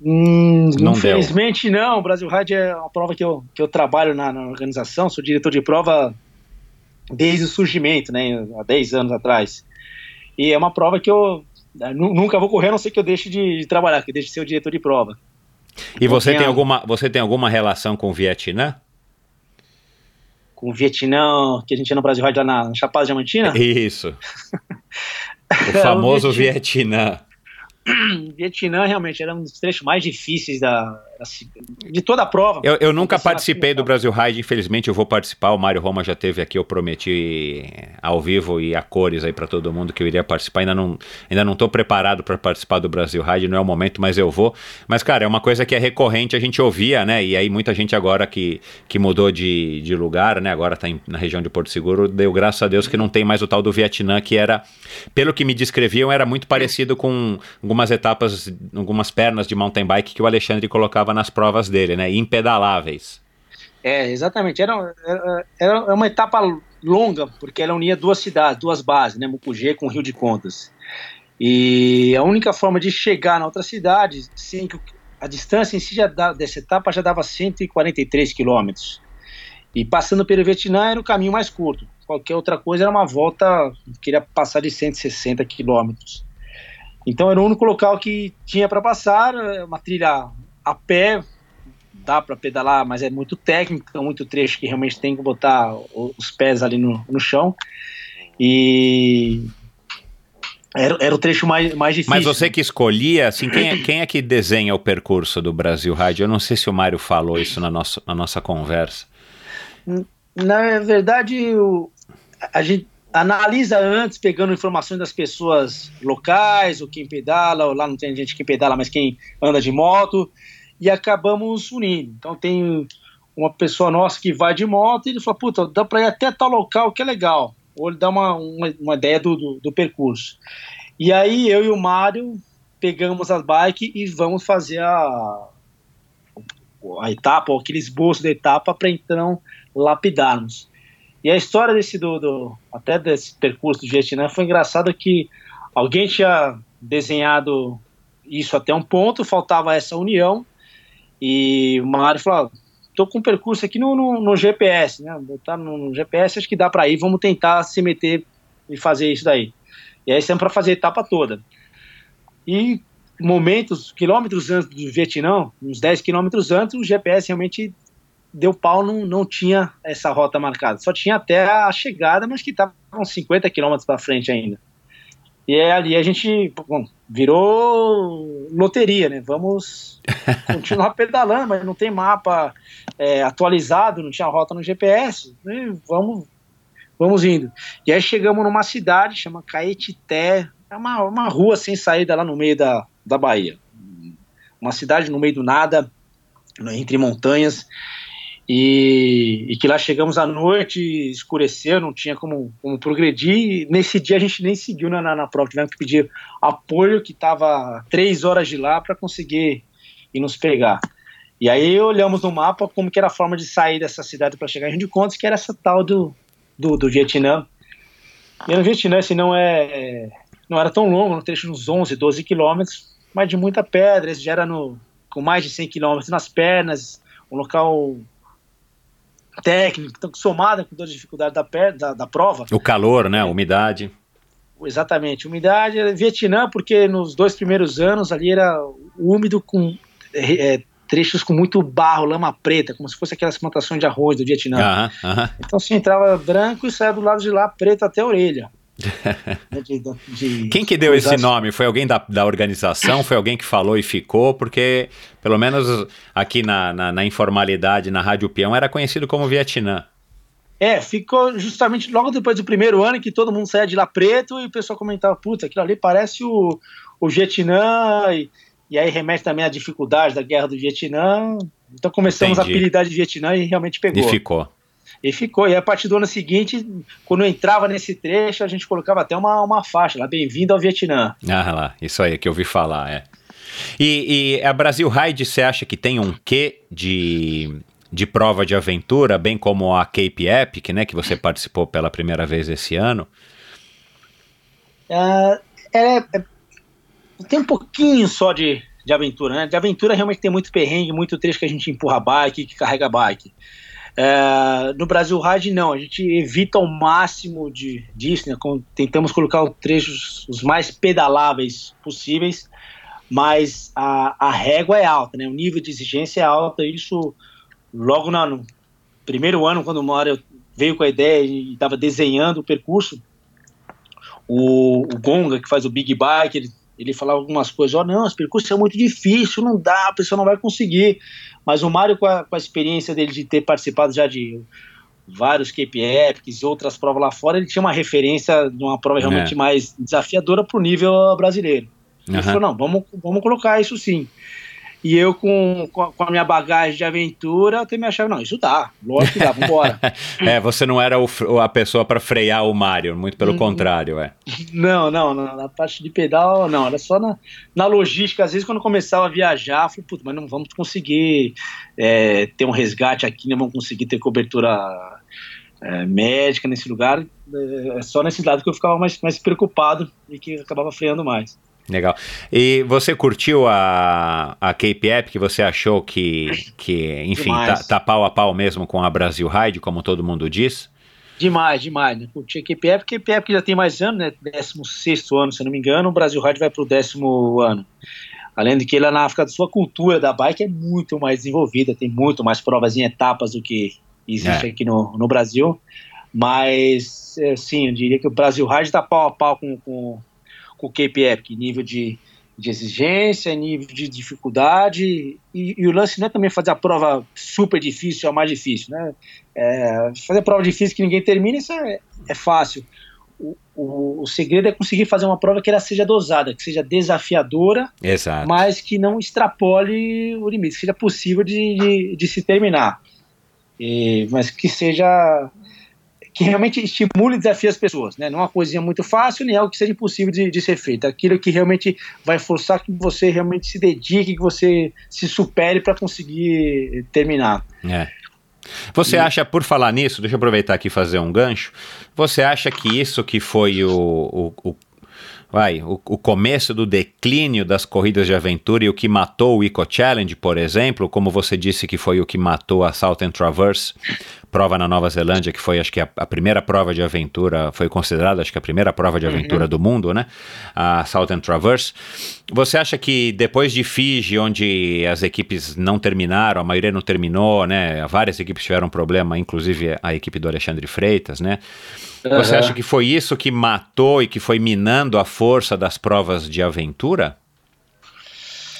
Hum, não infelizmente deu. não. O Brasil Ride é uma prova que eu, que eu trabalho na, na, organização, sou diretor de prova desde o surgimento, né, há 10 anos atrás. E é uma prova que eu né, nunca vou correr, a não ser que eu deixe de, de trabalhar, que deixe de ser o diretor de prova. E você tem, alguma, você tem alguma relação com o Vietnã? Com o Vietnã, que a gente ia no Brasil Ride lá na Chapada Diamantina? Isso. o famoso o Vietnã. Vietnã realmente era um dos trechos mais difíceis da, de toda a prova. Eu, eu nunca participei do Brasil Ride, infelizmente eu vou participar. O Mário Roma já teve aqui, eu prometi ao vivo e a cores aí para todo mundo que eu iria participar. Ainda não, ainda não tô preparado para participar do Brasil Ride, não é o momento, mas eu vou. Mas, cara, é uma coisa que é recorrente, a gente ouvia, né? E aí muita gente agora que, que mudou de, de lugar, né? Agora tá em, na região de Porto Seguro, deu graças a Deus que não tem mais o tal do Vietnã, que era, pelo que me descreviam, era muito parecido com algumas etapas, algumas pernas de mountain bike que o Alexandre colocava nas provas dele, né? Impedaláveis. É, exatamente. Era, era, era uma etapa longa, porque ela unia duas cidades, duas bases, né? Mucugê com Rio de Contas. E a única forma de chegar na outra cidade, sem que a distância em si já dava, dessa etapa já dava 143 quilômetros. E passando pelo Vietnã era o caminho mais curto. Qualquer outra coisa era uma volta, queria passar de 160 quilômetros. Então era o único local que tinha para passar, uma trilha a pé, dá para pedalar, mas é muito técnico, é muito trecho que realmente tem que botar os pés ali no, no chão. E era, era o trecho mais, mais difícil. Mas você que escolhia, assim, quem é, quem é que desenha o percurso do Brasil Rádio? Eu não sei se o Mário falou isso na nossa, na nossa conversa. Na verdade, o, a gente analisa antes, pegando informações das pessoas locais, ou quem pedala, ou lá não tem gente que pedala, mas quem anda de moto, e acabamos unindo. Então tem uma pessoa nossa que vai de moto e ele fala, puta, dá para ir até tal local que é legal. Ou ele dá uma, uma, uma ideia do, do, do, percurso. E aí eu e o Mário pegamos as bikes e vamos fazer a, a etapa, ou aquele esboço da etapa para então lapidarmos. E a história desse do, do, até desse percurso do Vietnã foi engraçado que alguém tinha desenhado isso até um ponto, faltava essa união e o Mário falou: tô com um percurso aqui no, no, no GPS, né? Botar no, no, GPS acho que dá para ir, vamos tentar se meter e fazer isso daí. E aí estamos para fazer a etapa toda. E momentos, quilômetros antes do Vietnã, uns 10 quilômetros antes, o GPS realmente deu pau, não, não tinha essa rota marcada. Só tinha até a chegada, mas que estava uns 50 quilômetros para frente ainda. E é ali a gente bom, virou loteria, né? Vamos continuar pedalando, mas não tem mapa é, atualizado, não tinha rota no GPS. vamos, vamos indo. E aí chegamos numa cidade, chama Caetité, é uma, uma rua sem saída lá no meio da, da Bahia. Uma cidade no meio do nada, entre montanhas. E, e, que lá chegamos à noite, escureceu, não tinha como, como progredir. nesse dia a gente nem seguiu na, na, na prova, tivemos que pedir apoio, que estava três horas de lá para conseguir ir nos pegar. E aí olhamos no mapa como que era a forma de sair dessa cidade para chegar em Rio de Contos, que era essa tal do, do, do Vietnã. E no Vietnã, assim, não é não era tão longo, no trecho uns 11, 12 quilômetros, mas de muita pedra, esse já era no, com mais de 100 quilômetros nas pernas, um local técnico, então, somado com toda a dificuldade da, da, da prova. O calor, né, a umidade. Exatamente, umidade. Vietnã, porque nos dois primeiros anos ali era úmido com é, trechos com muito barro, lama preta, como se fosse aquelas plantações de arroz do Vietnã. Uhum, uhum. Então você entrava branco e saia do lado de lá preto até a orelha. de, de, Quem que deu esse nome? Foi alguém da, da organização? Foi alguém que falou e ficou? Porque, pelo menos aqui na, na, na informalidade, na Rádio Peão, era conhecido como Vietnã. É, ficou justamente logo depois do primeiro ano que todo mundo saía de lá preto e o pessoal comentava, puta, aquilo ali parece o, o Vietnã, e, e aí remete também à dificuldade da guerra do Vietnã. Então começamos Entendi. a apelidar de Vietnã e realmente pegou. E ficou. E ficou. E a partir do ano seguinte, quando eu entrava nesse trecho, a gente colocava até uma, uma faixa lá, bem-vindo ao Vietnã. Ah lá, isso aí que eu ouvi falar, é. E, e a Brasil Ride, você acha que tem um quê de, de prova de aventura, bem como a Cape Epic, né, que você participou pela primeira vez esse ano? É, é, é, tem um pouquinho só de, de aventura, né? De aventura realmente tem muito perrengue, muito trecho que a gente empurra bike, que carrega bike. É, no Brasil Ride, não, a gente evita ao máximo de, disso, né, tentamos colocar os trechos os mais pedaláveis possíveis, mas a, a régua é alta, né, o nível de exigência é alta, isso logo no primeiro ano, quando o Mário veio com a ideia e estava desenhando o percurso, o, o, Gonga, que faz o Big Bike, ele, ele falava algumas coisas, ó, oh, não, esse percurso é muito difícil, não dá, a pessoa não vai conseguir. Mas o Mário, com a, com a experiência dele de ter participado já de vários Cape Epics e outras provas lá fora, ele tinha uma referência de uma prova realmente é. mais desafiadora para o nível brasileiro. Ele uhum. falou, não, vamos, vamos colocar isso sim. E eu, com, com a minha bagagem de aventura, eu me achava, não, isso dá, lógico que dá, vambora. é, você não era o, a pessoa para frear o Mário, muito pelo hum, contrário, é. Não, não, não, na parte de pedal, não, era só na, na logística. Às vezes, quando começava a viajar, eu falei, puta, mas não vamos conseguir é, ter um resgate aqui, não vamos conseguir ter cobertura é, médica nesse lugar. É, é só nesse lado que eu ficava mais, mais preocupado e que acabava freando mais. Legal. E você curtiu a, a Cape Epic? Você achou que, que enfim, tá, tá, pau a pau mesmo com a Brasil Ride, como todo mundo diz? Demais, demais. Né? Curti a Cape Epic. Cape Epic já tem mais anos, né? 16 ano, se não me engano. O Brasil Ride vai pro décimo ano. Além de que lá na África do Sul, a cultura da bike é muito mais desenvolvida, tem muito mais provas em etapas do que existe é. aqui no, no Brasil. Mas, é, sim, eu diria que o Brasil Ride está pau a pau com, com com o Cape Epic, nível de, de exigência, nível de dificuldade, e, e, o lance não é também fazer a prova super difícil, é a mais difícil, né? É, fazer a prova difícil que ninguém termina, isso é, é fácil. O, o, o, segredo é conseguir fazer uma prova que ela seja dosada, que seja desafiadora, Exato. mas que não extrapole o limite, que seja possível de, de, de se terminar. E, mas que seja que realmente estimule e desafie as pessoas, né? Não é uma coisinha muito fácil, nem algo que seja impossível de, de ser feito. Aquilo que realmente vai forçar que você realmente se dedique, que você se supere para conseguir terminar. É. Você acha, por falar nisso, deixa eu aproveitar aqui e fazer um gancho. Você acha que isso que foi o, o, o vai, o, o, começo do declínio das corridas de aventura e o que matou o Eco Challenge, por exemplo, como você disse que foi o que matou a Southern Traverse, prova na Nova Zelândia, que foi acho que a, a primeira prova de aventura, foi considerada acho que a primeira prova de aventura uhum. do mundo, né? A Southern Traverse. Você acha que depois de Fiji, onde as equipes não terminaram, a maioria não terminou, né? Várias equipes tiveram problema, inclusive a equipe do Alexandre Freitas, né? Você acha que foi isso que matou e que foi minando a força das provas de aventura?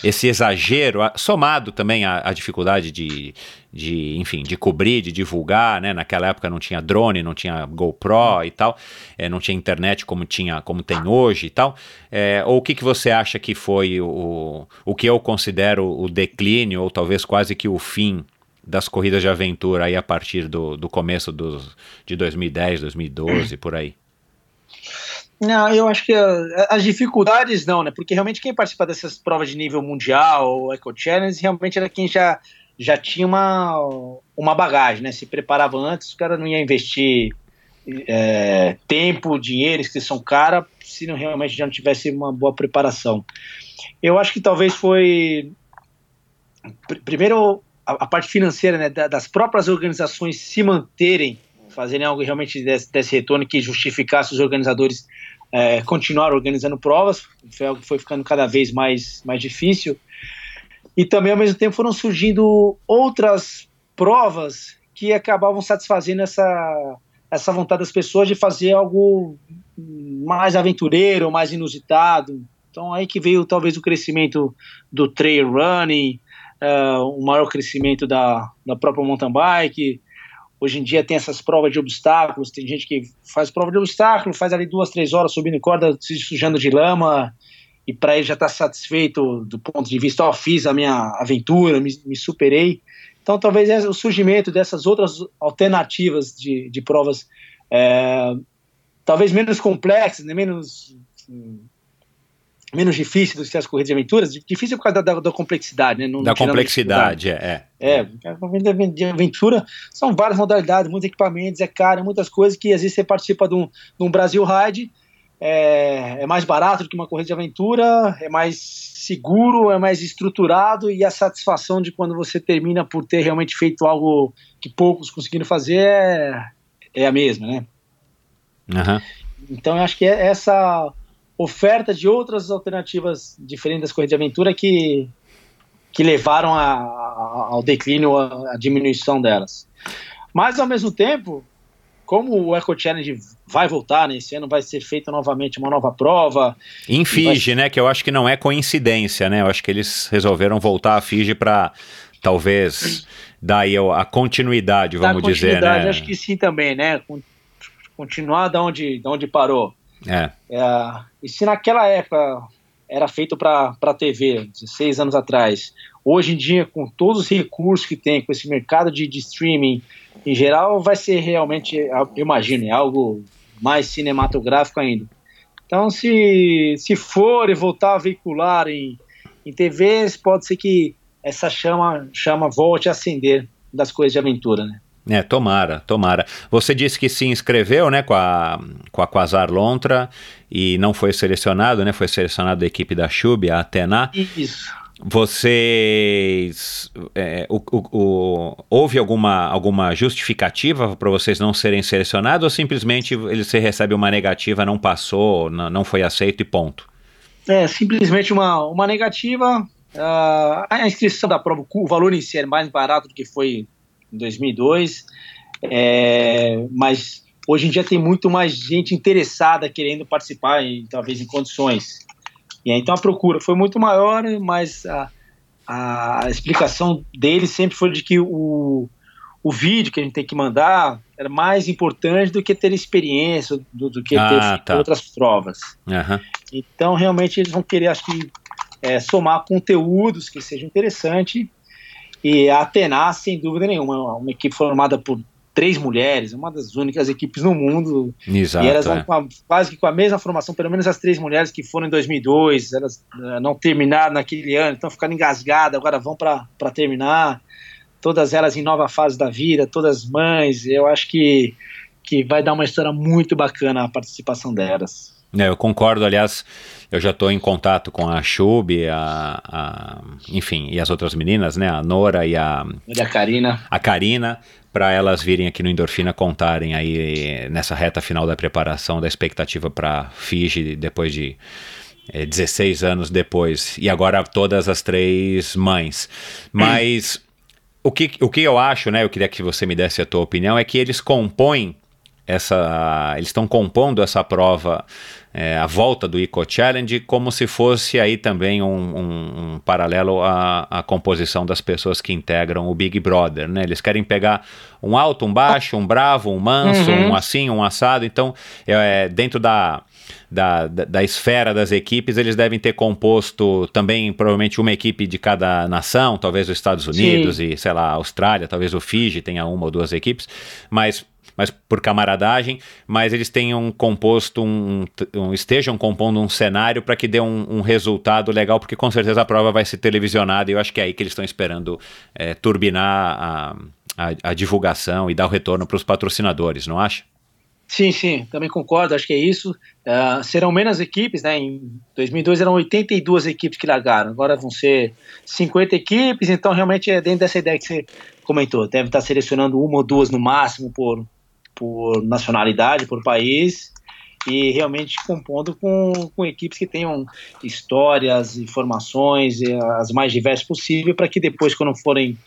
Esse exagero, somado também à, dificuldade de, de, enfim, de cobrir, de divulgar, né? Naquela época não tinha drone, não tinha GoPro e tal, é, não tinha internet como tinha, como tem hoje e tal. É, ou o que, que você acha que foi o, o que eu considero o declínio, ou talvez quase que o fim das corridas de aventura aí a partir do, do começo dos, de 2010, 2012, por aí? Não, eu acho que uh, as dificuldades não, né? Porque realmente quem participa dessas provas de nível mundial Eco Challenge realmente era quem já já tinha uma, uma bagagem, né? Se preparava antes, o cara não ia investir é, tempo, dinheiro, inscrição cara, se não realmente já não tivesse uma boa preparação. Eu acho que talvez foi primeiro a, a parte financeira, né, das próprias organizações se manterem, fazerem algo realmente desse, desse retorno que justificasse os organizadores é, continuar organizando provas, foi algo que foi ficando cada vez mais, mais difícil. E também, ao mesmo tempo, foram surgindo outras provas que acabavam satisfazendo essa, essa vontade das pessoas de fazer algo mais aventureiro, mais inusitado. Então, aí que veio talvez o crescimento do trail running, uh, o maior crescimento da, da própria mountain bike. Hoje em dia tem essas provas de obstáculos, tem gente que faz prova de obstáculo, faz ali duas, três horas subindo corda, se sujando de lama, e para ele já está satisfeito do ponto de vista, ó, oh, fiz a minha aventura, me, me superei. Então, talvez o surgimento dessas outras alternativas de, de provas, é, talvez menos complexas, né, menos menos difíceis do que as corridas de aventuras, difícil por causa da, da, da complexidade, né? Não, da complexidade, é. É, é corrida de aventura são várias modalidades, muitos equipamentos, é caro, muitas coisas que às vezes você participa de um, de um Brasil Ride, é, é, mais barato do que uma corrida de aventura, é mais seguro, é mais estruturado e a satisfação de quando você termina por ter realmente feito algo que poucos conseguiram fazer é, é a mesma, né? Uhum. Então eu acho que é essa oferta de outras alternativas diferentes das corridas de aventura que, que levaram a, a, ao declínio, a diminuição delas. Mas ao mesmo tempo, como o Eco Challenge vai voltar né, esse ano, vai ser feita novamente uma nova prova. Em Fiji, vai... né? Que eu acho que não é coincidência, né? Eu acho que eles resolveram voltar a Fiji para talvez dar a continuidade, vamos dizer, né? Acho que sim também, né? Continuar da onde, da onde parou. É. é. E se naquela época era feito para TV, 16 anos atrás, hoje em dia, com todos os recursos que tem, com esse mercado de, de streaming, em geral, vai ser realmente, eu imagino, é algo mais cinematográfico ainda. Então, se, se for e voltar a veicular em, em TVs, pode ser que essa chama, chama volte a acender das coisas de aventura, né? É, tomara, tomara. Você disse que se inscreveu, né, com a, com a Quasar Lontra e não foi selecionado, né? Foi selecionado a equipe da Chub, a Atena. Isso. Vocês. É, o, o, o, houve alguma, alguma justificativa para vocês não serem selecionados ou simplesmente você recebe uma negativa, não passou, não, não foi aceito e ponto? É, simplesmente uma, uma negativa. Uh, a inscrição da prova, o valor em si é mais barato do que foi em 2002, é, mas hoje em dia tem muito mais gente interessada querendo participar, e talvez em condições. E aí, então a procura foi muito maior, mas a, a explicação dele sempre foi de que o, o vídeo que a gente tem que mandar era mais importante do que ter experiência, do, do que ah, ter tá. outras provas. Uhum. Então, realmente, eles vão querer, acho que, é, somar conteúdos que sejam interessantes. E a Atena, sem dúvida nenhuma, uma equipe formada por três mulheres, uma das únicas equipes no mundo. Exato, e elas vão é. a, quase que com a mesma formação, pelo menos as três mulheres que foram em 2002, elas uh, não terminaram naquele ano, estão ficando engasgadas, agora vão para terminar. Todas elas em nova fase da vida, todas mães. Eu acho que, que vai dar uma história muito bacana a participação delas. É, eu concordo, aliás, eu já estou em contato com a Chub, a, a, enfim, e as outras meninas, né? A Nora e a. E a Karina. A Karina, para elas virem aqui no Endorfina contarem aí nessa reta final da preparação, da expectativa para Fiji depois de é, 16 anos depois. E agora todas as três mães. Mas. O que, o que eu acho, né? Eu queria que você me desse a tua opinião, é que eles compõem essa. Eles estão compondo essa prova é, a volta do Eco Challenge como se fosse aí também um, um, um paralelo à, à, composição das pessoas que integram o Big Brother, né? Eles querem pegar um alto, um baixo, um bravo, um manso, uhum. um assim, um assado. Então, é, dentro da, da, da, da, esfera das equipes, eles devem ter composto também, provavelmente, uma equipe de cada nação, talvez os Estados Unidos Sim. e, sei lá, a Austrália, talvez o Fiji tenha uma ou duas equipes, mas mas por camaradagem, mas eles tenham composto um, um estejam compondo um cenário para que dê um, um, resultado legal, porque com certeza a prova vai ser televisionada e eu acho que é aí que eles estão esperando é, turbinar a, a, a divulgação e dar o retorno para os patrocinadores, não acha? Sim, sim, também concordo, acho que é isso. Uh, serão menos equipes, né? Em 2002 eram 82 equipes que largaram, agora vão ser 50 equipes, então realmente é dentro dessa ideia que você comentou. Deve estar selecionando uma ou duas no máximo por, por nacionalidade, por país, e realmente compondo com, com equipes que tenham histórias, informações, as mais diversas possível, para que depois, quando forem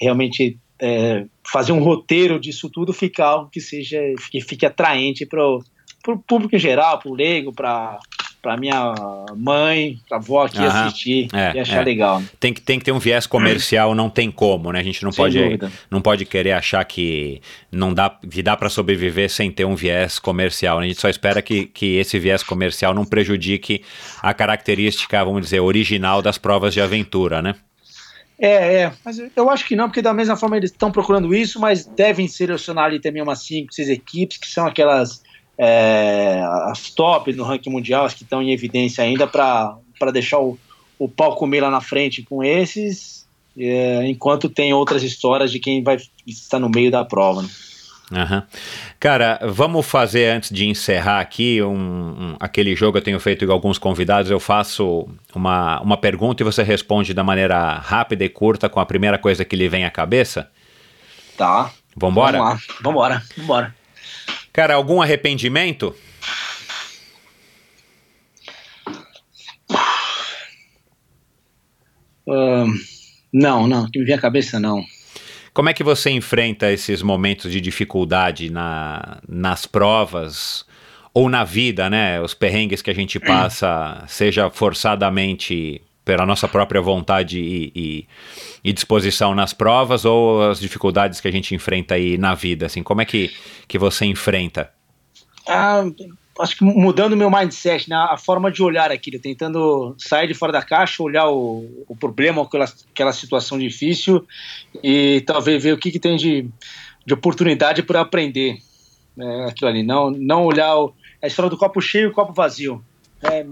realmente é, fazer um roteiro disso tudo ficar algo que seja que fique atraente para o público em geral, para o leigo, para para minha mãe, para avó aqui Aham, assistir é, e achar é. legal. Tem que, tem que ter um viés comercial, não tem como, né? A gente não pode não pode querer achar que não dá que dá para sobreviver sem ter um viés comercial. Né? A gente só espera que, que esse viés comercial não prejudique a característica, vamos dizer, original das provas de aventura, né? É, é, mas eu acho que não, porque da mesma forma eles estão procurando isso, mas devem selecionar ali também umas 5, 6 equipes, que são aquelas é, as top no ranking mundial, as que estão em evidência ainda, para deixar o, o pau comer lá na frente com esses, é, enquanto tem outras histórias de quem vai estar no meio da prova. Né? Uhum. Cara, vamos fazer antes de encerrar aqui um, um, aquele jogo. Eu tenho feito com alguns convidados. Eu faço uma, uma pergunta e você responde da maneira rápida e curta com a primeira coisa que lhe vem à cabeça. Tá. Vambora? Vamos lá. Vambora. Vambora. Cara, algum arrependimento? Uh, não, não. Que me vem à cabeça, não. Como é que você enfrenta esses momentos de dificuldade na, nas provas ou na vida, né? Os perrengues que a gente passa, seja forçadamente pela nossa própria vontade e, e, e, disposição nas provas ou as dificuldades que a gente enfrenta aí na vida, assim, como é que, que você enfrenta? Ah, acho que mudando meu mindset, né, a forma de olhar aquilo, tentando sair de fora da caixa, olhar o, o problema, aquela, aquela situação difícil e talvez ver o que, que tem de, de oportunidade para aprender né, aquilo ali. Não, não olhar o, a história do copo cheio e o copo vazio. É,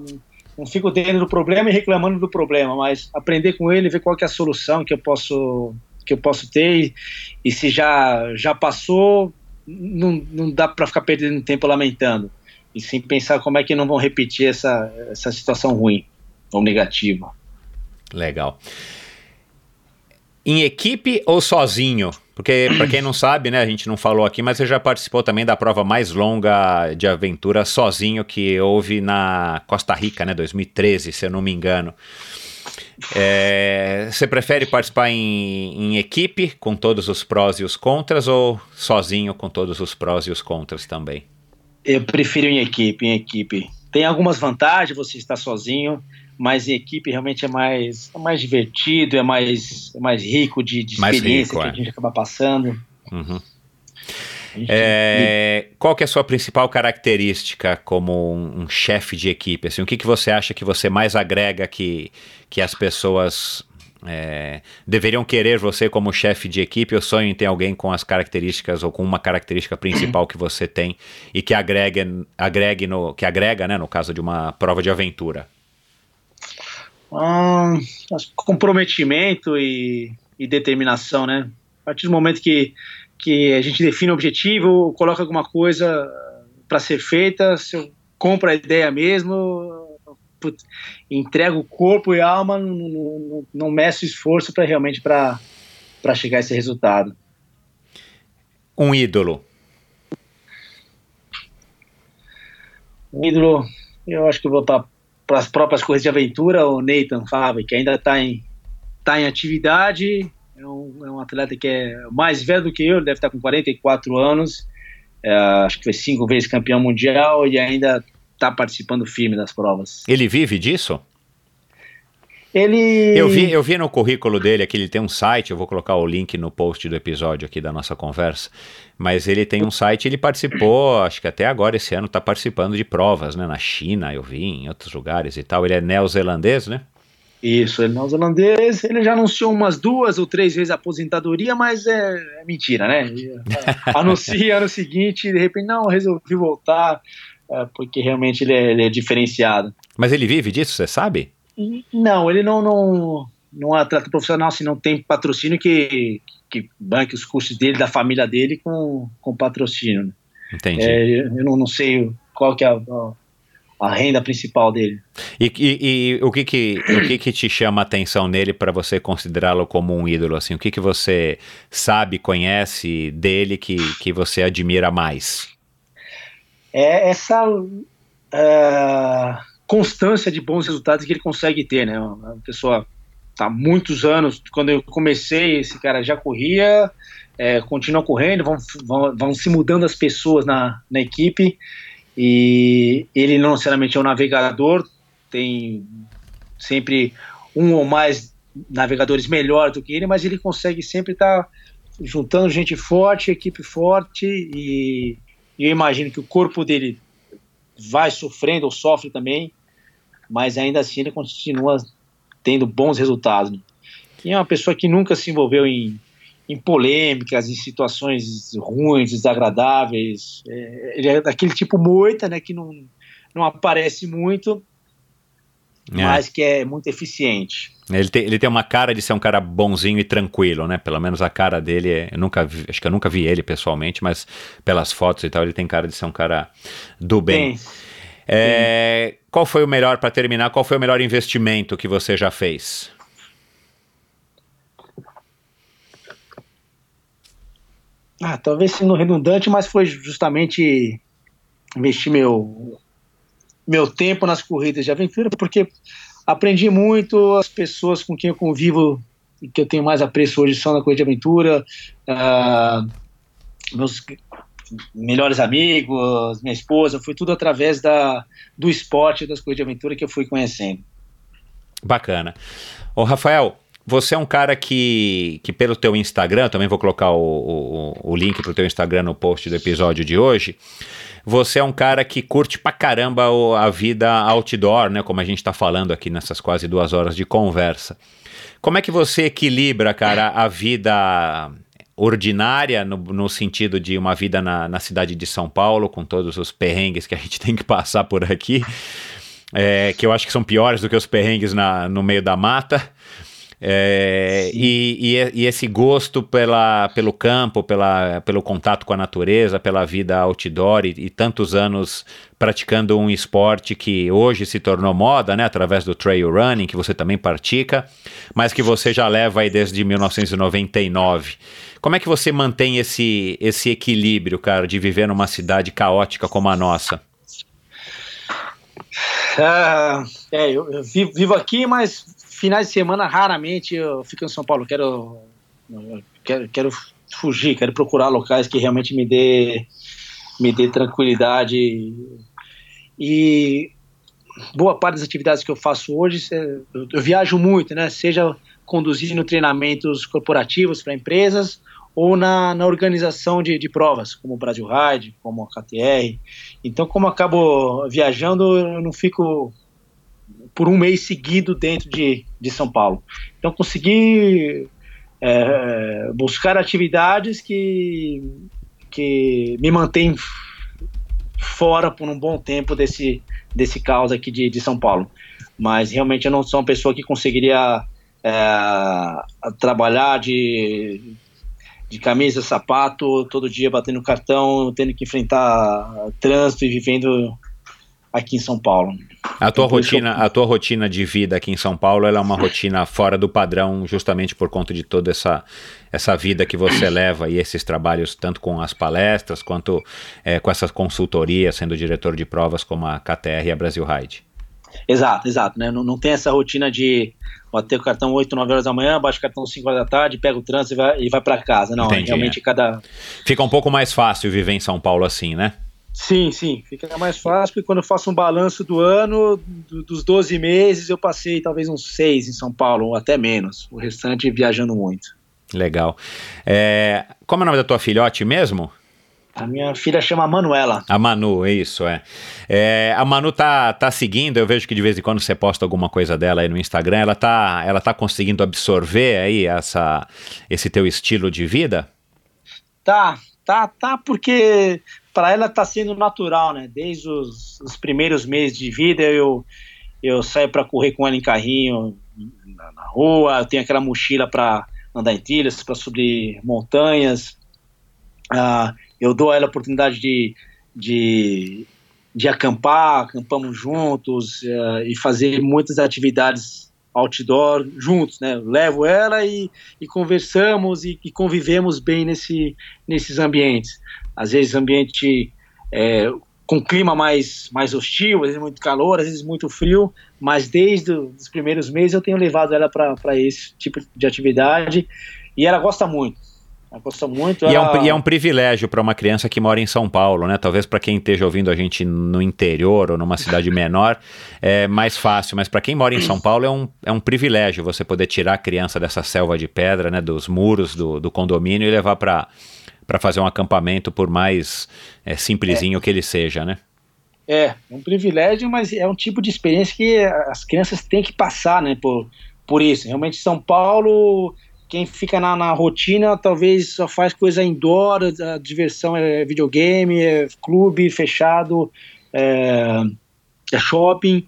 não fico dentro do problema e reclamando do problema, mas aprender com ele, ver qual é a solução que eu posso que eu posso ter e, se já já passou, não, não dá para ficar perdendo tempo lamentando e sim pensar como é que não vão repetir essa, essa situação ruim ou negativa. Legal. Em equipe ou sozinho? Porque, para quem não sabe, né, a gente não falou aqui, mas você já participou também da prova mais longa de aventura sozinho que houve na Costa Rica, né, 2013, se eu não me engano. É, você prefere participar em, em, equipe, com todos os prós e os contras, ou sozinho, com todos os prós e os contras também? Eu prefiro em equipe, em equipe. Tem algumas vantagens você estar sozinho, mas em equipe realmente é mais, é mais divertido, é mais, é mais rico de, de experiência rico, que é. a gente acaba passando. Uhum. É, qual que é a sua principal característica como um, um chefe de equipe? Assim, o que, que você acha que você mais agrega que, que as pessoas é, deveriam querer você como chefe de equipe ou sonho em ter alguém com as características ou com uma característica principal que você tem e que agregue, agregue no, que agrega, né, no caso de uma prova de aventura? Hum, comprometimento e, e, determinação, né? A partir do momento que, que a gente define o objetivo, coloca alguma coisa para ser feita, se eu compro a ideia mesmo, putz, entrega o corpo e alma, não, não, não meço esforço para realmente para chegar a esse resultado. Um ídolo. Um ídolo, eu acho que eu vou para as próprias coisas de aventura, o Nathan Favre, que ainda está em, tá em atividade, é um, é um, atleta que é mais velho do que eu, deve estar com 44 anos, é, acho que foi cinco vezes campeão mundial e ainda está participando firme das provas. Ele vive disso? Ele. Eu vi, eu vi no currículo dele que ele tem um site, eu vou colocar o link no post do episódio aqui da nossa conversa. Mas ele tem um site, ele participou, acho que até agora esse ano está participando de provas, né? Na China, eu vi, em outros lugares e tal. Ele é neozelandês, né? Isso, ele neozelandês, ele já anunciou umas duas ou três vezes a aposentadoria, mas é, é mentira, né? Anuncia ano seguinte, de repente, não, resolvi voltar, é, porque realmente ele é, ele é, diferenciado. Mas ele vive disso, você sabe? Não, ele não, não, não é atleta profissional, assim, não tem patrocínio que, que banque os custos dele, da família dele com, com patrocínio. Né? Entendi. É, eu não, não sei qual que é a, a a renda principal dele. E, e, e, o, que que, o que que te chama a atenção nele para você considerá-lo como um ídolo? Assim? O que que você sabe, conhece dele que, que você admira mais? É essa uh, constância de bons resultados que ele consegue ter, né? Uma pessoa tá muitos anos, quando eu comecei, esse cara já corria, é, continua correndo, vão, vão, vão se mudando as pessoas na, na equipe, e ele não necessariamente é um navegador, tem sempre um ou mais navegadores melhor do que ele, mas ele consegue sempre estar tá juntando gente forte, equipe forte, e, e eu imagino que o corpo dele vai sofrendo ou sofre também, mas ainda assim ele continua tendo bons resultados. Né? E é uma pessoa que nunca se envolveu em em polêmicas, em situações ruins, desagradáveis. É, ele é daquele tipo moita, né, que não, não aparece muito, é. mas que é muito eficiente. Ele tem, ele tem uma cara de ser um cara bonzinho e tranquilo, né? Pelo menos a cara dele, é, eu nunca vi, acho que eu nunca vi ele pessoalmente, mas pelas fotos e tal, ele tem cara de ser um cara do bem. É, qual foi o melhor, para terminar, qual foi o melhor investimento que você já fez? Ah, talvez sendo redundante, mas foi justamente investir meu, meu tempo nas corridas de aventura, porque aprendi muito, as pessoas com quem eu convivo e que eu tenho mais apreço hoje são na corrida de aventura, uh, meus melhores amigos, minha esposa, foi tudo através da, do esporte das corridas de aventura que eu fui conhecendo. Bacana. Ô Rafael, você é um cara que, que pelo teu Instagram, também vou colocar o, o, o link pro teu Instagram no post do episódio de hoje. Você é um cara que curte pra caramba a vida outdoor, né? Como a gente tá falando aqui nessas quase duas horas de conversa. Como é que você equilibra, cara, a vida ordinária, no, no sentido de uma vida na, na cidade de São Paulo, com todos os perrengues que a gente tem que passar por aqui, é, que eu acho que são piores do que os perrengues na, no meio da mata. É, e, e, e, esse gosto pela, pelo campo, pela, pelo contato com a natureza, pela vida outdoor e, e, tantos anos praticando um esporte que hoje se tornou moda, né, através do trail running, que você também pratica, mas que você já leva aí desde 1999. Como é que você mantém esse, esse equilíbrio, cara, de viver numa cidade caótica como a nossa? Ah, é, eu, eu vivo, vivo aqui, mas finais de semana, raramente eu fico em São Paulo. Quero, quero, quero fugir, quero procurar locais que realmente me dê, me dê tranquilidade. E boa parte das atividades que eu faço hoje, eu, viajo muito, né? Seja conduzindo treinamentos corporativos para empresas ou na, na organização de, de, provas, como o Brasil Ride, como a KTR. Então, como acabo viajando, eu não fico por um mês seguido dentro de, de São Paulo. Então consegui é, buscar atividades que, que me mantêm fora por um bom tempo desse, desse caos aqui de, de São Paulo. Mas realmente eu não sou uma pessoa que conseguiria é, trabalhar de, de camisa, sapato, todo dia batendo cartão, tendo que enfrentar trânsito e vivendo aqui em São Paulo. A tua, rotina, eu... a tua rotina de vida aqui em São Paulo é uma rotina fora do padrão, justamente por conta de toda essa, essa vida que você leva e esses trabalhos, tanto com as palestras quanto é, com essas consultorias, sendo diretor de provas como a KTR e a Brasil Ride. Exato, exato. Né? Não, não tem essa rotina de bater o cartão 8, 9 horas da manhã, baixa o cartão 5 horas da tarde, pega o trânsito e vai, e vai para casa. Não, Entendi, realmente é. cada. Fica um pouco mais fácil viver em São Paulo assim, né? Sim, sim, fica mais fácil, porque quando eu faço um balanço do ano, do, dos 12 meses, eu passei talvez uns 6 em São Paulo, ou até menos, o restante viajando muito. Legal. É, como é o nome da tua filhote mesmo? A minha filha chama Manuela. A Manu, isso, é. é. A Manu tá, tá seguindo, eu vejo que de vez em quando você posta alguma coisa dela aí no Instagram, ela tá, ela tá conseguindo absorver aí essa, esse teu estilo de vida? Tá, tá, tá, porque para ela tá sendo natural, né? Desde os, os, primeiros meses de vida eu, eu saio para correr com ela em carrinho na, na rua, eu tenho aquela mochila para andar em trilhas, para subir montanhas. Ah, eu dou a ela a oportunidade de, de, de acampar, acampamos juntos uh, e fazer muitas atividades outdoor juntos, né? Eu levo ela e, e conversamos e, e, convivemos bem nesse, nesses ambientes. Às vezes ambiente é, com clima mais, mais hostil, às vezes muito calor, às vezes muito frio, mas desde os primeiros meses eu tenho levado ela para esse tipo de atividade e ela gosta muito. Ela gosta muito. E, ela... é, um, e é um privilégio para uma criança que mora em São Paulo, né? Talvez para quem esteja ouvindo a gente no interior ou numa cidade menor é mais fácil, mas para quem mora em São Paulo é um, é um privilégio você poder tirar a criança dessa selva de pedra, né? Dos muros do, do condomínio e levar para para fazer um acampamento, por mais é, simplesinho é. que ele seja, né? É, é um privilégio, mas é um tipo de experiência que as crianças têm que passar, né? Por, por isso. Realmente, São Paulo quem fica na, na, rotina talvez só faz coisa indoor, a diversão é videogame, é clube fechado, é, é shopping.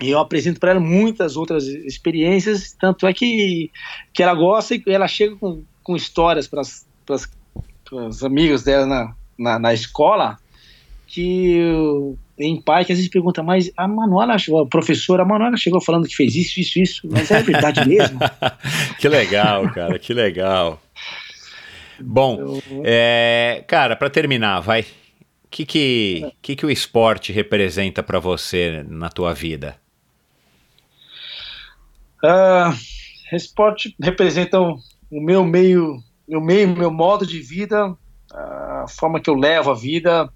E eu apresento para ela muitas outras experiências, tanto é que, que ela gosta e ela chega com, com histórias para os amigos dela na, na, na escola que pai que às vezes pergunta, mas a Manuela, a professora, a Manuela chegou falando que fez isso, isso, isso, mas é verdade mesmo? que legal, cara, que legal. Bom, é, cara, para terminar, vai. O que que, que que o esporte representa para você na tua vida? Uh, esporte representa o meu meio, meu meio, meu modo de vida, a forma que eu levo a vida.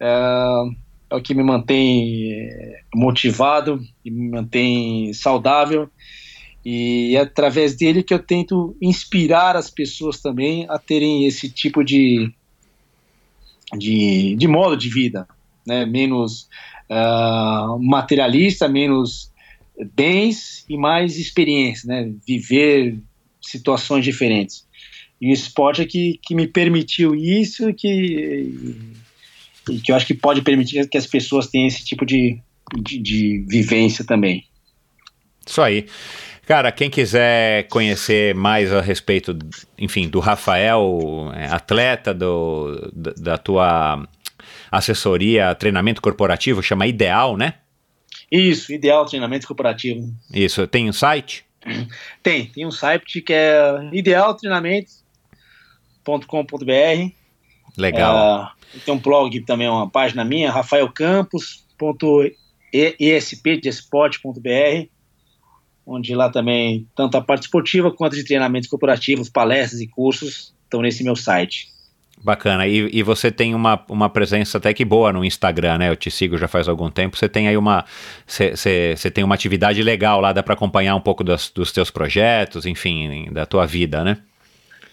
Uh, é o que me mantém eh, motivado e me mantém saudável. E é através dele que eu tento inspirar as pessoas também a terem esse tipo de, de, de modo de vida, né? menos uh, materialista, menos bens e mais experiência, né? viver situações diferentes. E o esporte é que, que me permitiu isso, que e que eu acho que pode permitir que as pessoas tenham esse tipo de, de, de vivência também. Isso aí. Cara, quem quiser conhecer mais a respeito, enfim, do Rafael, é, atleta, do, da tua assessoria, treinamento corporativo, chama Ideal, né? Isso, Ideal Treinamento Corporativo. Isso, tem um site? Tem, tem um site que é idealtreinamento.com.br. Legal. É, tem um blog também, uma página minha, rafaelcampos.esport.br, onde lá também tanto a parte esportiva quanto de treinamentos corporativos, palestras e cursos estão nesse meu site. Bacana. E, e, você tem uma, uma presença até que boa no Instagram, né? Eu te sigo já faz algum tempo. Você tem aí uma. Você tem uma atividade legal lá, dá para acompanhar um pouco dos, dos teus projetos, enfim, da tua vida, né?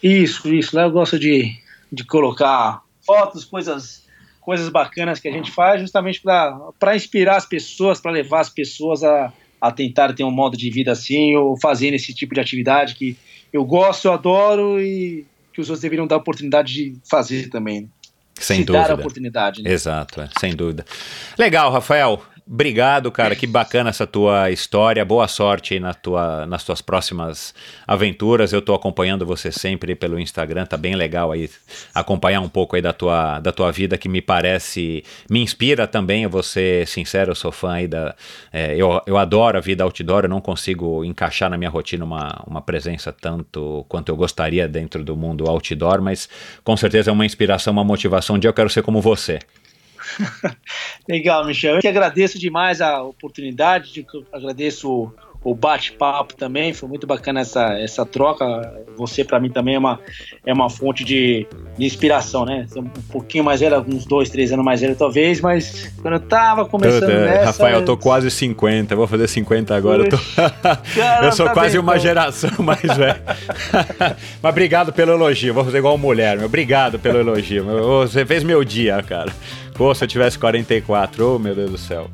Isso, isso. Lá eu gosto de, de colocar fotos, coisas coisas bacanas que a gente faz justamente para inspirar as pessoas, para levar as pessoas a, a tentar ter um modo de vida assim, ou fazendo esse tipo de atividade que eu gosto, eu adoro e que os outros deveriam dar a oportunidade de fazer também. Né? Sem Se dúvida. dar a oportunidade. Né? Exato, é, sem dúvida. Legal, Rafael. Obrigado, cara. Que bacana essa tua história. Boa sorte na tua, nas tuas próximas aventuras. Eu estou acompanhando você sempre pelo Instagram. Tá bem legal aí acompanhar um pouco aí da tua, da tua vida, que me parece, me inspira também. Eu vou ser sincero, eu sou fã aí da. É, eu, eu adoro a vida outdoor. Eu não consigo encaixar na minha rotina uma, uma presença tanto quanto eu gostaria dentro do mundo outdoor, mas com certeza é uma inspiração, uma motivação de eu quero ser como você. Legal, Michel. Eu que agradeço demais a oportunidade, agradeço o, bate-papo também. Foi muito bacana essa, essa troca. Você, para mim, também é uma, é uma fonte de, de inspiração, né? Um pouquinho mais velho, uns dois, três anos mais velho, talvez, mas quando eu tava começando Tudo, é. nessa... Rafael, eu tô quase 50, vou fazer 50 agora. eu tô- eu sou tá quase bem, uma então. geração mais velha. Mas obrigado pelo elogio, vou fazer igual mulher, meu. Obrigado pelo elogio. Você fez meu dia, cara. Pô, se eu tivesse 44, oh meu Deus do céu.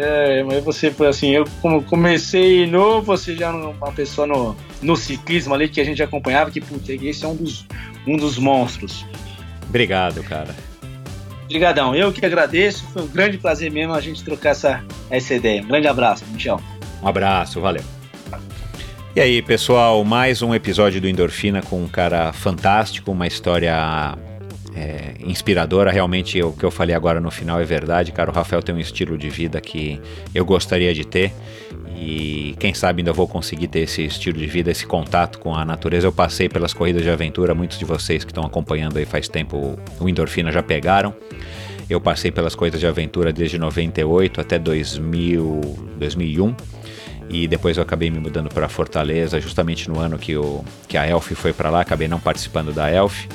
É, mas você foi assim, eu como comecei novo, você já era uma pessoa no, no ciclismo ali que a gente acompanhava, que putz, esse é um dos, um dos monstros. Obrigado, cara. Obrigadão, eu que agradeço, foi um grande prazer mesmo a gente trocar essa, essa ideia. Um grande abraço, Michel. Um abraço, valeu. E aí, pessoal, mais um episódio do Endorfina com um cara fantástico, uma história é, inspiradora. Realmente, o que eu falei agora no final é verdade, cara. O Rafael tem um estilo de vida que eu gostaria de ter. E quem sabe ainda vou conseguir ter esse estilo de vida, esse contato com a natureza. Eu passei pelas corridas de aventura, muitos de vocês que estão acompanhando aí faz tempo o Endorfina já pegaram. Eu passei pelas corridas de aventura desde 98 até 2000, 2001 e depois eu acabei me mudando para Fortaleza, justamente no ano que, o, que a Elf foi para lá, acabei não participando da Elf.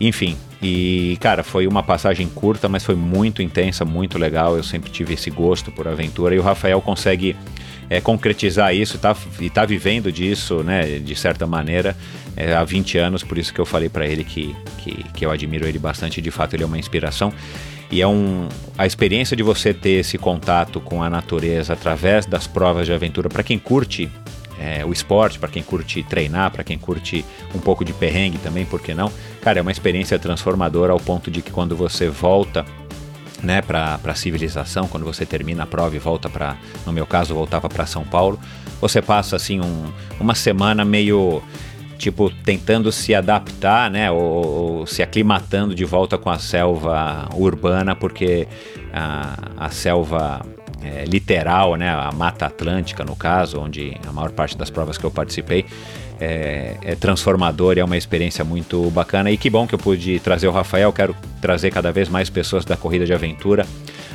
Enfim, e cara, foi uma passagem curta, mas foi muito intensa, muito legal. Eu sempre tive esse gosto por aventura e o Rafael consegue é, concretizar isso tá, e tá vivendo disso, né, de certa maneira, é, há 20 anos. Por isso que eu falei para ele que, que, que eu admiro ele bastante. De fato, ele é uma inspiração. E é um, a experiência de você ter esse contato com a natureza através das provas de aventura, para quem curte é, o esporte, para quem curte treinar, para quem curte um pouco de perrengue também, por que não? Cara, é uma experiência transformadora ao ponto de que quando você volta né, para a civilização, quando você termina a prova e volta para, no meu caso, voltava para São Paulo, você passa assim um, uma semana meio tipo tentando se adaptar, né, ou, ou se aclimatando de volta com a selva urbana, porque a, a selva é, literal, né, a Mata Atlântica no caso, onde a maior parte das provas que eu participei é, é transformador e é uma experiência muito bacana. E que bom que eu pude trazer o Rafael. Quero trazer cada vez mais pessoas da corrida de aventura.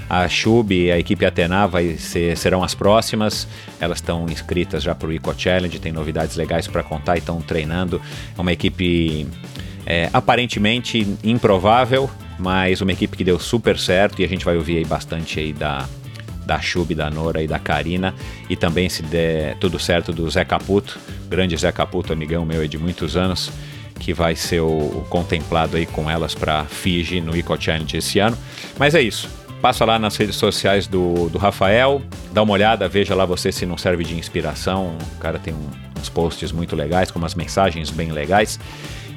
A Chub e a equipe Atena vai ser, serão as próximas. Elas estão inscritas já para o Eco Challenge, tem novidades legais para contar e estão treinando. É uma equipe é, aparentemente improvável, mas uma equipe que deu super certo e a gente vai ouvir aí bastante aí da, da Chub, da Nora e da Karina. E também, se der tudo certo, do Zé Caputo, grande Zé Caputo, amigão meu de muitos anos, que vai ser o, o contemplado aí com elas para Fiji no Eco Challenge esse ano. Mas é isso. Passa lá nas redes sociais do, do Rafael, dá uma olhada, veja lá você se não serve de inspiração. O cara tem um, uns posts muito legais, com umas mensagens bem legais.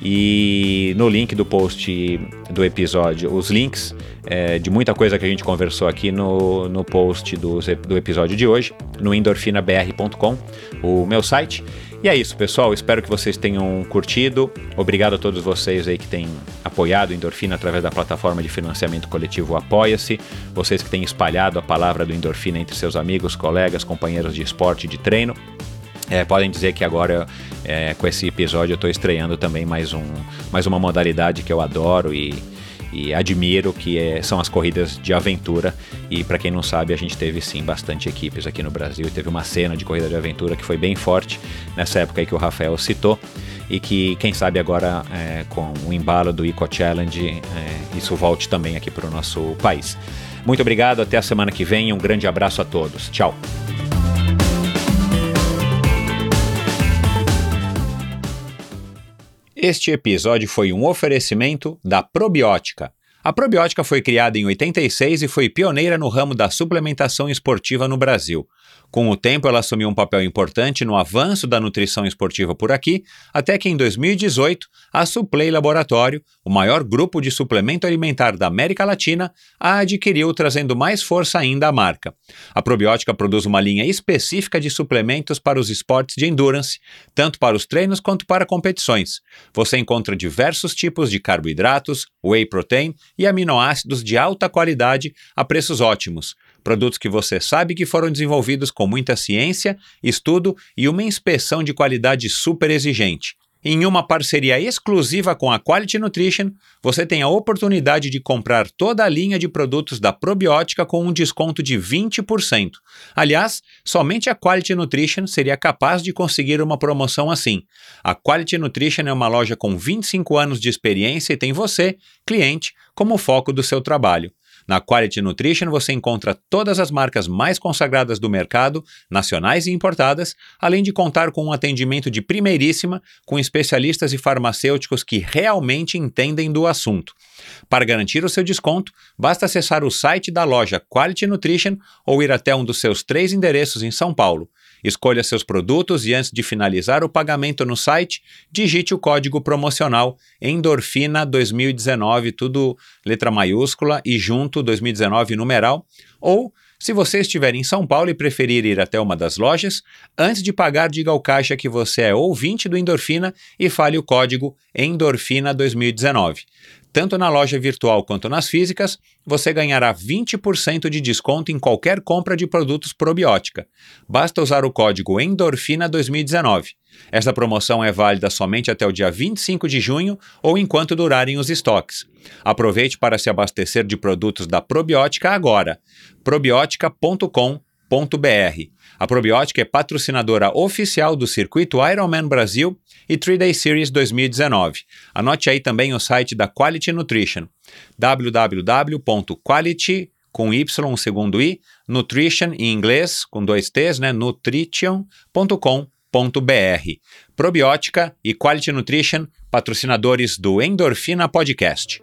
E no link do post do episódio, os links é, de muita coisa que a gente conversou aqui no, no post do, do episódio de hoje, no endorfinabr.com, o meu site. E é isso, pessoal. Espero que vocês tenham curtido. Obrigado a todos vocês aí que têm apoiado o Endorfina através da plataforma de financiamento coletivo Apoia-se. Vocês que têm espalhado a palavra do Endorfina entre seus amigos, colegas, companheiros de esporte e de treino. É, podem dizer que agora, é, com esse episódio, eu estou estreando também mais, um, mais uma modalidade que eu adoro e, e admiro, que é, são as corridas de aventura. E para quem não sabe, a gente teve sim bastante equipes aqui no Brasil. Teve uma cena de corrida de aventura que foi bem forte nessa época aí que o Rafael citou. E que, quem sabe agora, é, com o embalo do Eco Challenge, é, isso volte também aqui para o nosso país. Muito obrigado, até a semana que vem. Um grande abraço a todos. Tchau. Este episódio foi um oferecimento da Probiótica. A Probiótica foi criada em 86 e foi pioneira no ramo da suplementação esportiva no Brasil. Com o tempo, ela assumiu um papel importante no avanço da nutrição esportiva por aqui, até que em 2018, a Suplay Laboratório, o maior grupo de suplemento alimentar da América Latina, a adquiriu, trazendo mais força ainda à marca. A Probiótica produz uma linha específica de suplementos para os esportes de endurance, tanto para os treinos quanto para competições. Você encontra diversos tipos de carboidratos, whey protein e aminoácidos de alta qualidade a preços ótimos. Produtos que você sabe que foram desenvolvidos com muita ciência, estudo e uma inspeção de qualidade super exigente. em uma parceria exclusiva com a Quality Nutrition, você tem a oportunidade de comprar toda a linha de produtos da probiótica com um desconto de 20%. Aliás, somente a Quality Nutrition seria capaz de conseguir uma promoção assim. A Quality Nutrition é uma loja com 25 anos de experiência e tem você, cliente, como foco do seu trabalho. Na Quality Nutrition você encontra todas as marcas mais consagradas do mercado, nacionais e importadas, além de contar com um atendimento de primeiríssima, com especialistas e farmacêuticos que realmente entendem do assunto. Para garantir o seu desconto, basta acessar o site da loja Quality Nutrition ou ir até um dos seus três endereços em São Paulo. Escolha seus produtos e antes de finalizar o pagamento no site, digite o código promocional Endorfina 2019, tudo letra maiúscula e junto 2019 numeral, ou se você estiver em São Paulo e preferir ir até uma das lojas, antes de pagar, diga ao caixa que você é ouvinte do Endorfina e fale o código Endorfina 2019. Tanto na loja virtual quanto nas físicas, você ganhará 20% de desconto em qualquer compra de produtos probiótica. Basta usar o código Endorfina 2019. Esta promoção é válida somente até o dia 25 de junho ou enquanto durarem os estoques. Aproveite para se abastecer de produtos da Probiótica agora. probiotica.com.br. A Probiótica é patrocinadora oficial do circuito Ironman Brasil e 3-Day Series 2019. Anote aí também o site da Quality Nutrition, www.quality com y segundo i, nutrition em inglês com dois t's, né, nutrition.com.br. Probiótica e Quality Nutrition, patrocinadores do Endorfina Podcast.